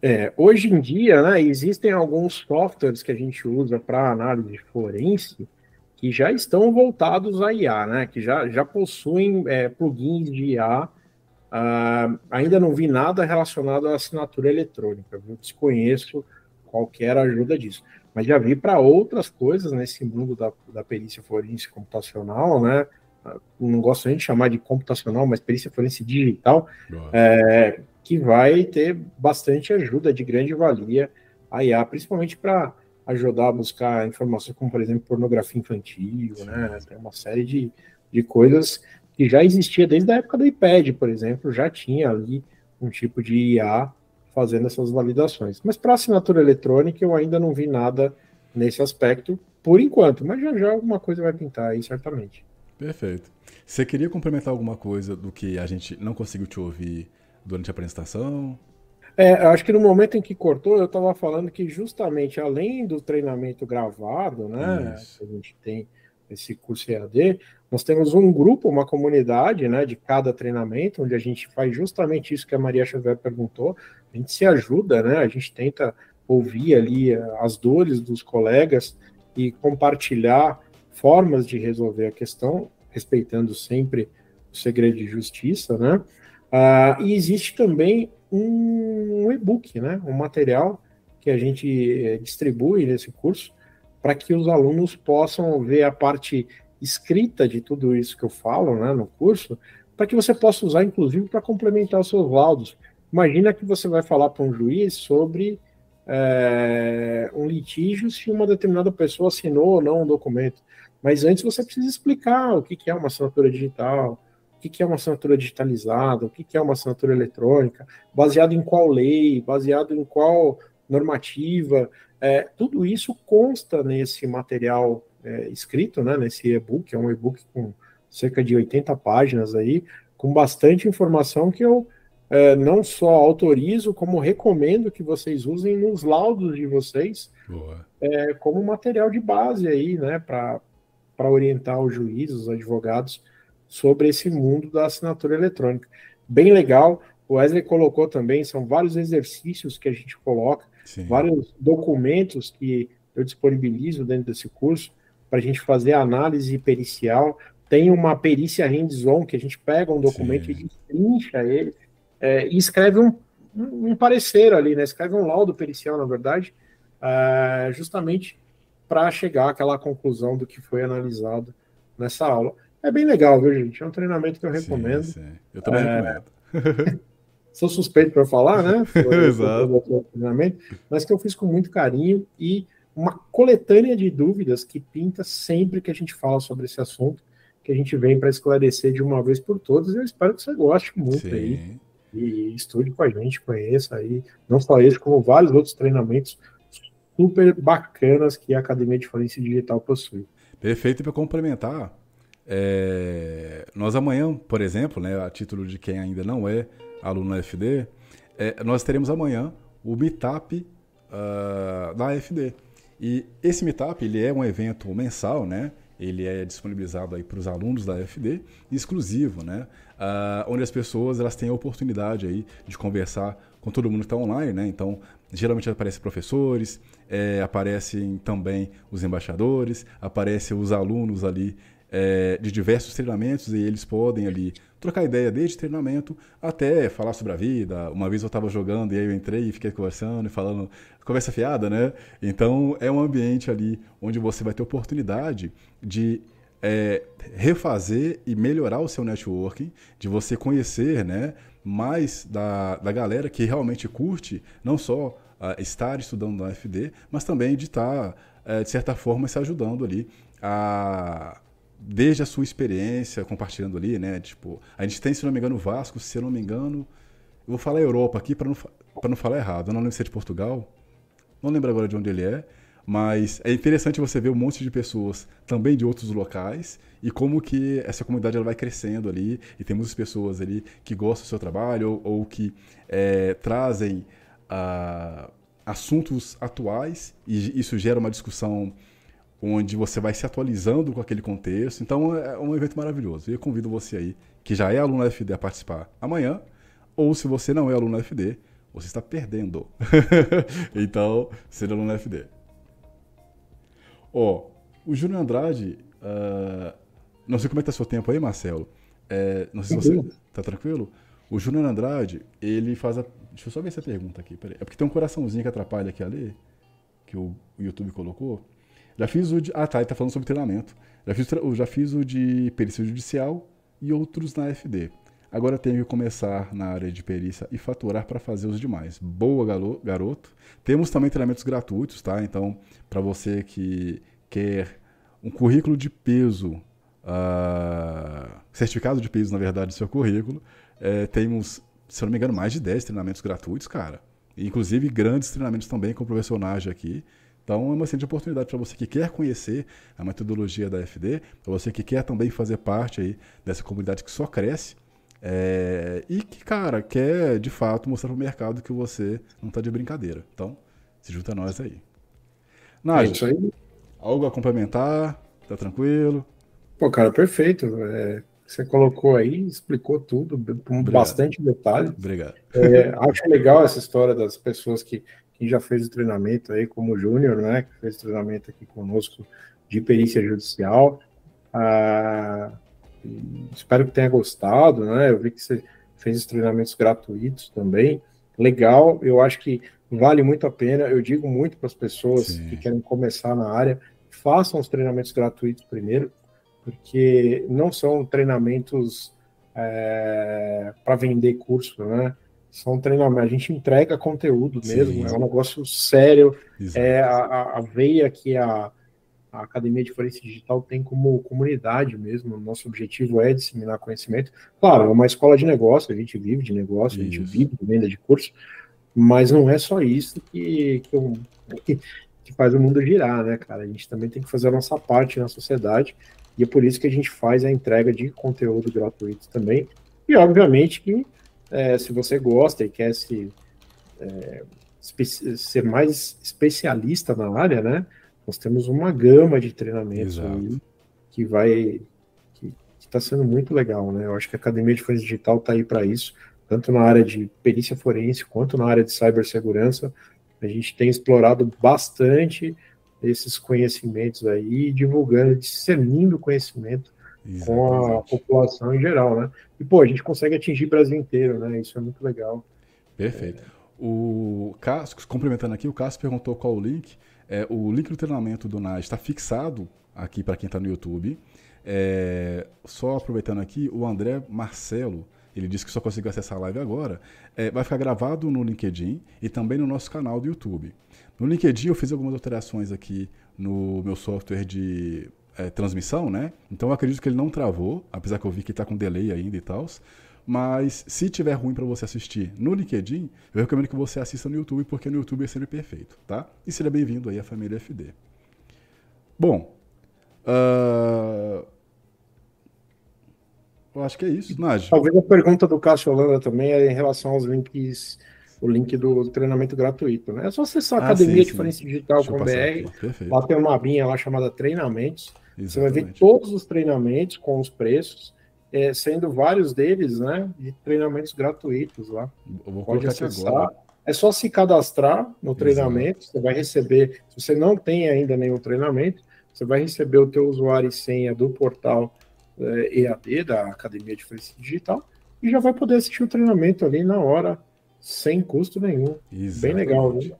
É, hoje em dia, né, existem alguns softwares que a gente usa para análise forense que já estão voltados à IA, né, que já, já possuem é, plugins de IA Uh, ainda não vi nada relacionado à assinatura eletrônica, eu desconheço qualquer ajuda disso. Mas já vi para outras coisas nesse mundo da, da perícia forense computacional, né? Não gosto nem de chamar de computacional, mas perícia forense digital, é, que vai ter bastante ajuda de grande valia a IA, principalmente para ajudar a buscar informações como, por exemplo, pornografia infantil, né? Tem uma série de, de coisas que já existia desde a época do iPad, por exemplo, já tinha ali um tipo de IA fazendo essas validações. Mas para assinatura eletrônica eu ainda não vi nada nesse aspecto por enquanto, mas já já alguma coisa vai pintar aí, certamente. Perfeito. Você queria complementar alguma coisa do que a gente não conseguiu te ouvir durante a apresentação? É, acho que no momento em que cortou, eu estava falando que justamente além do treinamento gravado, né, Isso. que a gente tem esse curso EAD, nós temos um grupo, uma comunidade, né, de cada treinamento, onde a gente faz justamente isso que a Maria Xavier perguntou, a gente se ajuda, né, a gente tenta ouvir ali eh, as dores dos colegas e compartilhar formas de resolver a questão, respeitando sempre o segredo de justiça, né, ah, e existe também um e-book, né, um material que a gente eh, distribui nesse curso para que os alunos possam ver a parte escrita de tudo isso que eu falo né, no curso, para que você possa usar, inclusive, para complementar os seus laudos. Imagina que você vai falar para um juiz sobre é, um litígio se uma determinada pessoa assinou ou não um documento. Mas antes você precisa explicar o que, é uma assinatura digital, que, que é uma assinatura digitalizada, o que, que é uma assinatura eletrônica, baseado em qual lei, baseado em qual normativa. É, tudo isso consta nesse material é, escrito, né, nesse e-book, é um e-book com cerca de 80 páginas aí, com bastante informação que eu é, não só autorizo, como recomendo que vocês usem nos laudos de vocês, é, como material de base aí, né, para orientar os juízes, os advogados, sobre esse mundo da assinatura eletrônica. Bem legal. O Wesley colocou também, são vários exercícios que a gente coloca, Sim. vários documentos que eu disponibilizo dentro desse curso para a gente fazer análise pericial. Tem uma perícia hands-on que a gente pega um documento Sim. e destrincha ele é, e escreve um, um, parecer ali, né? Escreve um laudo pericial, na verdade, é, justamente para chegar àquela conclusão do que foi analisado nessa aula. É bem legal, viu, gente? É um treinamento que eu recomendo. Sim, sim. Eu também é... recomendo. *laughs* Sou suspeito para falar, né? *laughs* Exato. Treinamento, mas que eu fiz com muito carinho e uma coletânea de dúvidas que pinta sempre que a gente fala sobre esse assunto, que a gente vem para esclarecer de uma vez por todas. E eu espero que você goste muito sim. aí. E estude com a gente, conheça aí, não só esse, como vários outros treinamentos super bacanas que a Academia de Forense Digital possui. Perfeito, para complementar, é, nós amanhã, por exemplo, né, a título de quem ainda não é aluno da FD, é, nós teremos amanhã o Meetup uh, da FD. E esse Meetup ele é um evento mensal, né? Ele é disponibilizado aí para os alunos da FD, exclusivo, né? Uh, onde as pessoas elas têm a oportunidade aí de conversar com todo mundo que está online, né? Então, geralmente aparecem professores, é, aparecem também os embaixadores, aparecem os alunos ali é, de diversos treinamentos e eles podem ali trocar ideia desde treinamento até falar sobre a vida. Uma vez eu estava jogando e aí eu entrei e fiquei conversando e falando, conversa fiada, né? Então é um ambiente ali onde você vai ter oportunidade de é, refazer e melhorar o seu networking, de você conhecer, né? Mais da, da galera que realmente curte, não só uh, estar estudando na FD, mas também de estar, tá, uh, de certa forma, se ajudando ali a desde a sua experiência, compartilhando ali, né? Tipo, a gente tem, se não me engano, o Vasco, se não me engano, eu vou falar Europa aqui para não, não falar errado. Eu não lembro se é de Portugal, não lembro agora de onde ele é, mas é interessante você ver um monte de pessoas também de outros locais e como que essa comunidade ela vai crescendo ali e tem muitas pessoas ali que gostam do seu trabalho ou, ou que é, trazem uh, assuntos atuais e isso gera uma discussão onde você vai se atualizando com aquele contexto. Então é um evento maravilhoso. E eu convido você aí, que já é aluno da FD, a participar amanhã. Ou se você não é aluno da FD, você está perdendo. *laughs* então, seja aluno da FD. Ó, o Júnior Andrade, uh, não sei como é que tá seu tempo aí, Marcelo. É, não sei se você tá tranquilo. O Júnior Andrade, ele faz a. Deixa eu só ver essa pergunta aqui, peraí. É porque tem um coraçãozinho que atrapalha aqui ali, que o YouTube colocou. Já fiz o de. Ah, tá, ele tá falando sobre treinamento. Já fiz, já fiz o de perícia judicial e outros na FD. Agora tenho que começar na área de perícia e faturar para fazer os demais. Boa, garoto. Temos também treinamentos gratuitos, tá? Então, para você que quer um currículo de peso, uh, certificado de peso, na verdade, do seu currículo, é, temos, se eu não me engano, mais de 10 treinamentos gratuitos, cara. Inclusive grandes treinamentos também com profissionagem aqui. Então é uma excelente oportunidade para você que quer conhecer a metodologia da FD, para você que quer também fazer parte aí dessa comunidade que só cresce é, e que, cara, quer de fato mostrar para o mercado que você não está de brincadeira. Então, se junta a nós aí. Nádia, é isso aí. algo a complementar? Tá tranquilo? Pô, cara, perfeito. É, você colocou aí, explicou tudo com Obrigado. bastante detalhe. Obrigado. É, acho legal essa história das pessoas que, que já fez o treinamento aí, como Júnior, né, que fez treinamento aqui conosco de perícia judicial. Ah, espero que tenha gostado, né? Eu vi que você fez os treinamentos gratuitos também. Legal, eu acho que vale muito a pena. Eu digo muito para as pessoas Sim. que querem começar na área, façam os treinamentos gratuitos primeiro, porque não são treinamentos é, para vender curso, né? São treinamentos, a gente entrega conteúdo mesmo, Sim. é um negócio sério, Exato. é a, a veia que a a Academia de Forense Digital tem como comunidade mesmo. Nosso objetivo é disseminar conhecimento. Claro, é uma escola de negócio, a gente vive de negócio, isso. a gente vive de venda de curso, mas não é só isso que, que, que, faz o mundo girar, né, cara? A gente também tem que fazer a nossa parte na sociedade, e é por isso que a gente faz a entrega de conteúdo gratuito também. E, obviamente, que é, se você gosta e quer se, é, ser mais especialista na área, né? Nós temos uma gama de treinamentos aí que vai que está sendo muito legal, né? Eu acho que a Academia de Forense Digital está aí para isso, tanto na área de perícia forense quanto na área de cibersegurança. A gente tem explorado bastante esses conhecimentos aí, divulgando, discernindo o conhecimento Exatamente. com a população em geral, né? E, pô, a gente consegue atingir o Brasil inteiro, né? Isso é muito legal. Perfeito. O Cássio, complementando aqui, o Cássio perguntou qual o link. É, o link do treinamento do NAS está fixado aqui para quem está no YouTube. É, só aproveitando aqui, o André Marcelo, ele disse que só conseguiu acessar a live agora. É, vai ficar gravado no LinkedIn e também no nosso canal do YouTube. No LinkedIn eu fiz algumas alterações aqui no meu software de é, transmissão, né? Então eu acredito que ele não travou, apesar que eu vi que está com delay ainda e tal. Mas se tiver ruim para você assistir no LinkedIn, eu recomendo que você assista no YouTube, porque no YouTube é sempre perfeito, tá? E seja bem-vindo aí à família FD. Bom, uh... eu acho que é isso, Nádia. Talvez a pergunta do Cássio Holanda também é em relação aos links, o link do treinamento gratuito, né? É só acessar a ah, Academia sim, Diferença Digital com BR, lá tem uma abinha lá chamada treinamentos, Exatamente. você vai ver todos os treinamentos com os preços, é, sendo vários deles, né, de treinamentos gratuitos lá. Pode acessar. É só se cadastrar no treinamento, Exato. você vai receber, se você não tem ainda nenhum treinamento, você vai receber o teu usuário e senha do portal é, EAD, da Academia de Felicidade Digital, e já vai poder assistir o treinamento ali na hora, sem custo nenhum. Exatamente. Bem legal, né?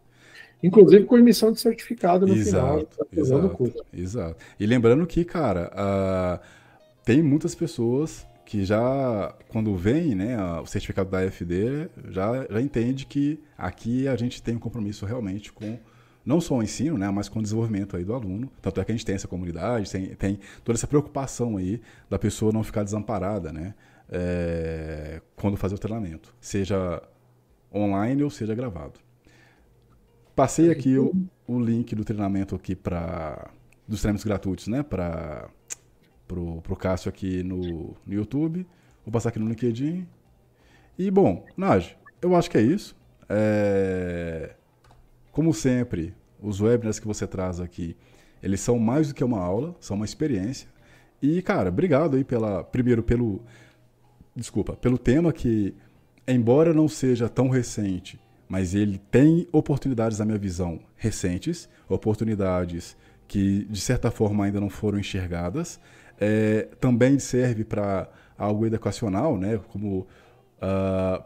Inclusive com emissão de certificado no exato, final. Tá exato, exato. E lembrando que, cara, uh tem muitas pessoas que já, quando vem né, o certificado da FD, já, já entende que aqui a gente tem um compromisso realmente com não só o ensino, né, mas com o desenvolvimento aí do aluno. Tanto é que a gente tem essa comunidade, tem, tem toda essa preocupação aí da pessoa não ficar desamparada, né, é, quando fazer o treinamento, seja online ou seja gravado. Passei aqui o, o link do treinamento aqui para dos treinamentos gratuitos, né, para pro, pro Cássio aqui no, no YouTube. Vou passar aqui no LinkedIn. E, bom, Naj, eu acho que é isso. É... Como sempre, os webinars que você traz aqui, eles são mais do que uma aula, são uma experiência. E, cara, obrigado aí pela. Primeiro, pelo. Desculpa, pelo tema que, embora não seja tão recente, mas ele tem oportunidades, na minha visão, recentes, oportunidades que, de certa forma, ainda não foram enxergadas. É, também serve para algo educacional, né? como Uh,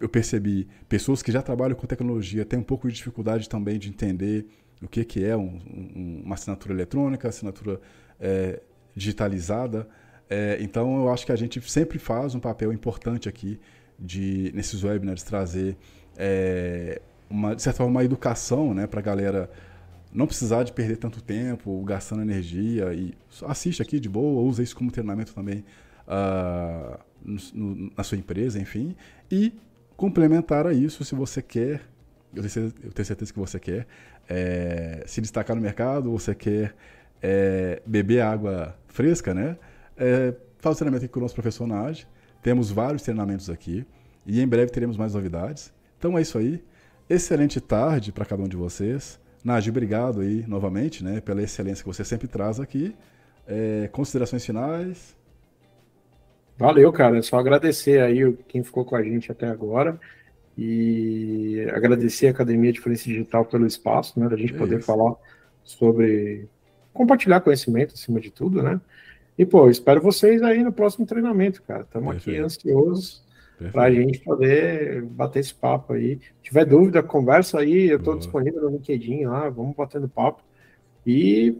eu percebi pessoas que já trabalham com tecnologia têm um pouco de dificuldade também de entender o que, que é um, um, uma assinatura eletrônica, assinatura é, digitalizada. É, então, eu acho que a gente sempre faz um papel importante aqui de nesses webinars trazer é, uma, de certa forma uma educação né, para a galera não precisar de perder tanto tempo gastando energia e assiste aqui de boa, usa isso como treinamento também uh, no, no, na sua empresa, enfim, e complementar a isso se você quer, eu tenho, certeza que você quer, é, se destacar no mercado, você quer é, beber água fresca, né? É, faz o treinamento aqui com o nosso professor Nage. Temos vários treinamentos aqui e em breve teremos mais novidades. Então é isso aí. Excelente tarde para cada um de vocês. Nage, obrigado aí novamente, né, pela excelência que você sempre traz aqui. É, considerações finais? Valeu, cara. É só agradecer aí quem ficou com a gente até agora e agradecer a Academia de Forense Digital pelo espaço, né, da gente é poder isso. falar sobre compartilhar conhecimento acima de tudo, né? E pô, espero vocês aí no próximo treinamento, cara. Estamos aqui ansiosos para a gente poder bater esse papo aí. Se tiver dúvida, conversa aí. Eu estou disponível no LinkedIn lá, vamos batendo papo. E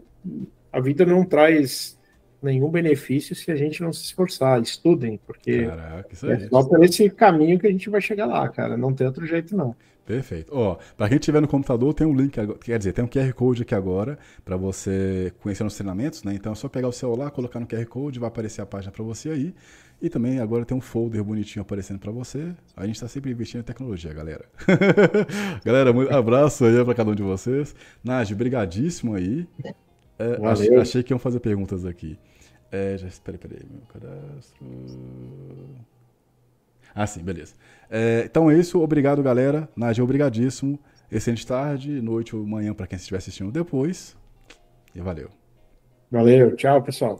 a vida não traz nenhum benefício se a gente não se esforçar. Estudem, porque Caraca, é, é só por esse caminho que a gente vai chegar lá, cara. Não tem outro jeito, não. Perfeito. Ó, para quem estiver no computador, tem um link, quer dizer, tem um QR Code aqui agora para você conhecer os treinamentos, né? Então é só pegar o celular, colocar no QR Code, vai aparecer a página para você aí. E também agora tem um folder bonitinho aparecendo para você. A gente está sempre investindo em tecnologia, galera. *laughs* galera, um abraço aí para cada um de vocês. Nage, brigadíssimo aí. É, achei, achei que iam fazer perguntas aqui. É, já, peraí, peraí, meu cadastro. Ah, sim, beleza. É, então é isso. Obrigado, galera. Nádia, obrigadíssimo. Excelente tarde, noite ou manhã para quem estiver assistindo depois. E valeu. Valeu. Tchau, pessoal.